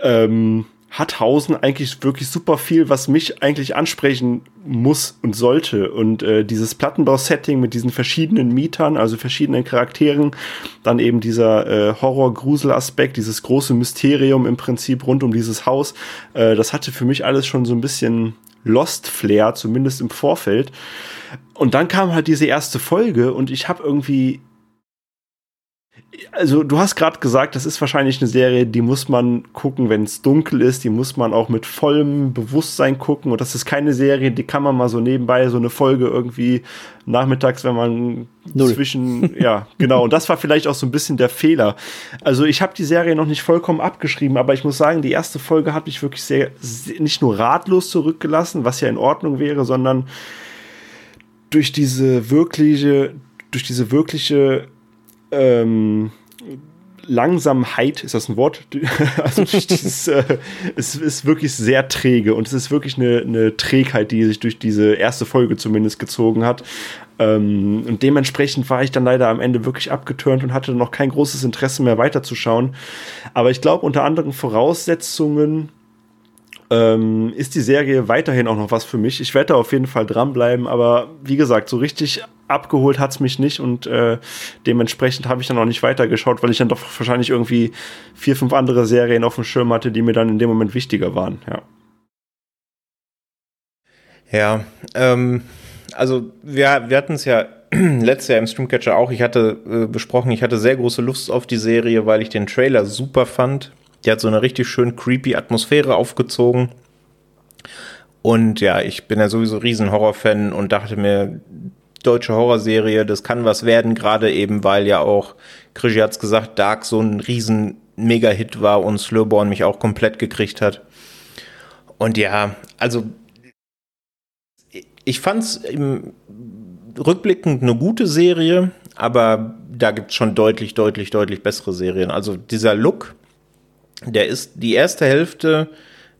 ähm, hat Hausen eigentlich wirklich super viel, was mich eigentlich ansprechen muss und sollte. Und äh, dieses Plattenbau-Setting mit diesen verschiedenen Mietern, also verschiedenen Charakteren, dann eben dieser äh, Horror-Grusel-Aspekt, dieses große Mysterium im Prinzip rund um dieses Haus, äh, das hatte für mich alles schon so ein bisschen Lost-Flair, zumindest im Vorfeld. Und dann kam halt diese erste Folge und ich habe irgendwie also du hast gerade gesagt, das ist wahrscheinlich eine Serie, die muss man gucken, wenn es dunkel ist, die muss man auch mit vollem Bewusstsein gucken und das ist keine Serie, die kann man mal so nebenbei so eine Folge irgendwie nachmittags, wenn man Null. zwischen ja, genau und das war vielleicht auch so ein bisschen der Fehler. Also, ich habe die Serie noch nicht vollkommen abgeschrieben, aber ich muss sagen, die erste Folge hat mich wirklich sehr nicht nur ratlos zurückgelassen, was ja in Ordnung wäre, sondern durch diese wirkliche, durch diese wirkliche ähm, Langsamkeit, ist das ein Wort? <laughs> also dieses, äh, es ist wirklich sehr träge und es ist wirklich eine, eine Trägheit, die sich durch diese erste Folge zumindest gezogen hat. Ähm, und dementsprechend war ich dann leider am Ende wirklich abgeturnt und hatte noch kein großes Interesse mehr weiterzuschauen. Aber ich glaube, unter anderen Voraussetzungen ähm, ist die Serie weiterhin auch noch was für mich. Ich werde da auf jeden Fall dranbleiben, aber wie gesagt, so richtig abgeholt hat's mich nicht und äh, dementsprechend habe ich dann auch nicht weitergeschaut, weil ich dann doch wahrscheinlich irgendwie vier, fünf andere Serien auf dem Schirm hatte, die mir dann in dem Moment wichtiger waren, ja. Ja, ähm, also wir, wir hatten es ja <clears throat> letztes Jahr im Streamcatcher auch. Ich hatte äh, besprochen, ich hatte sehr große Lust auf die Serie, weil ich den Trailer super fand. Die hat so eine richtig schön creepy Atmosphäre aufgezogen. Und ja, ich bin ja sowieso riesen Horrorfan und dachte mir, deutsche Horrorserie, das kann was werden, gerade eben, weil ja auch, Krischi hat's gesagt, Dark so ein riesen Mega-Hit war und Slowborn mich auch komplett gekriegt hat. Und ja, also ich fand's im rückblickend eine gute Serie, aber da gibt's schon deutlich, deutlich, deutlich bessere Serien. Also dieser Look, der ist die erste Hälfte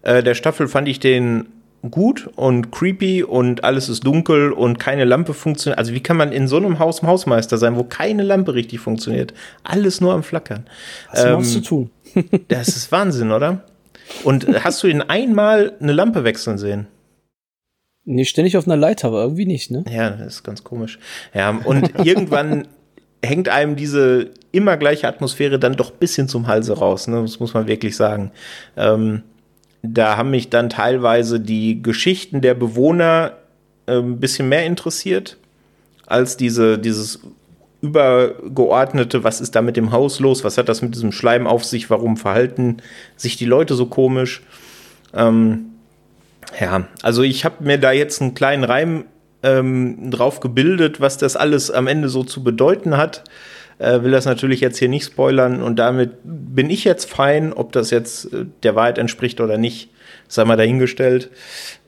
äh, der Staffel fand ich den gut und creepy und alles ist dunkel und keine Lampe funktioniert. Also wie kann man in so einem Haus Hausmeister sein, wo keine Lampe richtig funktioniert? Alles nur am Flackern. Was ähm, zu tun? <laughs> das ist Wahnsinn, oder? Und hast du ihn einmal eine Lampe wechseln sehen? Nee, ständig auf einer Leiter, aber irgendwie nicht, ne? Ja, das ist ganz komisch. Ja, und <laughs> irgendwann hängt einem diese immer gleiche Atmosphäre dann doch bisschen zum Halse raus, ne? Das muss man wirklich sagen. Ähm, da haben mich dann teilweise die Geschichten der Bewohner äh, ein bisschen mehr interessiert als diese, dieses übergeordnete, was ist da mit dem Haus los, was hat das mit diesem Schleim auf sich, warum verhalten sich die Leute so komisch. Ähm, ja, also ich habe mir da jetzt einen kleinen Reim ähm, drauf gebildet, was das alles am Ende so zu bedeuten hat. Äh, will das natürlich jetzt hier nicht spoilern und damit bin ich jetzt fein, ob das jetzt äh, der Wahrheit entspricht oder nicht, sei mal dahingestellt.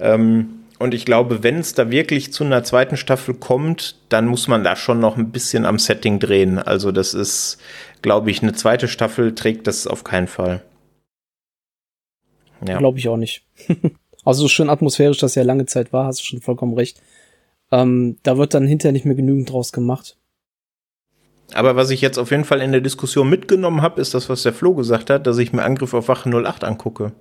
Ähm, und ich glaube, wenn es da wirklich zu einer zweiten Staffel kommt, dann muss man da schon noch ein bisschen am Setting drehen. Also das ist, glaube ich, eine zweite Staffel trägt das auf keinen Fall. Ja. Glaube ich auch nicht. <laughs> Also so schön atmosphärisch das ja lange Zeit war, hast du schon vollkommen recht. Ähm, da wird dann hinterher nicht mehr genügend draus gemacht. Aber was ich jetzt auf jeden Fall in der Diskussion mitgenommen habe, ist das, was der Flo gesagt hat, dass ich mir Angriff auf Wache 08 angucke.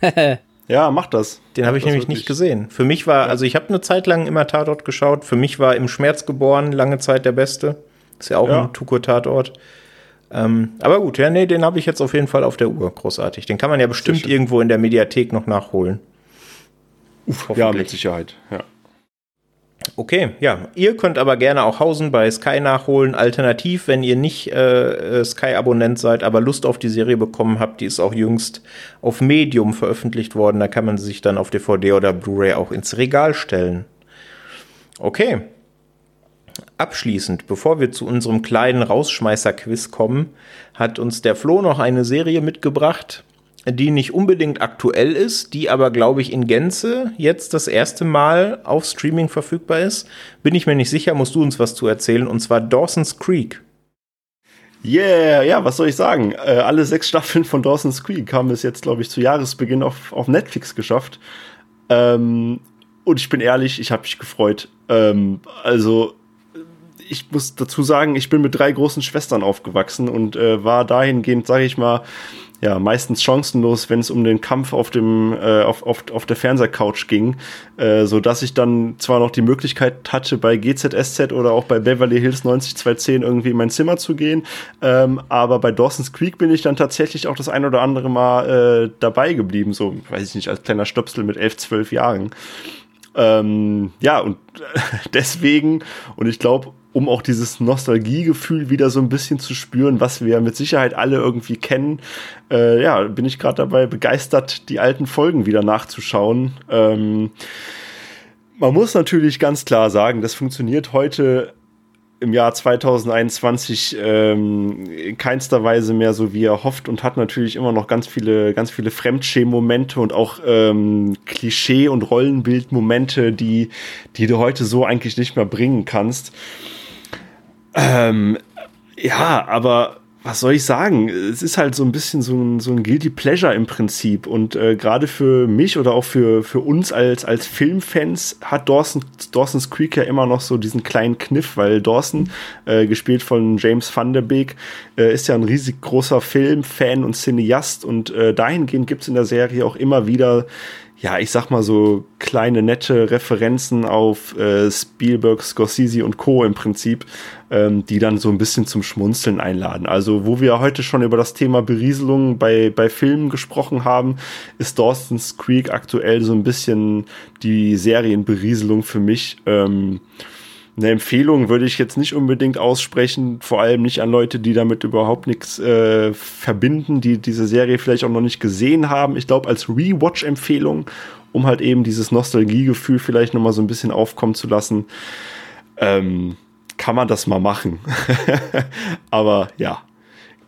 <laughs> ja, mach das. Den habe ich nämlich wirklich. nicht gesehen. Für mich war, ja. also ich habe eine Zeit lang immer Tatort geschaut. Für mich war im Schmerz geboren lange Zeit der beste. Ist ja auch ja. ein Tuko-Tatort. Ähm, aber gut, ja, nee, den habe ich jetzt auf jeden Fall auf der Uhr. Großartig. Den kann man ja bestimmt irgendwo in der Mediathek noch nachholen. Uff, ja, mit Sicherheit, ja. Okay, ja. Ihr könnt aber gerne auch Hausen bei Sky nachholen. Alternativ, wenn ihr nicht äh, Sky-Abonnent seid, aber Lust auf die Serie bekommen habt, die ist auch jüngst auf Medium veröffentlicht worden. Da kann man sich dann auf DVD oder Blu-ray auch ins Regal stellen. Okay. Abschließend, bevor wir zu unserem kleinen Rausschmeißer-Quiz kommen, hat uns der Flo noch eine Serie mitgebracht, die nicht unbedingt aktuell ist, die aber, glaube ich, in Gänze jetzt das erste Mal auf Streaming verfügbar ist. Bin ich mir nicht sicher, musst du uns was zu erzählen, und zwar Dawson's Creek. Yeah, ja, was soll ich sagen? Äh, alle sechs Staffeln von Dawson's Creek haben es jetzt, glaube ich, zu Jahresbeginn auf, auf Netflix geschafft. Ähm, und ich bin ehrlich, ich habe mich gefreut. Ähm, also, ich muss dazu sagen, ich bin mit drei großen Schwestern aufgewachsen und äh, war dahingehend, sage ich mal, ja, meistens chancenlos, wenn es um den Kampf auf dem äh, auf, auf, auf der Fernsehcouch ging, äh, so dass ich dann zwar noch die Möglichkeit hatte bei GZSZ oder auch bei Beverly Hills 90210 irgendwie in mein Zimmer zu gehen, ähm, aber bei Dawson's Creek bin ich dann tatsächlich auch das ein oder andere Mal äh, dabei geblieben, so weiß ich nicht als kleiner Stöpsel mit elf, zwölf Jahren. Ähm, ja, und <laughs> deswegen, und ich glaube, um auch dieses Nostalgiegefühl wieder so ein bisschen zu spüren, was wir mit Sicherheit alle irgendwie kennen. Äh, ja, bin ich gerade dabei begeistert, die alten Folgen wieder nachzuschauen. Ähm, man muss natürlich ganz klar sagen, das funktioniert heute im Jahr 2021 ähm, in keinster Weise mehr so, wie er hofft und hat natürlich immer noch ganz viele, ganz viele Fremdschämen-Momente und auch ähm, Klischee- und Rollenbild-Momente, die, die du heute so eigentlich nicht mehr bringen kannst. Ähm, ja, aber was soll ich sagen? Es ist halt so ein bisschen so ein, so ein Guilty Pleasure im Prinzip. Und äh, gerade für mich oder auch für, für uns als, als Filmfans hat Dawson, Dawson's Creek ja immer noch so diesen kleinen Kniff, weil Dawson, äh, gespielt von James Van der Beek, äh, ist ja ein riesig großer Filmfan und Cineast. Und äh, dahingehend gibt's in der Serie auch immer wieder ja, ich sag mal so kleine nette Referenzen auf äh, Spielberg, Scorsese und Co. im Prinzip, ähm, die dann so ein bisschen zum Schmunzeln einladen. Also, wo wir heute schon über das Thema Berieselung bei, bei Filmen gesprochen haben, ist Dawson's Creek aktuell so ein bisschen die Serienberieselung für mich. Ähm, eine Empfehlung würde ich jetzt nicht unbedingt aussprechen, vor allem nicht an Leute, die damit überhaupt nichts äh, verbinden, die diese Serie vielleicht auch noch nicht gesehen haben. Ich glaube, als Rewatch-Empfehlung, um halt eben dieses Nostalgiegefühl vielleicht noch mal so ein bisschen aufkommen zu lassen, ähm, kann man das mal machen. <laughs> Aber ja,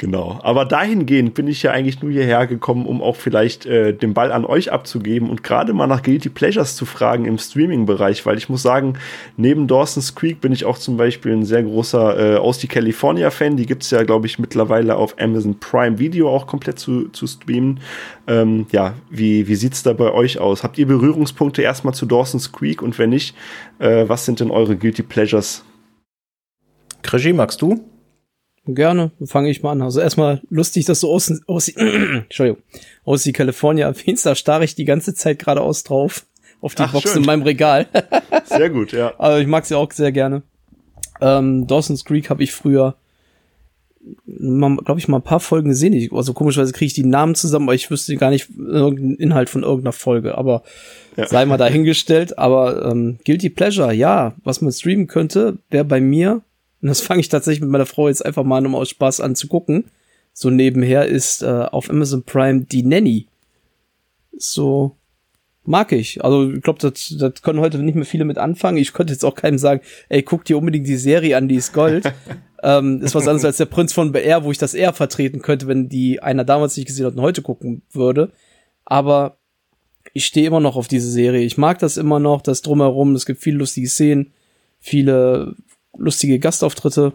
Genau. Aber dahingehend bin ich ja eigentlich nur hierher gekommen, um auch vielleicht äh, den Ball an euch abzugeben und gerade mal nach Guilty Pleasures zu fragen im Streaming-Bereich, weil ich muss sagen, neben Dawson's Creek bin ich auch zum Beispiel ein sehr großer äh, Aus die California-Fan. Die gibt es ja, glaube ich, mittlerweile auf Amazon Prime Video auch komplett zu, zu streamen. Ähm, ja, wie, wie sieht es da bei euch aus? Habt ihr Berührungspunkte erstmal zu Dawson's Creek und wenn nicht, äh, was sind denn eure Guilty Pleasures? Krigi, magst du? Gerne, fange ich mal an. Also erstmal lustig, dass du aus, aus, <clears throat> Entschuldigung, aus die California <laughs> erwähnst, da starre ich die ganze Zeit geradeaus drauf, auf die Ach, Box schön. in meinem Regal. <laughs> sehr gut, ja. Also ich mag sie auch sehr gerne. Ähm, Dawson's Creek habe ich früher, glaube ich, mal ein paar Folgen gesehen. Ich, also komischerweise kriege ich die Namen zusammen, aber ich wüsste gar nicht irgendeinen Inhalt von irgendeiner Folge. Aber ja. sei mal dahingestellt. Aber ähm, Guilty Pleasure, ja, was man streamen könnte, wäre bei mir und das fange ich tatsächlich mit meiner Frau jetzt einfach mal an, um aus Spaß anzugucken. So nebenher ist äh, auf Amazon Prime die Nanny. So mag ich. Also ich glaube, das, das können heute nicht mehr viele mit anfangen. Ich könnte jetzt auch keinem sagen, ey, guck dir unbedingt die Serie an, die ist Gold. <laughs> ähm, ist was anderes als der Prinz von BR, wo ich das eher vertreten könnte, wenn die einer damals nicht gesehen hat und heute gucken würde. Aber ich stehe immer noch auf diese Serie. Ich mag das immer noch, das drumherum. Es gibt viele lustige Szenen, viele lustige Gastauftritte.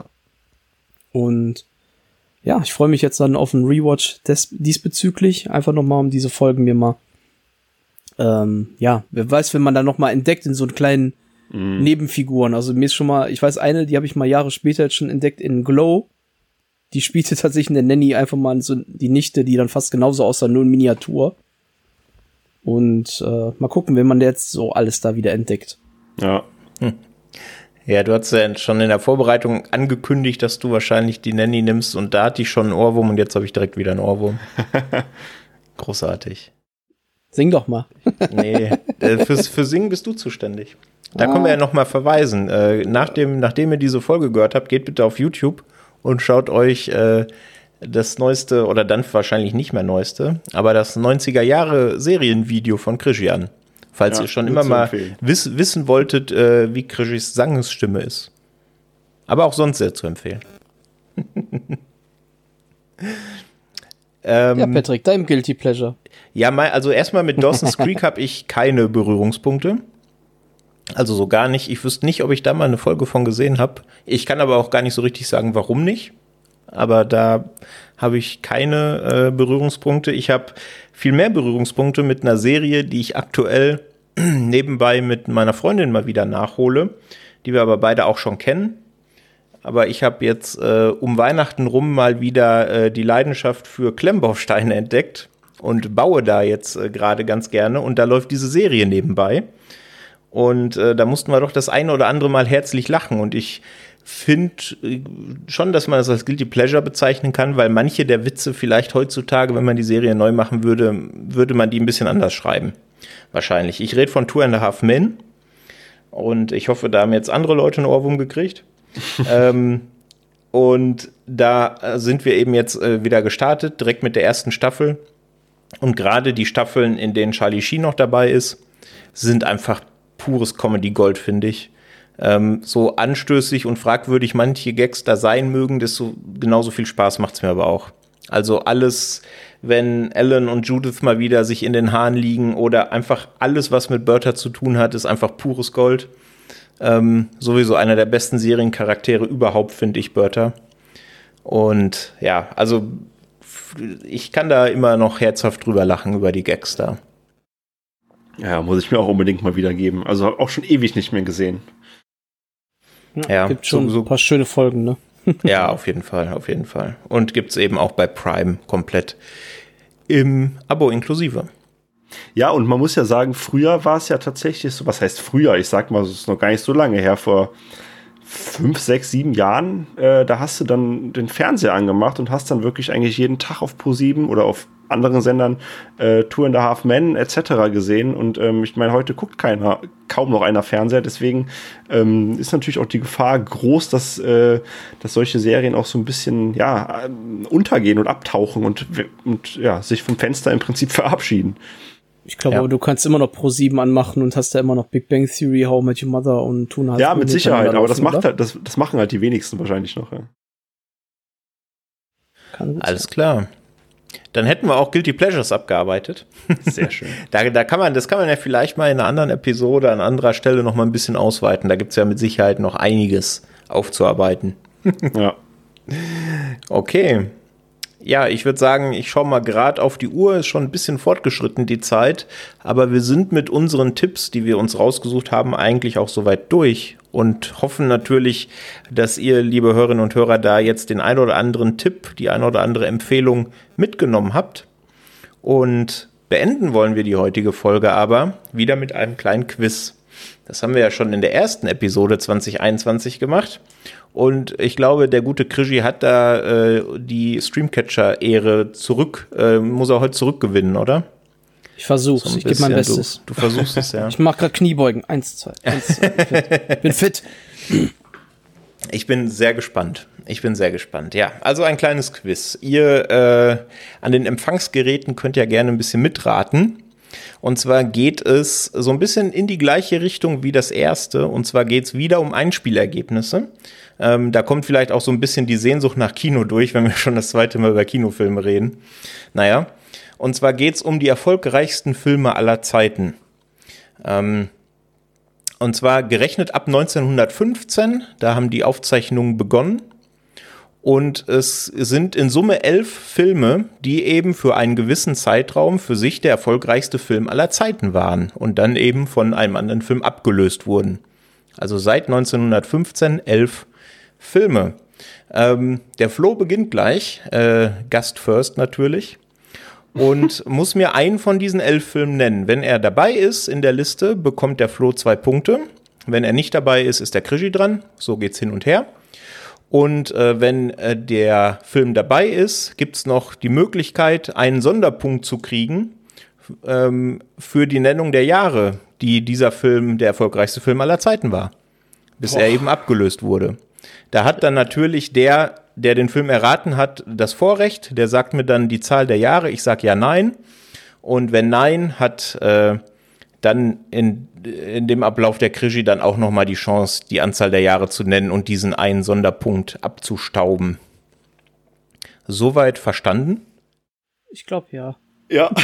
Und ja, ich freue mich jetzt dann auf einen Rewatch des, diesbezüglich. Einfach nochmal, um diese Folgen mir mal, ähm, ja, wer weiß, wenn man da nochmal entdeckt in so einen kleinen mm. Nebenfiguren. Also mir ist schon mal, ich weiß eine, die habe ich mal Jahre später jetzt schon entdeckt in Glow. Die spielte <laughs> tatsächlich in der Nanny einfach mal so die Nichte, die dann fast genauso aussah, nur in Miniatur. Und äh, mal gucken, wenn man jetzt so alles da wieder entdeckt. Ja. Hm. Ja, du hast ja schon in der Vorbereitung angekündigt, dass du wahrscheinlich die Nanny nimmst und da hatte ich schon einen Ohrwurm und jetzt habe ich direkt wieder einen Ohrwurm. <laughs> Großartig. Sing doch mal. <laughs> nee, äh, fürs, für Singen bist du zuständig. Da ah. können wir ja nochmal verweisen. Äh, nachdem, nachdem ihr diese Folge gehört habt, geht bitte auf YouTube und schaut euch äh, das neueste, oder dann wahrscheinlich nicht mehr neueste, aber das 90er Jahre Serienvideo von Krischi an. Falls ja, ihr schon immer mal wiss, wissen wolltet, äh, wie Krishis Sangesstimme ist. Aber auch sonst sehr zu empfehlen. <laughs> ähm, ja, Patrick, dein Guilty Pleasure. Ja, mal, also erstmal mit Dawson's <laughs> Creek habe ich keine Berührungspunkte. Also so gar nicht. Ich wüsste nicht, ob ich da mal eine Folge von gesehen habe. Ich kann aber auch gar nicht so richtig sagen, warum nicht. Aber da habe ich keine äh, Berührungspunkte. Ich habe viel mehr Berührungspunkte mit einer Serie, die ich aktuell <clears throat> nebenbei mit meiner Freundin mal wieder nachhole, die wir aber beide auch schon kennen. Aber ich habe jetzt äh, um Weihnachten rum mal wieder äh, die Leidenschaft für Klemmbausteine entdeckt und baue da jetzt äh, gerade ganz gerne. Und da läuft diese Serie nebenbei. Und äh, da mussten wir doch das eine oder andere Mal herzlich lachen. Und ich finde äh, schon, dass man das als Guilty Pleasure bezeichnen kann, weil manche der Witze vielleicht heutzutage, wenn man die Serie neu machen würde, würde man die ein bisschen anders schreiben. Wahrscheinlich. Ich rede von Two and a Half Men. Und ich hoffe, da haben jetzt andere Leute einen Ohrwurm gekriegt. <laughs> ähm, und da sind wir eben jetzt äh, wieder gestartet, direkt mit der ersten Staffel. Und gerade die Staffeln, in denen Charlie Sheen noch dabei ist, sind einfach pures Comedy Gold, finde ich. Ähm, so anstößig und fragwürdig manche Gags da sein mögen, desto genauso viel Spaß macht es mir aber auch. Also alles, wenn Ellen und Judith mal wieder sich in den Haaren liegen oder einfach alles, was mit Bertha zu tun hat, ist einfach pures Gold. Ähm, sowieso einer der besten Seriencharaktere überhaupt, finde ich, Bertha. Und ja, also ich kann da immer noch herzhaft drüber lachen über die Gags da. Ja, muss ich mir auch unbedingt mal wieder geben. Also auch schon ewig nicht mehr gesehen. Ja, gibt schon so, so, ein paar schöne Folgen, ne? <laughs> ja, auf jeden Fall, auf jeden Fall. Und gibt es eben auch bei Prime komplett im Abo inklusive. Ja, und man muss ja sagen, früher war es ja tatsächlich so, was heißt früher? Ich sag mal, es ist noch gar nicht so lange her, vor fünf, sechs, sieben Jahren, äh, da hast du dann den Fernseher angemacht und hast dann wirklich eigentlich jeden Tag auf Pro7 oder auf anderen Sendern äh, Two and a Half Men etc. gesehen. Und ähm, ich meine, heute guckt keiner, kaum noch einer Fernseher. Deswegen ähm, ist natürlich auch die Gefahr groß, dass, äh, dass solche Serien auch so ein bisschen ja, ähm, untergehen und abtauchen und, und ja, sich vom Fenster im Prinzip verabschieden. Ich glaube, ja. du kannst immer noch Pro 7 anmachen und hast da immer noch Big Bang Theory, How Met Your Mother und Tuna. Ja, mit Sicherheit, aber das macht halt, das, das machen halt die wenigsten wahrscheinlich noch. Ja. Alles sein. klar. Dann hätten wir auch Guilty Pleasures abgearbeitet. Sehr schön. <laughs> da, da kann man, das kann man ja vielleicht mal in einer anderen Episode an anderer Stelle noch mal ein bisschen ausweiten. Da gibt es ja mit Sicherheit noch einiges aufzuarbeiten. ja. Okay. Ja, ich würde sagen, ich schaue mal gerade auf die Uhr, ist schon ein bisschen fortgeschritten die Zeit, aber wir sind mit unseren Tipps, die wir uns rausgesucht haben, eigentlich auch soweit durch und hoffen natürlich, dass ihr, liebe Hörerinnen und Hörer, da jetzt den ein oder anderen Tipp, die ein oder andere Empfehlung mitgenommen habt. Und beenden wollen wir die heutige Folge aber wieder mit einem kleinen Quiz. Das haben wir ja schon in der ersten Episode 2021 gemacht. Und ich glaube, der gute Krischi hat da äh, die Streamcatcher-Ehre zurück, äh, muss er heute zurückgewinnen, oder? Ich versuch's, so ich gebe mein Bestes. Du, du, versuchst es, ja. <laughs> Ich mache gerade Kniebeugen. Eins, zwei. Eins, zwei. Ich bin fit. Ich bin sehr gespannt. Ich bin sehr gespannt. Ja, also ein kleines Quiz. Ihr äh, an den Empfangsgeräten könnt ja gerne ein bisschen mitraten. Und zwar geht es so ein bisschen in die gleiche Richtung wie das erste. Und zwar geht es wieder um Einspielergebnisse. Ähm, da kommt vielleicht auch so ein bisschen die Sehnsucht nach Kino durch, wenn wir schon das zweite Mal über Kinofilme reden. Naja, und zwar geht es um die erfolgreichsten Filme aller Zeiten. Ähm, und zwar gerechnet ab 1915, da haben die Aufzeichnungen begonnen. Und es sind in Summe elf Filme, die eben für einen gewissen Zeitraum für sich der erfolgreichste Film aller Zeiten waren und dann eben von einem anderen Film abgelöst wurden. Also seit 1915 elf Filme. Ähm, der Flo beginnt gleich, äh, Gast first natürlich, und <laughs> muss mir einen von diesen elf Filmen nennen. Wenn er dabei ist in der Liste, bekommt der Flo zwei Punkte. Wenn er nicht dabei ist, ist der Krischi dran. So geht's hin und her. Und äh, wenn äh, der Film dabei ist, gibt's noch die Möglichkeit, einen Sonderpunkt zu kriegen ähm, für die Nennung der Jahre, die dieser Film der erfolgreichste Film aller Zeiten war. Bis Boah. er eben abgelöst wurde. Da hat dann natürlich der, der den Film erraten hat, das Vorrecht. Der sagt mir dann die Zahl der Jahre. Ich sage ja nein. Und wenn nein, hat äh, dann in, in dem Ablauf der Krischi dann auch noch mal die Chance, die Anzahl der Jahre zu nennen und diesen einen Sonderpunkt abzustauben. Soweit verstanden? Ich glaube ja. Ja. <laughs>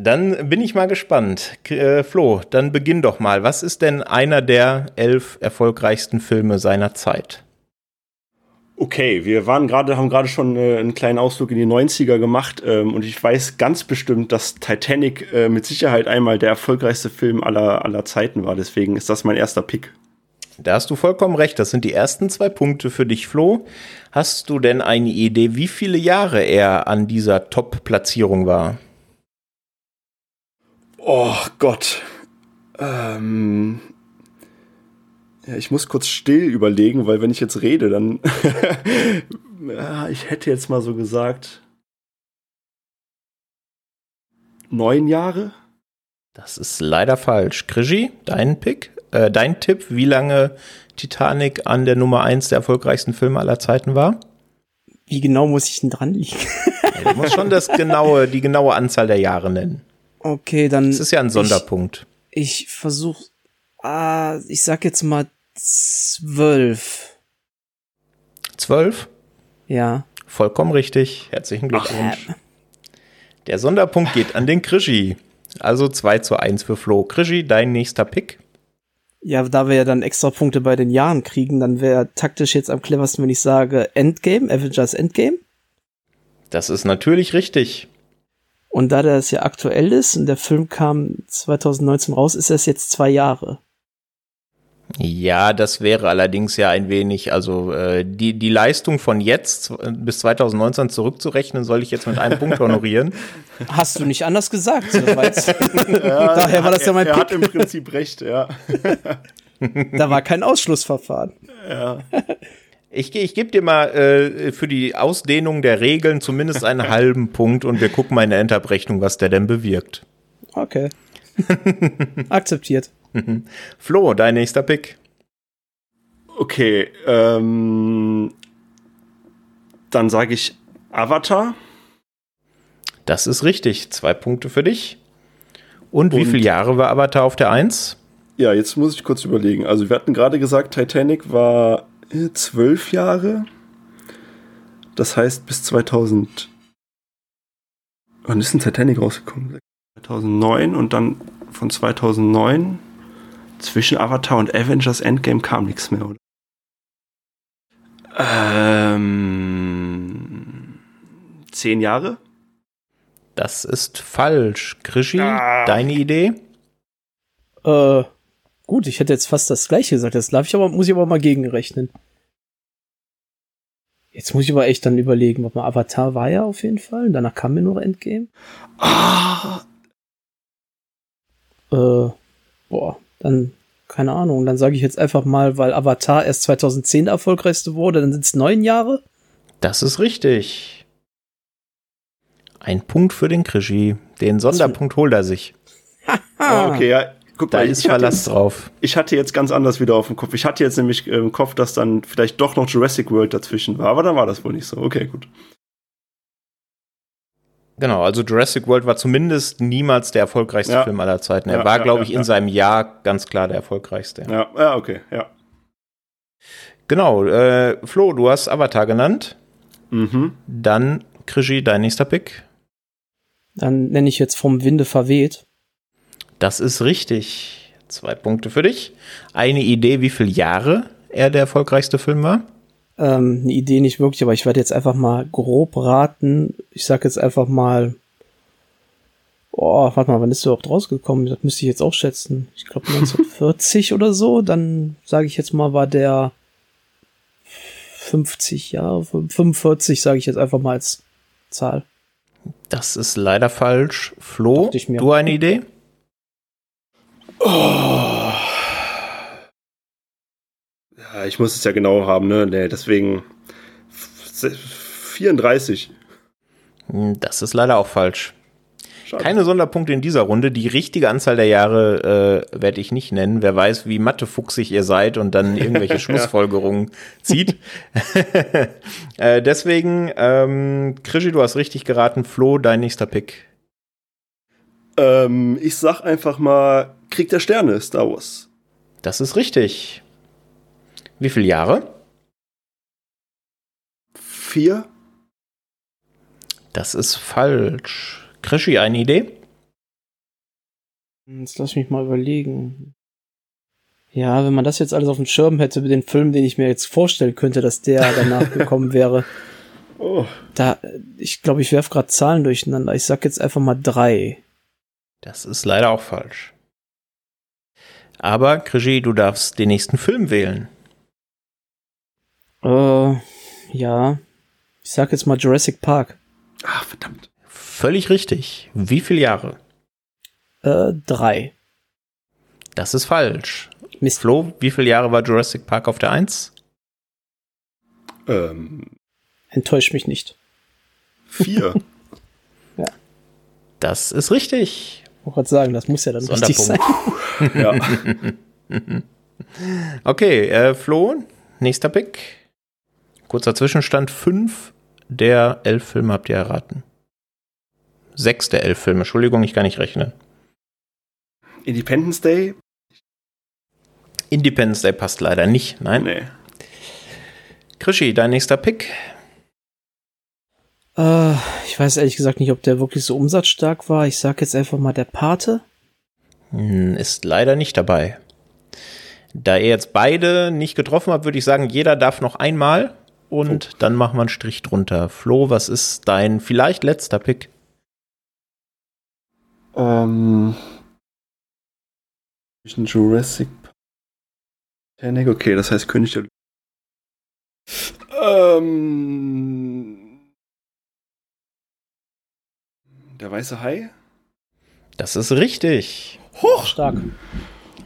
Dann bin ich mal gespannt. Äh, Flo, dann beginn doch mal. Was ist denn einer der elf erfolgreichsten Filme seiner Zeit? Okay, wir waren gerade, haben gerade schon äh, einen kleinen Ausflug in die 90er gemacht ähm, und ich weiß ganz bestimmt, dass Titanic äh, mit Sicherheit einmal der erfolgreichste Film aller, aller Zeiten war. Deswegen ist das mein erster Pick. Da hast du vollkommen recht. Das sind die ersten zwei Punkte für dich, Flo. Hast du denn eine Idee, wie viele Jahre er an dieser Top-Platzierung war? Oh Gott. Ähm, ja, ich muss kurz still überlegen, weil wenn ich jetzt rede, dann. <laughs> ja, ich hätte jetzt mal so gesagt. Neun Jahre? Das ist leider falsch. Krischi, dein Pick, äh, dein Tipp, wie lange Titanic an der Nummer eins der erfolgreichsten Filme aller Zeiten war? Wie genau muss ich denn dran liegen? ja, du musst schon das genaue, die genaue Anzahl der Jahre nennen. Okay, dann. Das ist ja ein Sonderpunkt. Ich, ich versuche, ah, ich sag jetzt mal zwölf. Zwölf? Ja. Vollkommen richtig. Herzlichen Glückwunsch. Ach, Der Sonderpunkt geht an den Krischi. Also 2 zu 1 für Flo. Krischi, dein nächster Pick. Ja, da wir ja dann extra Punkte bei den Jahren kriegen, dann wäre taktisch jetzt am cleversten, wenn ich sage Endgame, Avengers Endgame. Das ist natürlich richtig. Und da das ja aktuell ist und der Film kam 2019 raus, ist das jetzt zwei Jahre. Ja, das wäre allerdings ja ein wenig, also äh, die, die Leistung von jetzt bis 2019 zurückzurechnen, soll ich jetzt mit einem Punkt honorieren. <laughs> Hast du nicht anders gesagt? <laughs> Ja, daher war das ja mein Er, er hat im Prinzip recht, ja. da war kein Ausschlussverfahren. Ja. Ich, ich gebe dir mal äh, für die Ausdehnung der Regeln zumindest einen halben Punkt und wir gucken mal in der Endabrechnung, was der denn bewirkt. Okay. <laughs> Akzeptiert. <laughs> Flo, dein nächster Pick. Okay, ähm, dann sage ich Avatar. Das ist richtig. Zwei Punkte für dich. Und, Und wie viele Jahre war Avatar auf der Eins? Ja, jetzt muss ich kurz überlegen. Also wir hatten gerade gesagt, Titanic war äh, zwölf Jahre. Das heißt bis 2000. Wann ist denn Titanic rausgekommen? 2009 und dann von 2009 zwischen Avatar und Avengers Endgame kam nichts mehr, oder? Ähm, zehn Jahre? Das ist falsch. Krischi, Ah. deine Idee? Äh, gut, ich hätte jetzt fast das gleiche gesagt. Das darf ich aber, muss ich aber mal gegenrechnen. Jetzt muss ich aber echt dann überlegen, ob mal Avatar war ja auf jeden Fall. Danach kam mir nur Endgame. Ah, Äh, boah, dann, keine Ahnung. Dann sage ich jetzt einfach mal, weil Avatar erst 2010 der erfolgreichste wurde, dann sind es neun Jahre. Das ist richtig. Ein Punkt für den Krischi. Den Sonderpunkt holt er sich. <laughs> ah, okay, ja. Guck Da mal, ist ich hatte, Verlass drauf. ich hatte jetzt ganz anders wieder auf dem Kopf. Ich hatte jetzt nämlich äh, im Kopf, dass dann vielleicht doch noch Jurassic World dazwischen war, aber dann war das wohl nicht so. Okay, gut. Genau, also Jurassic World war zumindest niemals der erfolgreichste Ja. Film aller Zeiten. Er Ja, war, ja, glaube ja, ich, in ja. seinem Jahr ganz klar der erfolgreichste. Ja, ja okay, ja. Genau, äh, Flo, du hast Avatar genannt. Mhm. Dann, Krischi, dein nächster Pick. Dann nenne ich jetzt vom Winde verweht. Das ist richtig. Zwei Punkte für dich. Eine Idee, wie viele Jahre er der erfolgreichste Film war? Ähm, eine Idee nicht wirklich, aber ich werde jetzt einfach mal grob raten. Ich sag jetzt einfach mal. Oh, warte mal, wann ist der überhaupt rausgekommen? Das müsste ich jetzt auch schätzen. Ich glaube 1940 <laughs> oder so. Dann sage ich jetzt mal, war der 50 Jahre, 45 sage ich jetzt einfach mal als Zahl. Das ist leider falsch. Flo, Dachte ich mir. du eine Idee? Ja, ich muss es ja genau haben, ne? Nee, deswegen f- 34. Hm, Das ist leider auch falsch. Schade. Keine Sonderpunkte in dieser Runde. Die richtige Anzahl der Jahre äh, werde ich nicht nennen. Wer weiß, wie mathefuchsig ihr seid und dann irgendwelche <laughs> Schlussfolgerungen zieht. <laughs> äh, deswegen, ähm, Krischi, du hast richtig geraten. Flo, dein nächster Pick. Ähm, ich sag einfach mal Krieg der Sterne, Star Wars. Das ist richtig. Wie viele Jahre? Vier? Das ist falsch. Krischi, eine Idee? Jetzt lass mich mal überlegen. Ja, wenn man das jetzt alles auf dem Schirm hätte, mit den Film, den ich mir jetzt vorstellen könnte, dass der danach <laughs> gekommen wäre. Oh. Da, ich glaube, ich werf gerade Zahlen durcheinander. Ich sag jetzt einfach mal drei. Das ist leider auch falsch. Aber, Krischi, du darfst den nächsten Film wählen. Äh, ja. Ich sag jetzt mal Jurassic Park. Ah, verdammt. Völlig richtig. Wie viele Jahre? Äh, drei. Das ist falsch. Mist. Flo, wie viele Jahre war Jurassic Park auf der 1? Ähm, Enttäuscht mich nicht. vier. <laughs> Das ist richtig. Ich wollte gerade sagen, das muss ja dann richtig sein. Ja. <laughs> Okay, äh, Flo, nächster Pick. Kurzer Zwischenstand. Fünf der elf Filme habt ihr erraten. Sechs der elf Filme. Entschuldigung, ich kann nicht rechnen. Independence Day? Independence Day passt leider nicht. Nein. Nee. Krischi, dein nächster Pick. Äh, ich weiß ehrlich gesagt nicht, ob der wirklich so umsatzstark war. Ich sag jetzt einfach mal der Pate. Hm, Ist leider nicht dabei. Da ihr jetzt beide nicht getroffen habt, würde ich sagen, jeder darf noch einmal und oh. dann machen wir einen Strich drunter. Flo, was ist dein vielleicht letzter Pick? Ähm. Jurassic Titanic, okay, das heißt König der. Ähm. Der weiße Hai? Das ist richtig. Hoch! Stark.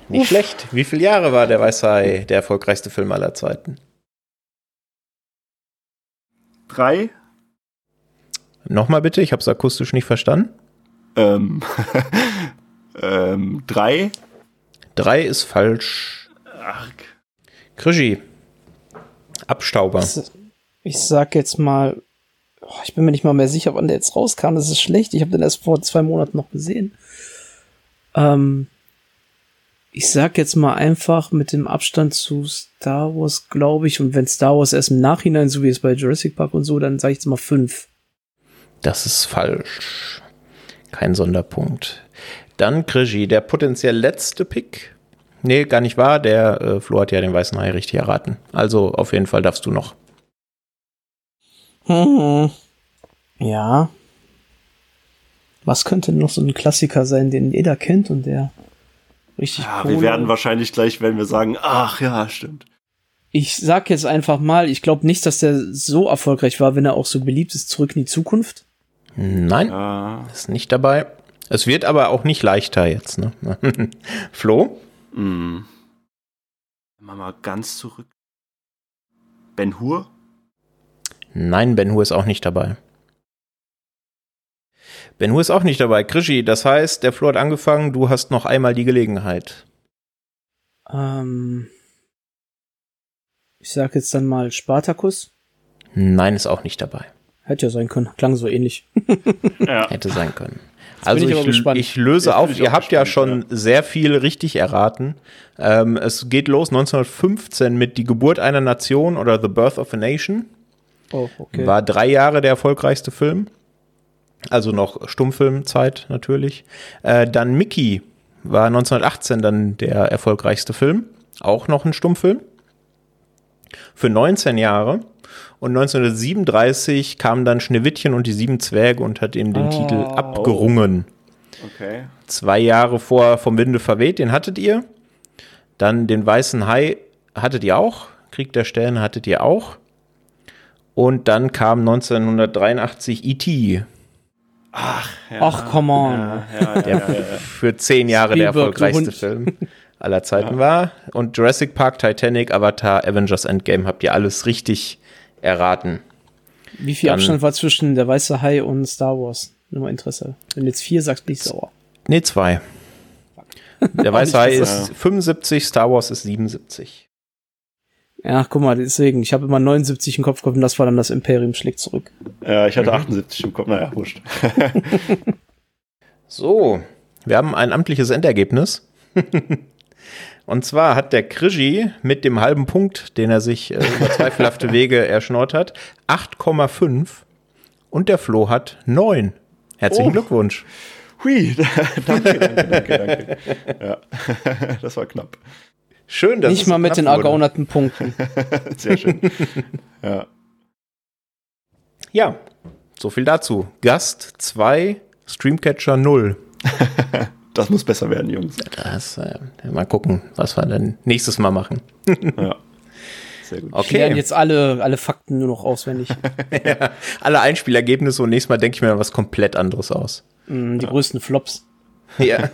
Nicht Uff. schlecht. Wie viele Jahre war der weiße Hai der erfolgreichste Film aller Zeiten? Drei. Nochmal bitte, ich habe es akustisch nicht verstanden. Ähm, <laughs> ähm, drei. Drei ist falsch. Ach. Krischi. Abstauber. Ich sag jetzt mal, ich bin mir nicht mal mehr sicher, wann der jetzt rauskam. Das ist schlecht. Ich habe den erst vor zwei Monaten noch gesehen. Ähm, ich sag jetzt mal einfach mit dem Abstand zu Star Wars, glaube ich, und wenn Star Wars erst im Nachhinein, so wie es bei Jurassic Park und so, dann sage ich jetzt mal fünf. Das ist falsch. Kein Sonderpunkt. Dann Krigi, der potenziell letzte Pick. Nee, gar nicht wahr. Der äh, Flo hat ja den weißen Hai richtig erraten. Also auf jeden Fall darfst du noch. Hm. Ja. Was könnte noch so ein Klassiker sein, den jeder kennt und der Richtig ja, Wir werden wahrscheinlich gleich, wenn wir sagen, ach ja, stimmt. Ich sag jetzt einfach mal, ich glaube nicht, dass der so erfolgreich war, wenn er auch so beliebt ist, zurück in die Zukunft. Nein, ja. ist nicht dabei. Es wird aber auch nicht leichter jetzt, ne? <laughs> Flo? Mm. Wir mal ganz zurück. Ben Hur? Nein, Ben Hur ist auch nicht dabei. Ben Hu ist auch nicht dabei. Krischi, das heißt, der Flo hat angefangen, du hast noch einmal die Gelegenheit. Ähm, ich sag jetzt dann mal Spartacus. Nein, ist auch nicht dabei. Hätte ja sein können. Klang so ähnlich. <laughs> ja. Hätte sein können. Jetzt also ich, ich, ich, löse Jetzt auf, ihr habt ja schon ja. sehr viel richtig erraten. Ähm, es geht los 1915 mit Die Geburt einer Nation oder The Birth of a Nation. Oh, okay. War drei Jahre der erfolgreichste Film. Also noch Stummfilmzeit natürlich. Äh, dann Mickey war 1918 dann der erfolgreichste Film. Auch noch ein Stummfilm. Für 19 Jahre. Und 1937 kam dann Schneewittchen und die sieben Zwerge und hat ihm den oh. Titel abgerungen. Okay. Zwei Jahre vor Vom Winde verweht, den hattet ihr. Dann den Weißen Hai hattet ihr auch. Krieg der Sterne hattet ihr auch. Und dann kam 1983 E.T. Ach, ja. Ach, come on. Ja, ja, der für zehn Jahre Spielberg, der erfolgreichste Film aller Zeiten war. Und Jurassic Park, Titanic, Avatar, Avengers Endgame habt ihr alles richtig erraten. Wie viel Dann, Abstand war zwischen der Weiße Hai und Star Wars? Nur mal Interesse. Wenn du jetzt vier sagst, bin ich sauer. Nee, zwei. Der <laughs> Weiße Hai ist 75, Star Wars ist 77. Ja, guck mal, deswegen, ich habe immer 79 im Kopf gehabt und das war dann das Imperium schlägt zurück. Ja, ich hatte mhm. 78 im Kopf, naja, wurscht. <laughs> so, wir haben ein amtliches Endergebnis. <laughs> und zwar hat der Krigi mit dem halben Punkt, den er sich äh, über zweifelhafte <laughs> Wege erschnort hat, 8,5 und der Flo hat 9. Herzlichen oh. Glückwunsch. Hui, danke, danke, danke, danke. Ja, das war knapp. Schön, dass Nicht mal mit den ergaunerten Punkten. <laughs> Sehr schön. <laughs> ja. Ja, so viel dazu. Gast 2, Streamcatcher 0. <laughs> das muss besser werden, Jungs. Das, äh, mal gucken, was wir dann nächstes Mal machen. ja. Sehr gut. Okay. Wir jetzt alle, alle Fakten nur noch auswendig. ja, alle Einspielergebnisse und nächstes Mal denke ich mir was komplett anderes aus. Mm, die ja. größten Flops. Ja.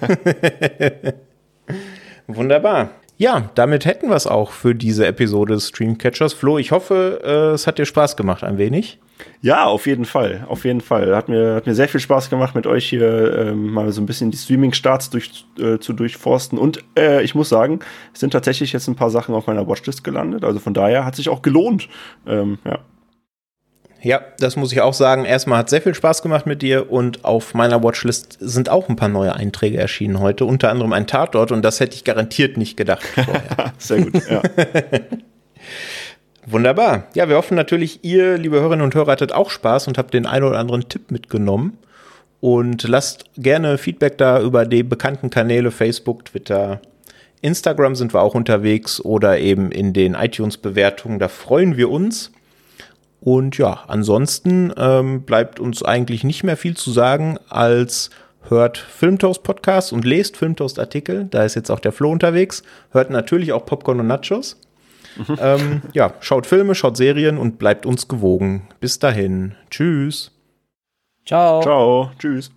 Wunderbar. Ja, damit hätten wir es auch für diese Episode des Streamcatchers. Flo, ich hoffe, äh, es hat dir Spaß gemacht ein wenig. Ja, auf jeden Fall, auf jeden Fall. Hat mir, hat mir sehr viel Spaß gemacht, mit euch hier ähm, mal so ein bisschen die Streaming-Starts durch, äh, zu durchforsten. Und äh, ich muss sagen, es sind tatsächlich jetzt ein paar Sachen auf meiner Watchlist gelandet. Also von daher hat sich auch gelohnt. Ähm, ja. Ja, das muss ich auch sagen. Erstmal hat sehr viel Spaß gemacht mit dir und auf meiner Watchlist sind auch ein paar neue Einträge erschienen heute, unter anderem ein Tatort und das hätte ich garantiert nicht gedacht vorher. <laughs> sehr gut, ja. <laughs> Wunderbar. Ja, wir hoffen natürlich, ihr, liebe Hörerinnen und Hörer, hattet auch Spaß und habt den einen oder anderen Tipp mitgenommen. Und lasst gerne Feedback da über die bekannten Kanäle Facebook, Twitter, Instagram sind wir auch unterwegs oder eben in den iTunes-Bewertungen. Da freuen wir uns. Und ja, ansonsten ähm, bleibt uns eigentlich nicht mehr viel zu sagen, als hört Filmtoast Podcast und lest Filmtoast Artikel. Da ist jetzt auch der Flo unterwegs. Hört natürlich auch Popcorn und Nachos. Mhm. Ähm, ja, schaut Filme, schaut Serien und bleibt uns gewogen. Bis dahin. Tschüss. Ciao. Ciao. Tschüss.